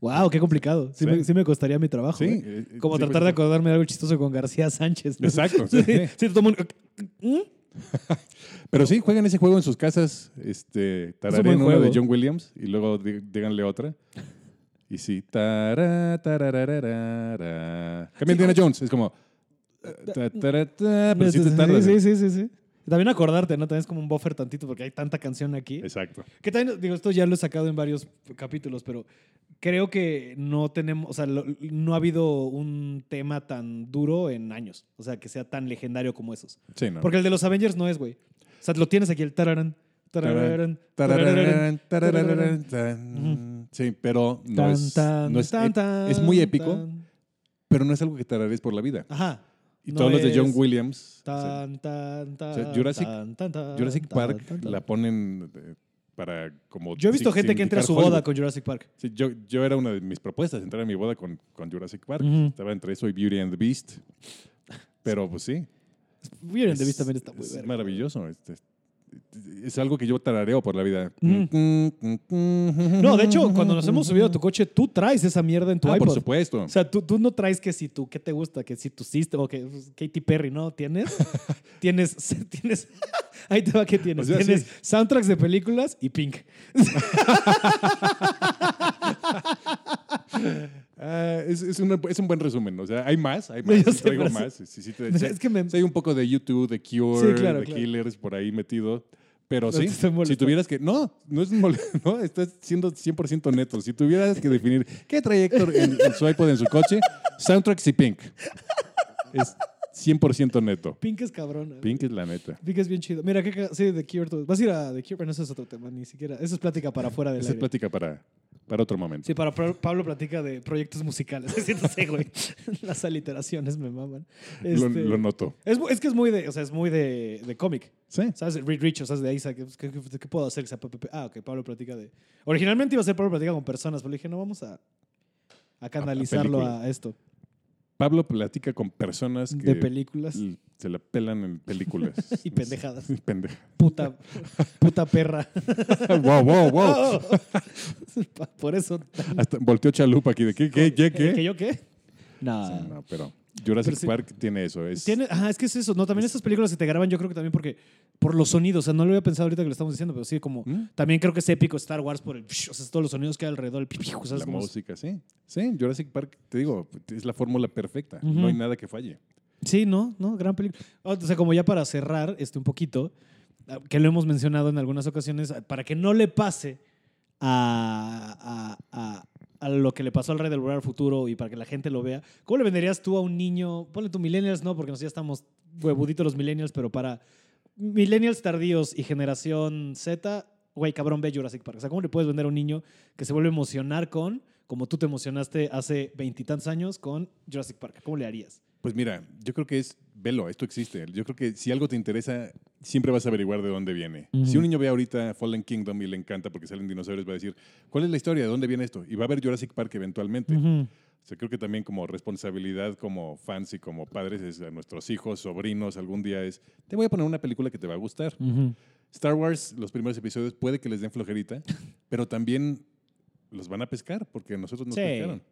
wow, qué complicado. Sí, Sí. Me, sí me costaría mi trabajo. Sí, ¿eh? eh, Como tratar de acordarme de algo chistoso con García Sánchez. ¿no? Exacto, Sí, el mundo- ¿Mm? Pero sí, jueguen ese juego en sus casas, este, tarareen buen uno de. John Williams y luego dí- díganle otra. Y sí, tará, tararararara. Cambia Indiana Jones, es como... eh, ta, tará, ta, pero sí te tardas. sí, sí, sí, sí. También acordarte, ¿no? También es como un buffer tantito porque hay tanta canción aquí. Exacto. Que también, digo, esto ya lo he sacado en varios capítulos, pero creo que no tenemos, o sea, lo- no ha habido un tema tan duro en años. O sea, que sea tan legendario como esos. Sí, ¿no? Porque el de los Avengers no es, güey. O sea, lo tienes aquí el tararán, tararán, tararán, tarararán, tan. Sí, pero no tan, es, tan, no es, tan, tan, es muy épico, pero no es algo que tararees por la vida. Ajá. Y No todos los de John Williams, o Tan, tan, tan, sea, Jurassic- Jurassic Park la ponen eh, para como... Yo he visto sig- gente que entra a su boda Hollywood. con Jurassic Park. Sí, yo, yo era una de mis propuestas, entrar a mi boda con, con Jurassic Park. Ujú. Estaba entre eso y Beauty and the Beast. Pero pues sí. Vieron de es- vista también está muy es verga. maravilloso. Es, es- algo que yo tarareo por la vida. Ujú. No, No, de hecho, cuando nos hemos subido a tu coche, tú traes esa mierda en tu Ah, iPod. por supuesto. O sea, tú, tú no traes que si tú, ¿qué te gusta? Que si tu System o que pues, Katy Perry, ¿no? ¿Tienes? tienes, tienes, ahí te va que tienes. O sea, tienes sí. soundtracks de películas y Pink. Ah, es, es una- es un buen resumen. O sea, hay más, hay más. Sí traigo más. Sí, sí, te- Es que me- hay un poco de YouTube, de Cure, claro, de claro. Killers por ahí metido. Pero No sí, si tuvieras que... No, no es no, estás siendo 100% neto. Si tuvieras que definir qué trae Héctor en, en su iPod, en su coche, soundtracks y Pink. Es 100% neto. Pink es cabrona. Pink es la neta. Pink es bien chido. Mira, qué ca- sí, The Cure. Vas a ir a The Cure, pero no eso es otro tema, ni siquiera. Eso es plática para afuera del Esa es plática para, para otro momento. Sí, para Pablo platica de proyectos musicales. Sé, güey. Las aliteraciones me maman. Lo, Este, lo noto. es, que es muy de, o sea, es muy de, de cómic. Sí. ¿Sabes? Reed Rich, ¿sabes? De ahí, ¿qué, qué, qué- qué puedo hacer? sea? Ah, ok, Pablo platica de... Originalmente iba a ser Pablo platica con personas, pero dije, no, vamos a, a canalizarlo a, esto. Pablo platica con personas que De películas se la pelan en películas. y pendejadas. Y pendeja. Puta, puta perra. wow, wow, wow. Por eso... Hasta volteó chalupa aquí de qué, qué, qué, qué. ¿Que yo qué? No. Sí, no, pero Jurassic. Park tiene eso. Es, Tiene, ajá, es que es eso, ¿no? También estas películas que te graban, yo creo que también porque por los sonidos, o sea, no lo había pensado ahorita que lo estamos diciendo, pero sí, como ¿Mm? también creo que es épico Star Wars por el, o sea, todos los sonidos que hay alrededor, el ¿sabes? la Como música, sí. Sí, Jurassic Park, te digo, es la fórmula perfecta. No hay nada que falle. Sí, no, no, gran película. O sea, como ya para cerrar este un poquito, ah, que lo hemos mencionado en algunas ocasiones, ah, para que no le pase a, a- a- a lo que le pasó al Rey del Volver Futuro y para que la gente lo vea, ¿cómo le venderías tú a un niño? Ponle tu millennials, no, porque nosotros ya estamos huevuditos los millennials, pero para millennials tardíos y generación Z, güey, cabrón, ve Jurassic Park. O sea, ¿cómo le puedes vender a un niño que se vuelve a emocionar con, como tú te emocionaste hace veintitantos años con Jurassic Park? ¿Cómo le harías? Pues mira, yo creo que es, velo, esto existe. Yo creo que si algo te interesa, siempre vas a averiguar de dónde viene. Si un niño ve ahorita Fallen Kingdom y le encanta porque salen dinosaurios, va a decir, ¿cuál es la historia? ¿De dónde viene esto? Y va a ver Jurassic Park eventualmente. O sea, creo que también como responsabilidad como fans y como padres es a nuestros hijos, sobrinos, algún día es, te voy a poner una película que te va a gustar. Star Wars, los primeros episodios puede que les den flojerita, pero también los van a pescar porque nosotros nos Sí. pescaron.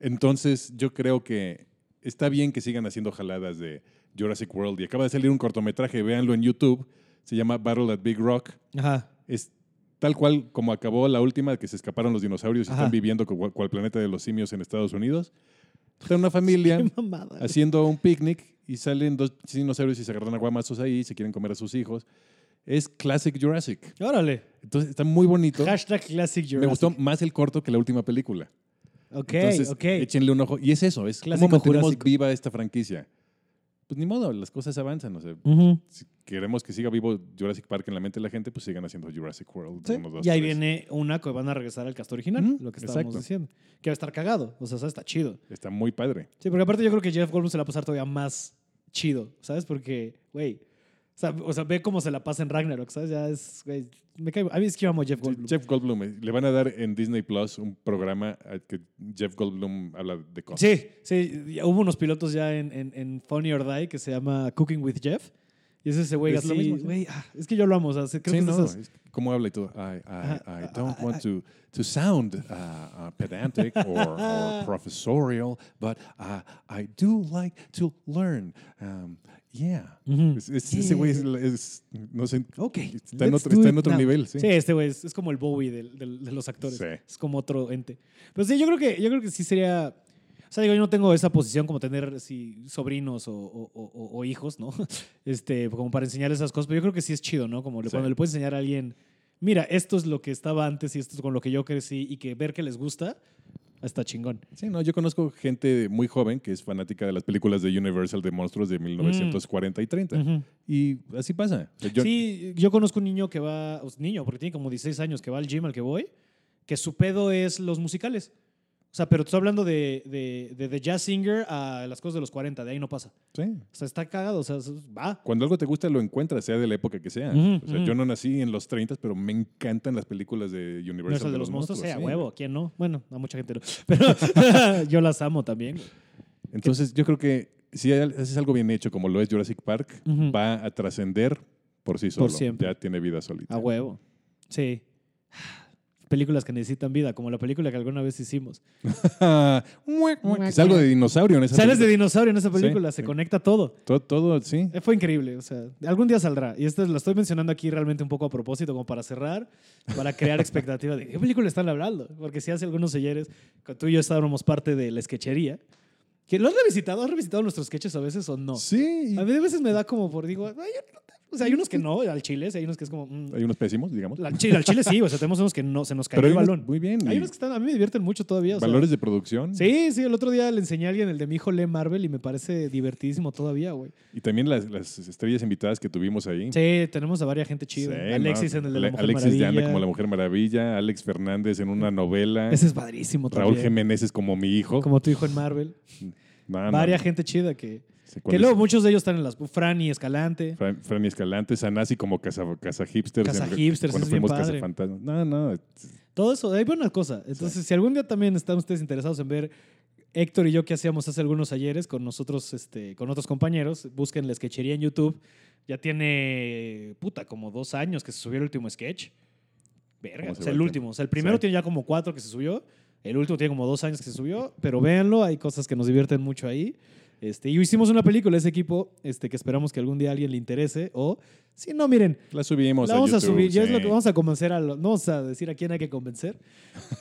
Entonces, yo creo que está bien que sigan haciendo jaladas de Jurassic World y acaba de salir un cortometraje, véanlo en YouTube, se llama Battle at Big Rock. Ajá. Es tal cual como acabó la última, que se escaparon los dinosaurios y Ajá. están viviendo como cual planeta de los simios en Estados Unidos. Está una familia mamada. haciendo un picnic y salen dos dinosaurios y se agarran aguamazos ahí y se quieren comer a sus hijos. Es Classic Jurassic. Órale. Entonces está muy bonito. Hashtag Classic Jurassic. Me gustó más el corto que la última película. Ok, Entonces, ok. échenle un ojo. Y es eso, es Clásico cómo mantenemos jurásico. viva esta franquicia. Pues ni modo, las cosas avanzan. O sea, Ujú. si queremos que siga vivo Jurassic Park en la mente de la gente, pues sigan haciendo Jurassic World. Sí. uno, dos, y ahí tres. viene una que van a regresar al cast original, Ujú, lo que estábamos exacto. diciendo. Que va a estar cagado. O sea, está chido. Está muy padre. Sí, porque aparte yo creo que Jeff Goldblum se la va a pasar todavía más chido, ¿sabes? Porque, güey, sea, o sea, ve cómo se la pasa en Ragnarok, ¿sabes? Ya es, güey, me cae, a mí es que yo amo a Jeff Goldblum. Jeff Goldblum, le van a dar en Disney Plus un programa que Jeff Goldblum habla de cosas. Sí, sí, hubo unos pilotos ya en, en, en Funny or Die que se llama Cooking with Jeff. Y es ese güey Es lo así, güey, ah, es que yo lo amo, o sea, creo Sí, que no, es cómo habla y todo. I, I. I don't I- want I- to, to sound uh, uh, pedantic or, or professorial, but uh, I do like to learn. Um, yeah. Es- es- Ese güey es, es- no sé, Ok. está en otro, está en otro now. nivel. Sí. Sí, este güey es, como el Bowie del- del- de los actores. Sí. Es como otro ente. Pero sí, yo creo que, yo creo que sí sería. O sea, digo, yo no tengo esa posición como tener así, sobrinos o, o- o- o hijos, ¿no? Este, como para enseñar esas cosas. Pero yo creo que sí es chido, ¿no? Como Sí. cuando le puedes enseñar a alguien, mira, esto es lo que estaba antes y esto es con lo que yo crecí y que ver que les gusta, está chingón. Sí, no, yo conozco gente muy joven que es fanática de las películas de Universal de monstruos de 1940 y 30. Ujú. Y así pasa. O sea, yo- Sí, yo conozco un niño que va, niño, porque tiene como 16 años, que va al gym al que voy, que su pedo es los musicales. O sea, pero estoy hablando de, de, de, de Jazz Singer a las cosas de los 40, de ahí no pasa. sí. O sea, está cagado, o sea, va. Cuando algo te gusta, lo encuentras, sea de la época que sea. O sea, yo no nací en los 30, pero me encantan las películas de Universal. El de los monstruos, sí, a sí. huevo, ¿quién no? Bueno, a mucha gente no. Pero yo las amo también. Entonces, yo creo que si haces algo bien hecho, como lo es Jurassic Park, va a trascender por sí solo. siempre. Ya tiene vida solita. A huevo. Sí. Películas que necesitan vida, como la película que alguna vez hicimos. es algo de dinosaurio en esa Sales de película. dinosaurio en esa Sí, película, se sí. conecta todo. todo, todo, sí. Eh, Fue increíble, o sea, algún día saldrá. Y esto lo estoy mencionando aquí realmente un poco a propósito, como para cerrar, para crear expectativa de qué película están hablando. Porque si hace algunos ayeres, tú y yo estábamos parte de la sketchería, que ¿lo has revisitado? ¿Has revisitado nuestros sketches a veces o no? Sí. A mí a veces me da como por, digo, "Ay, O sea, hay unos que no, al chile, hay unos que es como. mm, Hay unos pésimos, digamos. al chile, al chile sí, o sea, tenemos unos que no se nos cayó el unos- balón. muy bien. Hay y unos que están, a mí me divierten mucho todavía. o sea, valores de producción. Sí, sí, el otro día le enseñé a alguien el de mi hijo lee Marvel y me parece divertidísimo todavía, güey. Y también las, las estrellas invitadas que tuvimos ahí. Sí, tenemos a varias gente chida. Sí, Alexis ¿no? en el de la Mujer Alexis de Anda Maravilla. como la Mujer Maravilla, Alex Fernández en una novela, Ese es padrísimo Raúl también. Jiménez es como mi hijo. Como tu hijo en Marvel. No, no, Varias gente chida que... Que es. luego muchos de ellos están en las... Franny Escalante. Fran, Franny Escalante, Sanasi como Casa, casa Hipsters. Casa en- Hipsters, Cuando es bien fuimos Casa padre. Fantasma. No, no. Todo eso, hay buenas cosas. Entonces, si algún día también están ustedes interesados en ver Héctor y yo que hacíamos hace algunos ayeres con nosotros, este, con otros compañeros, busquen la sketchería en YouTube. Ya tiene, puta, como dos años que se subió el último sketch. Verga, ¿Cómo o se sea, el último. O sea, el primero Sí. tiene ya como cuatro que se subió. El último tiene como dos años que se subió. Pero véanlo, hay cosas que nos divierten mucho ahí. Este, y hicimos una película, ese equipo, este, que esperamos que algún día a alguien le interese. O, si no, miren, La subimos la vamos a YouTube, subir, ya es sí. lo que vamos a convencer a los, no vamos a decir a quién hay que convencer,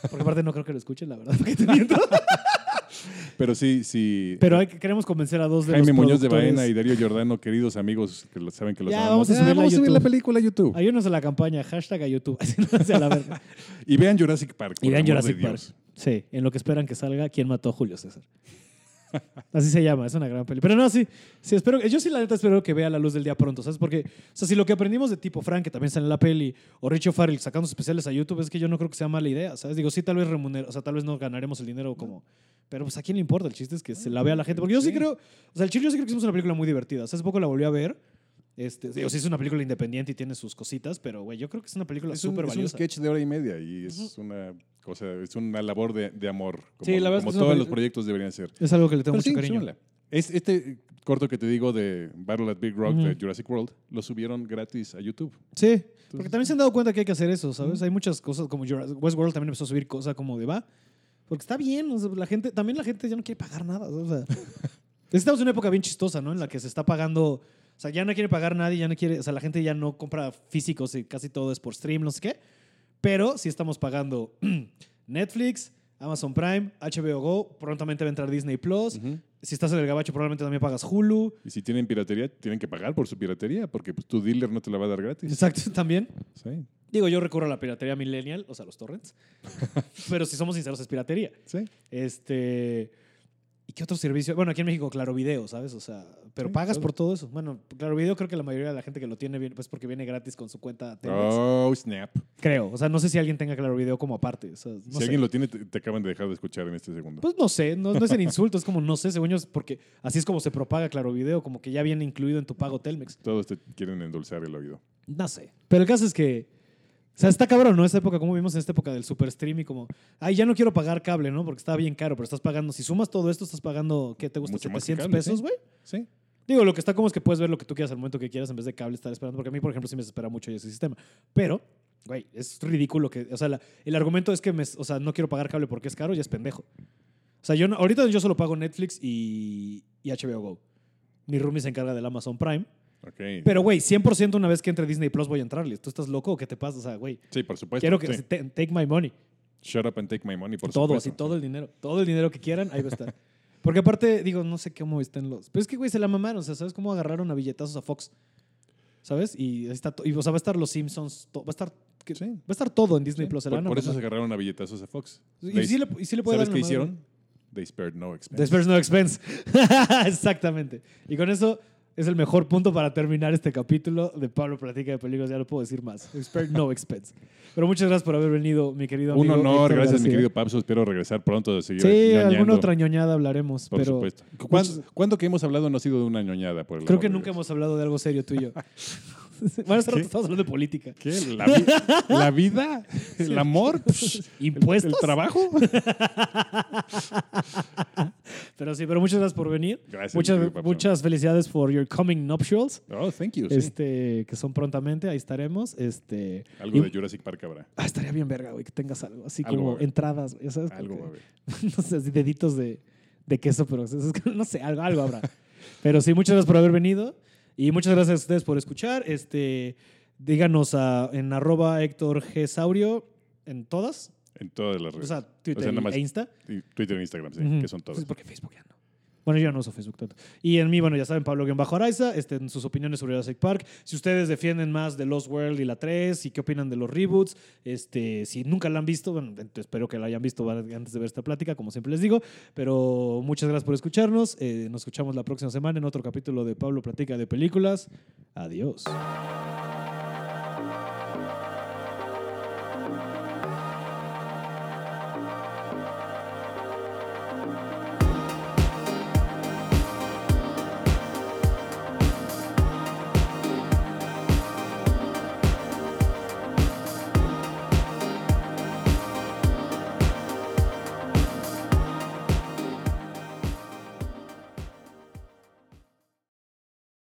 porque aparte no creo que lo escuchen, la verdad, porque te miento. Pero sí, sí. Pero hay que- queremos convencer a dos de Jaime los Muñoz de. Baena y Darío Giordano, queridos amigos que lo saben que los Ya, amamos. vamos a a vamos a subir la película a YouTube. Ayúdenos a la campaña, hashtag a YouTube, sea la verga. Y vean Jurassic Park. Y vean Jurassic Park. Sí, en lo que esperan que salga, ¿quién mató a Julio César? Así se llama, es una gran peli. Pero no, sí, sí, espero, yo sí la neta espero que vea la luz del día pronto, ¿sabes? Porque, o sea, si lo que aprendimos de tipo Frank, que también sale en la peli, o Richo Farrell sacando especiales a YouTube, es que yo no creo que sea mala idea, ¿sabes? Digo, sí, tal vez remunero, o sea, tal vez no ganaremos el dinero como... Pero pues a quién le importa, el chiste es que se la vea la gente. Porque yo sí, Sí. creo, o sea, el chile yo sí creo que hicimos una película muy divertida. O sea, hace poco la volví a ver. Este, digo, sí es una película independiente y tiene sus cositas, pero güey, yo creo que es una película súper es un valiosa. sketch de hora y media y es una cosa, es una labor de, de amor. Como, Sí, la como todos los proyectos deberían ser. Es algo que le tengo Pero mucho sí, cariño. Es este corto que te digo de Battle at Big Rock de Ujú. Jurassic World, lo subieron gratis a YouTube. Sí, porque también se han dado cuenta que hay que hacer eso, ¿sabes? Hay muchas cosas como Jurassic- Westworld también empezó a subir cosas como de va. Porque está bien, o sea, la gente, también la gente ya no quiere pagar nada. O sea, estamos en una época bien chistosa, ¿no? En la que se está pagando, o sea, ya no quiere pagar nadie, ya no quiere, o sea, la gente ya no compra físicos y casi todo es por stream, no sé qué. Pero sí estamos pagando Netflix, Amazon Prime, HBO Go, prontamente va a entrar Disney Plus. Si estás en el gabacho, probablemente también pagas Hulu. Y si tienen piratería, tienen que pagar por su piratería porque pues, tu dealer no te la va a dar gratis. Exacto, también. Sí, Digo, yo recurro a la piratería millennial, o sea, los torrents. Pero si somos sinceros, es piratería. sí. Este. ¿Y qué otro servicio? Bueno, aquí en México, Claro Video, ¿sabes? O sea, pero Sí, pagas por todo eso. Bueno, Claro Video creo que la mayoría de la gente que lo tiene, pues porque viene gratis con su cuenta Telmex. Oh, snap. Creo. O sea, no sé si alguien tenga Claro Video como aparte. O sea, no si sé. alguien lo tiene, te, te acaban de dejar de escuchar en este segundo. Pues no sé, no, no es el insulto, es como no sé, según yo, es porque así es como se propaga Claro Video, como que ya viene incluido en tu pago Telmex. Todos te quieren endulzar el oído. No sé. Pero el caso es que. O sea, está cabrón, ¿no? Esta época, como vimos en esta época del super stream y como, ay, ya no quiero pagar cable, ¿no? Porque está bien caro, pero estás pagando, si sumas todo esto, estás pagando, ¿qué te gusta? Mucho más que 700 cable, pesos, sí. güey. Sí. Digo, lo que está como es que puedes ver lo que tú quieras al momento que quieras en vez de cable estar esperando, porque a mí, por ejemplo, sí me desespera mucho ese sistema. Pero, güey, es ridículo que, o sea, la- el argumento es que, me, o sea, no quiero pagar cable porque es caro y es pendejo. O sea, yo no- ahorita yo solo pago Netflix y, y HBO Go. Mi roomie se encarga del Amazon Prime. Ok. Pero, güey, 100% una vez que entre Disney Plus voy a entrarle. ¿Tú estás loco o qué te pasa? O sea, güey, sí, por supuesto. quiero que sí. take my money. Shut up and take my money, por todo, supuesto. así, todo el dinero. Todo el dinero que quieran, ahí va a estar. Porque aparte, digo, no sé cómo estén los... Pero es que, güey, se la mamaron. O sea, ¿sabes cómo agarraron a billetazos a Fox? ¿Sabes? Y, ahí está y o sea, va a estar Los Simpsons, va a estar... Sí. Va a estar todo en Disney Sí, Plus. Por, por eso se agarraron a billetazos a Fox. y, They- sí le, y sí le puede ¿Sabes dar qué una madre. hicieron? They spared no expense. There's no expense. Exactamente. Y con eso es el mejor punto para terminar este capítulo de Pablo Platica de Películas. Ya no puedo decir más. Spare no expense. Pero muchas gracias por haber venido, mi querido Un amigo. honor, Héctor gracias mi querido Papso. Espero regresar pronto a seguir Sí, ñoñando, alguna otra ñoñada hablaremos. Por pero supuesto. ¿Cuándo, cuándo que hemos hablado no ha sido de una ñoñada? Por el Creo que de nunca hemos hablado de algo serio tú y yo. bueno, hace rato estamos hablando de política. ¿Qué? ¿La, vi- la vida? ¿El amor? Psh, ¿Impuestos? ¿El trabajo? Pero sí, pero muchas gracias por venir. Gracias, Muchas, felicidades por your coming nuptials. Oh, thank you. sí. Este, que son prontamente, ahí estaremos. Este, Algo y- de Jurassic Park habrá. Ah, estaría bien verga, güey, que tengas algo. Así Algo como entradas, güey, ¿sabes? Algo haber. no sé, así deditos de, de queso, pero no sé, algo, algo habrá. pero sí, muchas gracias por haber venido. Y muchas gracias a ustedes por escuchar. Este, díganos a- en arroba Héctor G. Saurio en todas. En todas las O redes. sea, Twitter O sea, más- e Insta. Twitter e Instagram, sí, que son todas. Pues porque Facebook ya no. Bueno, yo no uso Facebook tanto. Y en mí, bueno, ya saben, Pablo-Araiza, este, en sus opiniones sobre Jurassic Park. Si ustedes defienden más de Lost World y la 3 y qué opinan de los reboots, este, si nunca la han visto, bueno, espero que la hayan visto antes de ver esta plática, como siempre les digo. Pero muchas gracias por escucharnos. Eh, nos escuchamos la próxima semana en otro capítulo de Pablo Platica de Películas. Adiós.